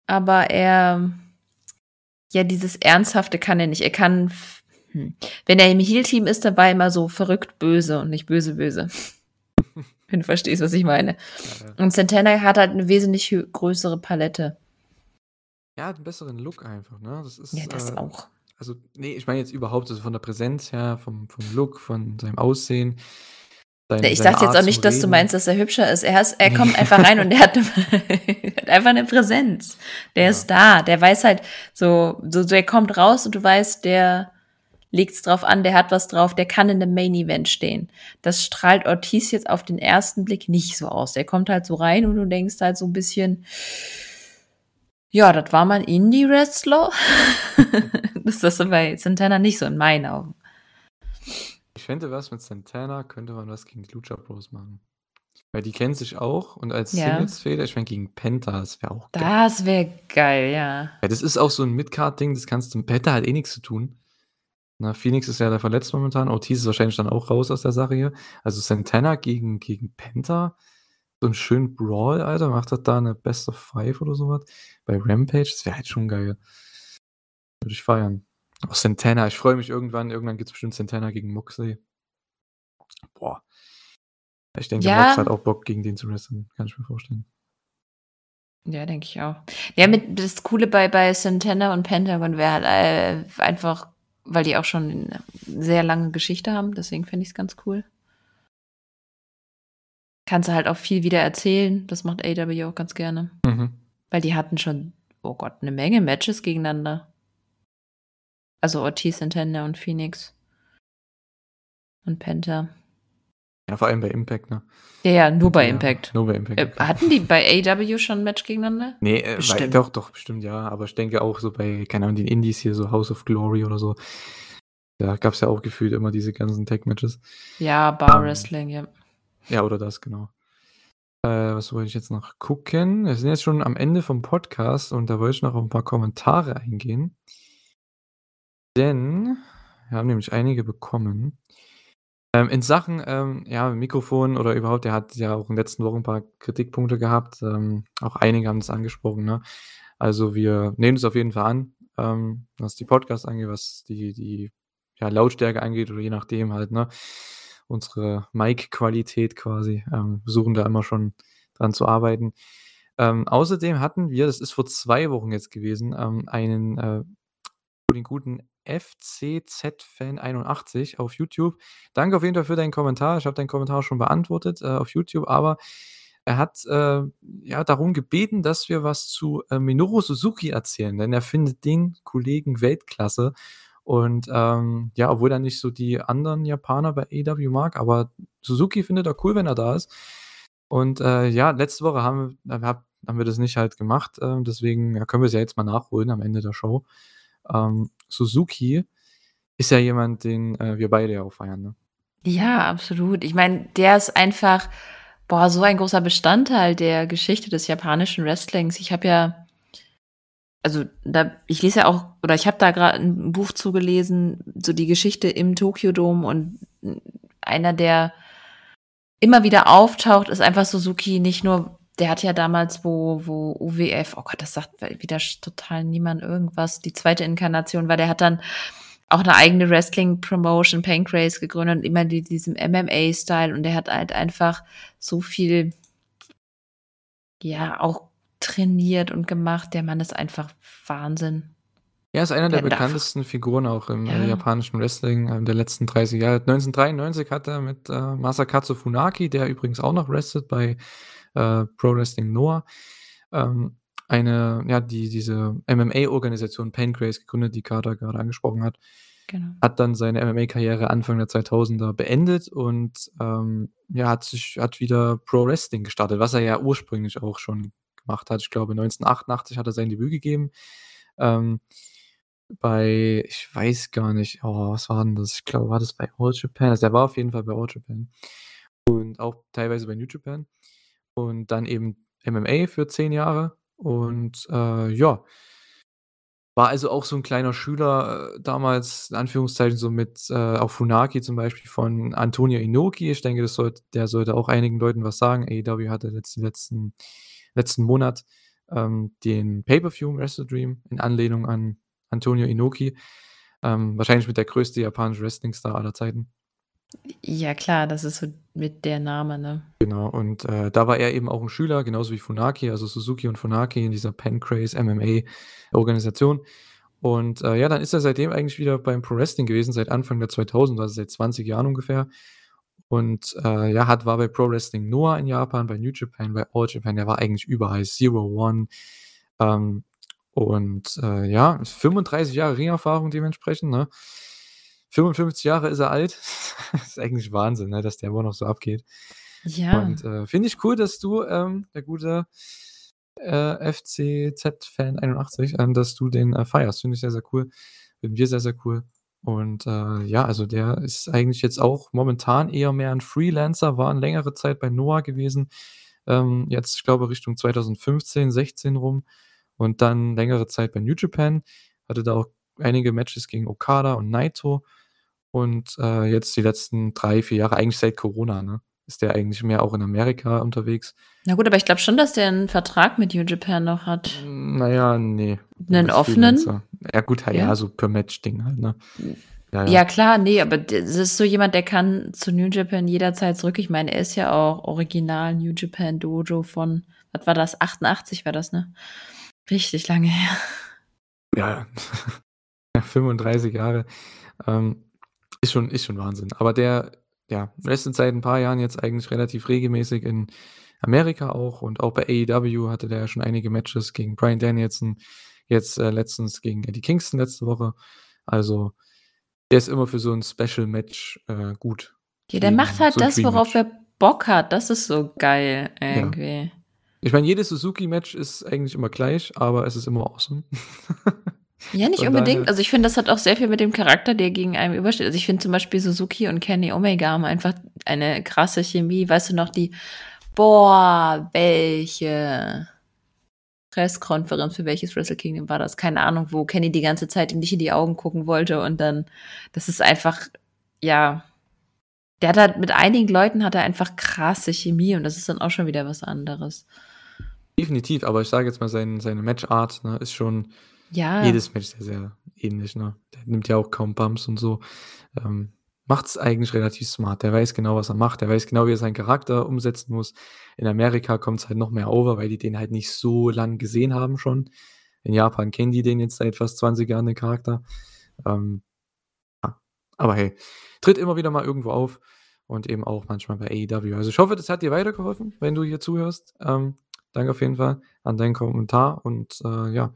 Aber er, ja, dieses Ernsthafte kann er nicht. Er kann, hm. wenn er im Heal-Team ist, dann war er immer so verrückt böse und nicht böse böse. wenn du verstehst, was ich meine. Ja, Und Santana hat halt eine wesentlich größere Palette. hat einen besseren Look einfach, ne? Das ist. Ja, das äh, auch. Also, nee, ich meine jetzt überhaupt, also von der Präsenz her, vom, vom Look, von seinem Aussehen. Seine- Ich dachte jetzt auch nicht, dass du meinst, dass er hübscher ist. Er, ist, er kommt einfach rein und er hat, hat einfach eine Präsenz. Der Ja. ist da. Der weiß halt so, so, der kommt raus und du weißt, der legt's drauf an, der hat was drauf, der kann in einem Main Event stehen. Das strahlt Ortiz jetzt auf den ersten Blick nicht so aus. Der kommt halt so rein und du denkst halt so ein bisschen, ja, das war mal ein Indie-Wrestler. das ist das bei Santana nicht so in meinen Augen. Fände was mit Santana, könnte man was gegen die Lucha Bros machen. Weil die kennen sich auch und als Ja. Singles-Fehler, ich meine, gegen Penta, das wäre auch geil. Das wäre geil, ja. Ja, das ist auch so ein Midcard-Ding, das kannst du. Penta hat eh nichts zu tun. Na, Phoenix ist ja da verletzt momentan. Ortiz ist wahrscheinlich dann auch raus aus der Sache hier. Also Santana gegen, gegen Penta. So einen schönen Brawl, Alter. Macht das da eine Best of Five oder sowas? Bei Rampage, das wäre halt schon geil. Würde ich feiern. Auch Santana, ich freue mich irgendwann. Irgendwann gibt es bestimmt Santana gegen Moxley. Boah. Ich denke, Ja. Mox hat auch Bock, gegen den zu wresteln. Kann ich mir vorstellen. Ja, denke ich auch. Ja, mit, das Coole bei, bei Santana und Pentagon wäre halt äh, einfach, weil die auch schon eine sehr lange Geschichte haben, deswegen finde ich es ganz cool. Kannst du halt auch viel wieder erzählen, das macht AW auch ganz gerne. Mhm. Weil die hatten schon, oh Gott, eine Menge Matches gegeneinander. Also Ortiz, Santana und Phoenix. Und Penta. Ja, vor allem bei Impact, ne? Ja, ja, nur bei Ja, Impact. Nur bei Impact. Äh, hatten die bei AW schon ein Match gegeneinander? Nee, äh, weil, Bestimmt. doch, doch, bestimmt ja. Aber ich denke auch so bei, keine Ahnung, den Indies hier, so House of Glory oder so. Da gab es ja auch gefühlt immer diese ganzen Tag-Matches. Ja, Bar Ähm, Wrestling, ja. Ja, oder das, genau. Äh, was wollte ich jetzt noch gucken? Wir sind jetzt schon am Ende vom Podcast und da wollte ich noch auf ein paar Kommentare eingehen. Denn wir haben nämlich einige bekommen. Ähm, in Sachen ähm, ja, Mikrofon oder überhaupt, der hat ja auch in den letzten Wochen ein paar Kritikpunkte gehabt. Ähm, auch einige haben das angesprochen. Ne? Also wir nehmen es auf jeden Fall an, ähm, was die Podcasts angeht, was die, die ja, Lautstärke angeht oder je nachdem halt. Ne? Unsere Mic-Qualität quasi. Ähm, versuchen da immer schon dran zu arbeiten. Ähm, außerdem hatten wir, das ist vor zwei Wochen jetzt gewesen, ähm, einen äh, den guten FCZ-Fan81 auf YouTube. Danke auf jeden Fall für deinen Kommentar. Ich habe deinen Kommentar schon beantwortet äh, auf YouTube, aber er hat äh, ja darum gebeten, dass wir was zu äh, Minoru Suzuki erzählen, denn er findet den Kollegen Weltklasse. Und ähm, ja, obwohl er nicht so die anderen Japaner bei AW mag, aber Suzuki findet er cool, wenn er da ist. Und äh, ja, letzte Woche haben, haben wir das nicht halt gemacht, äh, deswegen ja, können wir es ja jetzt mal nachholen am Ende der Show. Ähm, Suzuki ist ja jemand, den äh, wir beide ja auch feiern. Ne? Ja, absolut. Ich meine, der ist einfach, boah, so ein großer Bestandteil der Geschichte des japanischen Wrestlings. Ich habe ja, also da, ich lese ja auch, oder ich habe da gerade ein Buch zugelesen, so die Geschichte im Tokyo Dome und einer, der immer wieder auftaucht, ist einfach Suzuki, nicht nur, der hat ja damals, wo, wo UWF, oh Gott, das sagt wieder total niemand irgendwas, die zweite Inkarnation war, der hat dann auch eine eigene Wrestling-Promotion, Pancrase, gegründet und immer die, diesem MMA-Style und der hat halt einfach so viel, ja, auch trainiert und gemacht. Der Mann ist einfach Wahnsinn. Er ist einer der Der darf- bekanntesten Figuren auch im Ja. äh, japanischen Wrestling ähm, der letzten 30 Jahre. 1993 hat er mit äh, Masakatsu Funaki, der übrigens auch noch wrestelt bei äh, Pro Wrestling Noah, ähm, eine, ja, die, diese MMA-Organisation Pancrase gegründet, die Carter gerade angesprochen hat. Genau. hat dann seine MMA-Karriere Anfang der 2000er beendet und ähm, ja, hat sich hat wieder Pro Wrestling gestartet, was er ja ursprünglich auch schon gemacht hat. Ich glaube, 1988 hat er sein Debüt gegeben. Ähm, bei, ich weiß gar nicht, oh, was war denn das? Ich glaube, war das bei All Japan? Also, der war auf jeden Fall bei All Japan. Und auch teilweise bei New Japan. Und dann eben MMA für zehn Jahre. Und äh, ja, war also auch so ein kleiner Schüler äh, damals, in Anführungszeichen, so mit äh, auch Funaki zum Beispiel von Antonio Inoki. Ich denke, das sollte, der sollte auch einigen Leuten was sagen. AEW hatte letzten, letzten, letzten Monat ähm, den Pay-Per-View Wrestle Dream in Anlehnung an Antonio Inoki. Ähm, wahrscheinlich mit der größte japanische Wrestling-Star aller Zeiten. Ja, klar, das ist so mit der Name, ne? Genau, und äh, da war er eben auch ein Schüler, genauso wie Funaki, also Suzuki und Funaki in dieser Pancrase MMA-Organisation. Und äh, ja, dann ist er seitdem eigentlich wieder beim Pro Wrestling gewesen, seit Anfang der 2000, also seit 20 Jahren ungefähr. Und äh, ja, hat, war bei Pro Wrestling Noah in Japan, bei New Japan, bei All Japan, der war eigentlich überall, Zero One. Ähm, und äh, ja, 35 Jahre Ringerfahrung dementsprechend, ne? 55 Jahre ist er alt. das ist eigentlich Wahnsinn, ne, dass der immer noch so abgeht. Ja. Und äh, finde ich cool, dass du, ähm, der gute äh, FCZ-Fan 81, ähm, dass du den äh, feierst. Finde ich sehr, sehr cool. Finden wir sehr, sehr cool. Und äh, ja, also der ist eigentlich jetzt auch momentan eher mehr ein Freelancer, war eine längere Zeit bei Noah gewesen. Ähm, jetzt, ich glaube, Richtung 2015, 16 rum. Und dann längere Zeit bei New Japan. Hatte da auch einige Matches gegen Okada und Naito. Und äh, jetzt die letzten drei, vier Jahre, eigentlich seit Corona, ne? Ist der eigentlich mehr auch in Amerika unterwegs. Na gut, aber ich glaube schon, dass der einen Vertrag mit New Japan noch hat. Naja, nee. Einen offenen? Freelancer. Ja, gut, ja, Ja. so per Match-Ding halt, ne? Ja, Ja, klar, nee, aber das ist so jemand, der kann zu New Japan jederzeit zurück. Ich meine, er ist ja auch original New Japan Dojo von, was war das? 88 war das, ne? Richtig lange her. Ja, ja 35 Jahre. Ähm, ist, schon, ist schon Wahnsinn. Aber der, ja, letzten seit ein paar Jahren jetzt eigentlich relativ regelmäßig in Amerika auch und auch bei AEW hatte der ja schon einige Matches gegen Brian Danielson, jetzt äh, letztens gegen Eddie Kingston letzte Woche. Also der ist immer für so ein Special Match äh, gut. Ja, der macht halt so das, worauf er Bock hat. Das ist so geil irgendwie. Ich meine, jedes Suzuki-Match ist eigentlich immer gleich, aber es ist immer awesome. Ja, nicht Von unbedingt. Also ich finde, das hat auch sehr viel mit dem Charakter, der gegen einem übersteht. Also ich finde zum Beispiel Suzuki und Kenny Omega haben einfach eine krasse Chemie. Weißt du noch, die, boah, welche Presskonferenz für welches Wrestle Kingdom war das? Keine Ahnung, wo Kenny die ganze Zeit ihm nicht in die Augen gucken wollte und dann, das ist einfach, ja, der hat halt mit einigen Leuten hat er einfach krasse Chemie und das ist dann auch schon wieder was anderes. Definitiv, aber ich sage jetzt mal, sein, seine Matchart ne, ist schon Ja. jedes Match sehr, sehr ähnlich. Ne? Der nimmt ja auch kaum Bumps und so. Ähm, Macht es eigentlich relativ smart. Der weiß genau, was er macht. Der weiß genau, wie er seinen Charakter umsetzen muss. In Amerika kommt es halt noch mehr over, weil die den halt nicht so lang gesehen haben schon. In Japan kennen die den jetzt seit fast 20 Jahren, den Charakter. Ähm, ja. Aber hey, tritt immer wieder mal irgendwo auf und eben auch manchmal bei AEW. Also ich hoffe, das hat dir weitergeholfen, wenn du hier zuhörst. Ähm, danke auf jeden Fall an deinen Kommentar und äh, ja.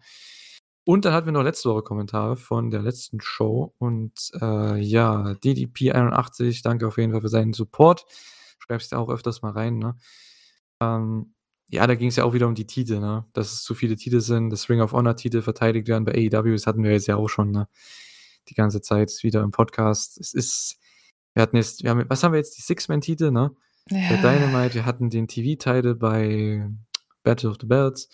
Und dann hatten wir noch letzte Woche Kommentare von der letzten Show und äh, ja, DDP81, danke auf jeden Fall für seinen Support. Schreibst ja auch öfters mal rein, ne? Ähm, ja, da ging es ja auch wieder um die Titel, ne? Dass es zu viele Titel sind, dass Ring of Honor Titel verteidigt werden bei AEW, das hatten wir jetzt ja auch schon, ne? Die ganze Zeit wieder im Podcast. Es ist, wir hatten jetzt, wir haben, was haben wir jetzt? Die Six-Man-Titel, ne? Bei Dynamite, wir hatten den TV-Titel bei Battle of the Belts.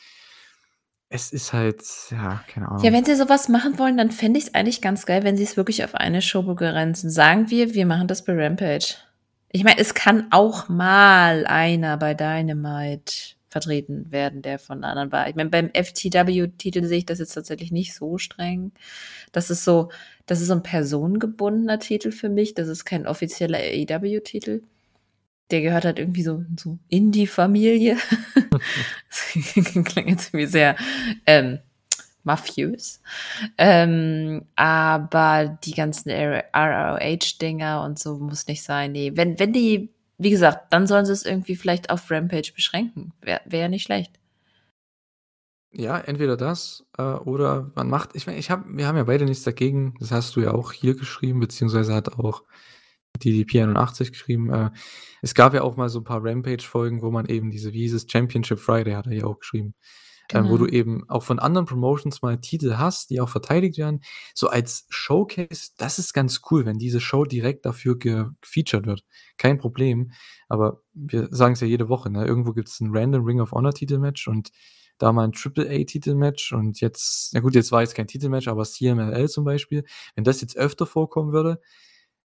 Es ist halt, ja, keine Ahnung. Ja, wenn sie sowas machen wollen, dann fände ich es eigentlich ganz geil, wenn sie es wirklich auf eine Show begrenzen. Sagen wir, wir machen das bei Rampage. Ich meine, es kann auch mal einer bei Dynamite vertreten werden, der von anderen war. Ich meine, beim FTW-Titel sehe ich das jetzt tatsächlich nicht so streng. Das ist so, das ist so ein personengebundener Titel für mich. Das ist kein offizieller AEW-Titel. Der gehört halt irgendwie so, so in die Familie. das klingt jetzt irgendwie sehr ähm, mafiös. Ähm, aber die ganzen ROH-Dinger und so muss nicht sein. Nee, wenn, wenn die, wie gesagt, dann sollen sie es irgendwie vielleicht auf Rampage beschränken. Wäre wär ja nicht schlecht. Ja, entweder das äh, oder man macht, ich meine, ich hab, wir haben ja beide nichts dagegen, das hast du ja auch hier geschrieben, beziehungsweise hat auch DDP 81 geschrieben. Äh, es gab ja auch mal so ein paar Rampage-Folgen, wo man eben diese, wie hieß es, Championship Friday hat er ja auch geschrieben, ähm, wo Genau. du eben auch von anderen Promotions mal Titel hast, die auch verteidigt werden. So als Showcase, das ist ganz cool, wenn diese Show direkt dafür ge gefeatured wird. Kein Problem. Aber wir sagen es ja jede Woche, ne? Irgendwo gibt es ein random Ring of Honor Titelmatch und da mal ein AAA-Titelmatch und jetzt, na gut, jetzt war jetzt kein Titelmatch, aber CMLL zum Beispiel, wenn das jetzt öfter vorkommen würde,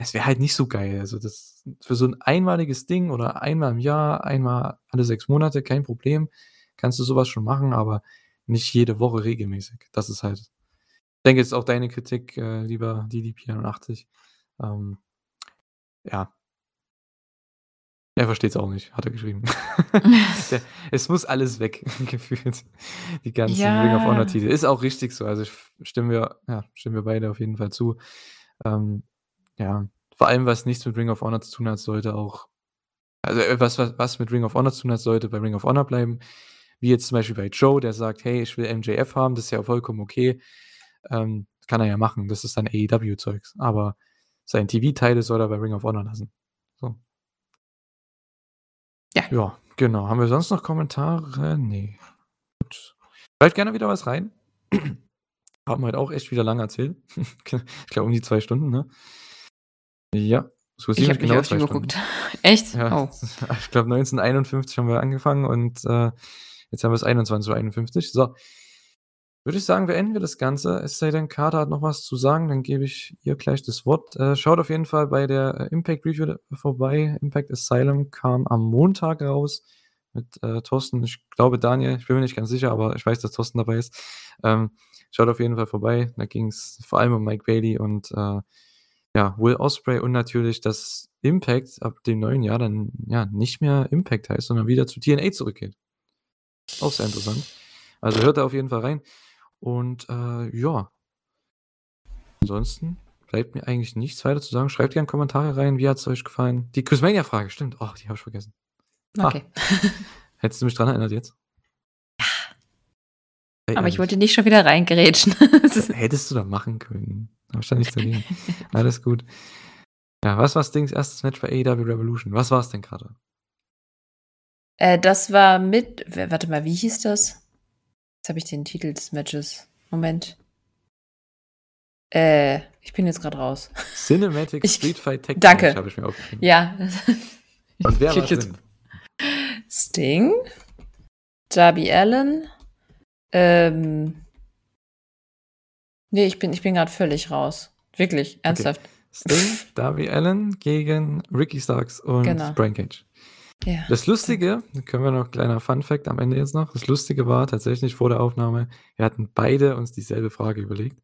es wäre halt nicht so geil. Also das für so ein einmaliges Ding oder einmal im Jahr, einmal alle sechs Monate, kein Problem. Kannst du sowas schon machen, aber nicht jede Woche regelmäßig. Das ist halt. Ich denke, jetzt auch deine Kritik, äh, lieber DDP81. Ähm, ja. Er versteht es auch nicht, hat er geschrieben. Der, es muss alles weg, gefühlt. Die ganzen Ja. Ring of Honor Titel. Ist auch richtig so. Also stimmen wir, ja, stimmen wir beide auf jeden Fall zu. Ähm, ja, vor allem, was nichts mit Ring of Honor zu tun hat, sollte auch, also äh, was, was, was mit Ring of Honor zu tun hat, sollte bei Ring of Honor bleiben. Wie jetzt zum Beispiel bei Joe, der sagt, hey, ich will MJF haben, das ist ja vollkommen okay. Ähm, kann er ja machen, das ist dann AEW-Zeugs. Aber sein TV-Teil soll er bei Ring of Honor lassen. So. Ja. Ja, genau. Haben wir sonst noch Kommentare? Nee. Gut. Schreibt gerne wieder was rein. Haben heute auch echt wieder lang erzählt. ich glaube um die zwei Stunden, ne? Ja, so ich habe genau Stunden. geguckt. Echt? Ja, oh. Ich glaube 1951 haben wir angefangen und äh, jetzt haben wir es 21.51 Uhr. So, würde ich sagen, beenden wir das Ganze. Es sei denn, Kater hat noch was zu sagen, dann gebe ich ihr gleich das Wort. Äh, schaut auf jeden Fall bei der äh, Impact Review vorbei. Impact Asylum kam am Montag raus mit äh, Thorsten. Ich glaube, Daniel, ich bin mir nicht ganz sicher, aber ich weiß, dass Thorsten dabei ist. Ähm, schaut auf jeden Fall vorbei. Da ging es vor allem um Mike Bailey und äh, ja, Will Osprey und natürlich, dass Impact ab dem neuen Jahr dann ja nicht mehr Impact heißt, sondern wieder zu TNA zurückgeht. Auch sehr interessant. Also hört da auf jeden Fall rein. Und äh, ja. Ansonsten bleibt mir eigentlich nichts weiter zu sagen. Schreibt gerne Kommentare rein. Wie hat es euch gefallen? Die Quizmania-Frage, stimmt. Oh, die habe ich vergessen. Okay. Ah. Hättest du mich dran erinnert jetzt? Ja. Aber ich wollte nicht schon wieder reingerätschen. Hättest du da machen können. Hab ich da dagegen. Alles gut. Ja, was war Stings erstes Match bei AEW Revolution? Was war es denn gerade? Äh, das war mit, warte mal, wie hieß das? Jetzt habe ich den Titel des Matches. Moment. Äh, ich bin jetzt gerade raus. Cinematic ich, Street Fight Tech Danke. habe ich mir aufgeschrieben. Ja. Und wer war drin? Sting, Darby Allen, ähm, nee, ich bin, ich bin gerade völlig raus. Wirklich, ernsthaft. Okay. Sting, Darby Allen gegen Ricky Starks und genau. Brian Cage. Ja. Das Lustige, können wir noch kleiner Fun Fact am Ende jetzt noch. Das Lustige war tatsächlich vor der Aufnahme, wir hatten beide uns dieselbe Frage überlegt.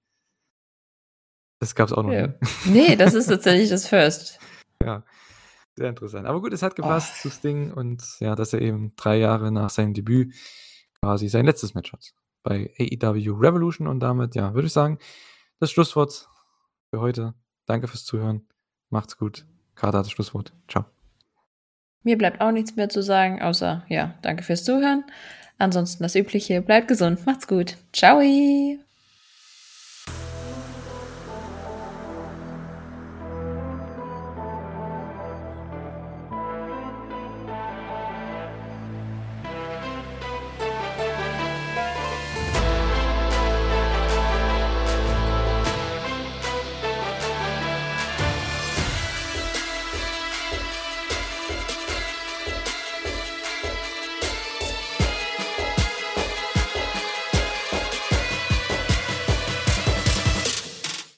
Das gab es auch noch ja. nie. Nee, das ist tatsächlich das First. Ja, sehr interessant. Aber gut, es hat gepasst oh. zu Sting und ja, dass er eben drei Jahre nach seinem Debüt quasi sein letztes Match hat bei AEW Revolution und damit, ja, würde ich sagen, das Schlusswort für heute. Danke fürs Zuhören. Macht's gut. Kater hat das Schlusswort. Ciao. Mir bleibt auch nichts mehr zu sagen, außer ja, danke fürs Zuhören. Ansonsten das Übliche, bleibt gesund, macht's gut. Ciao.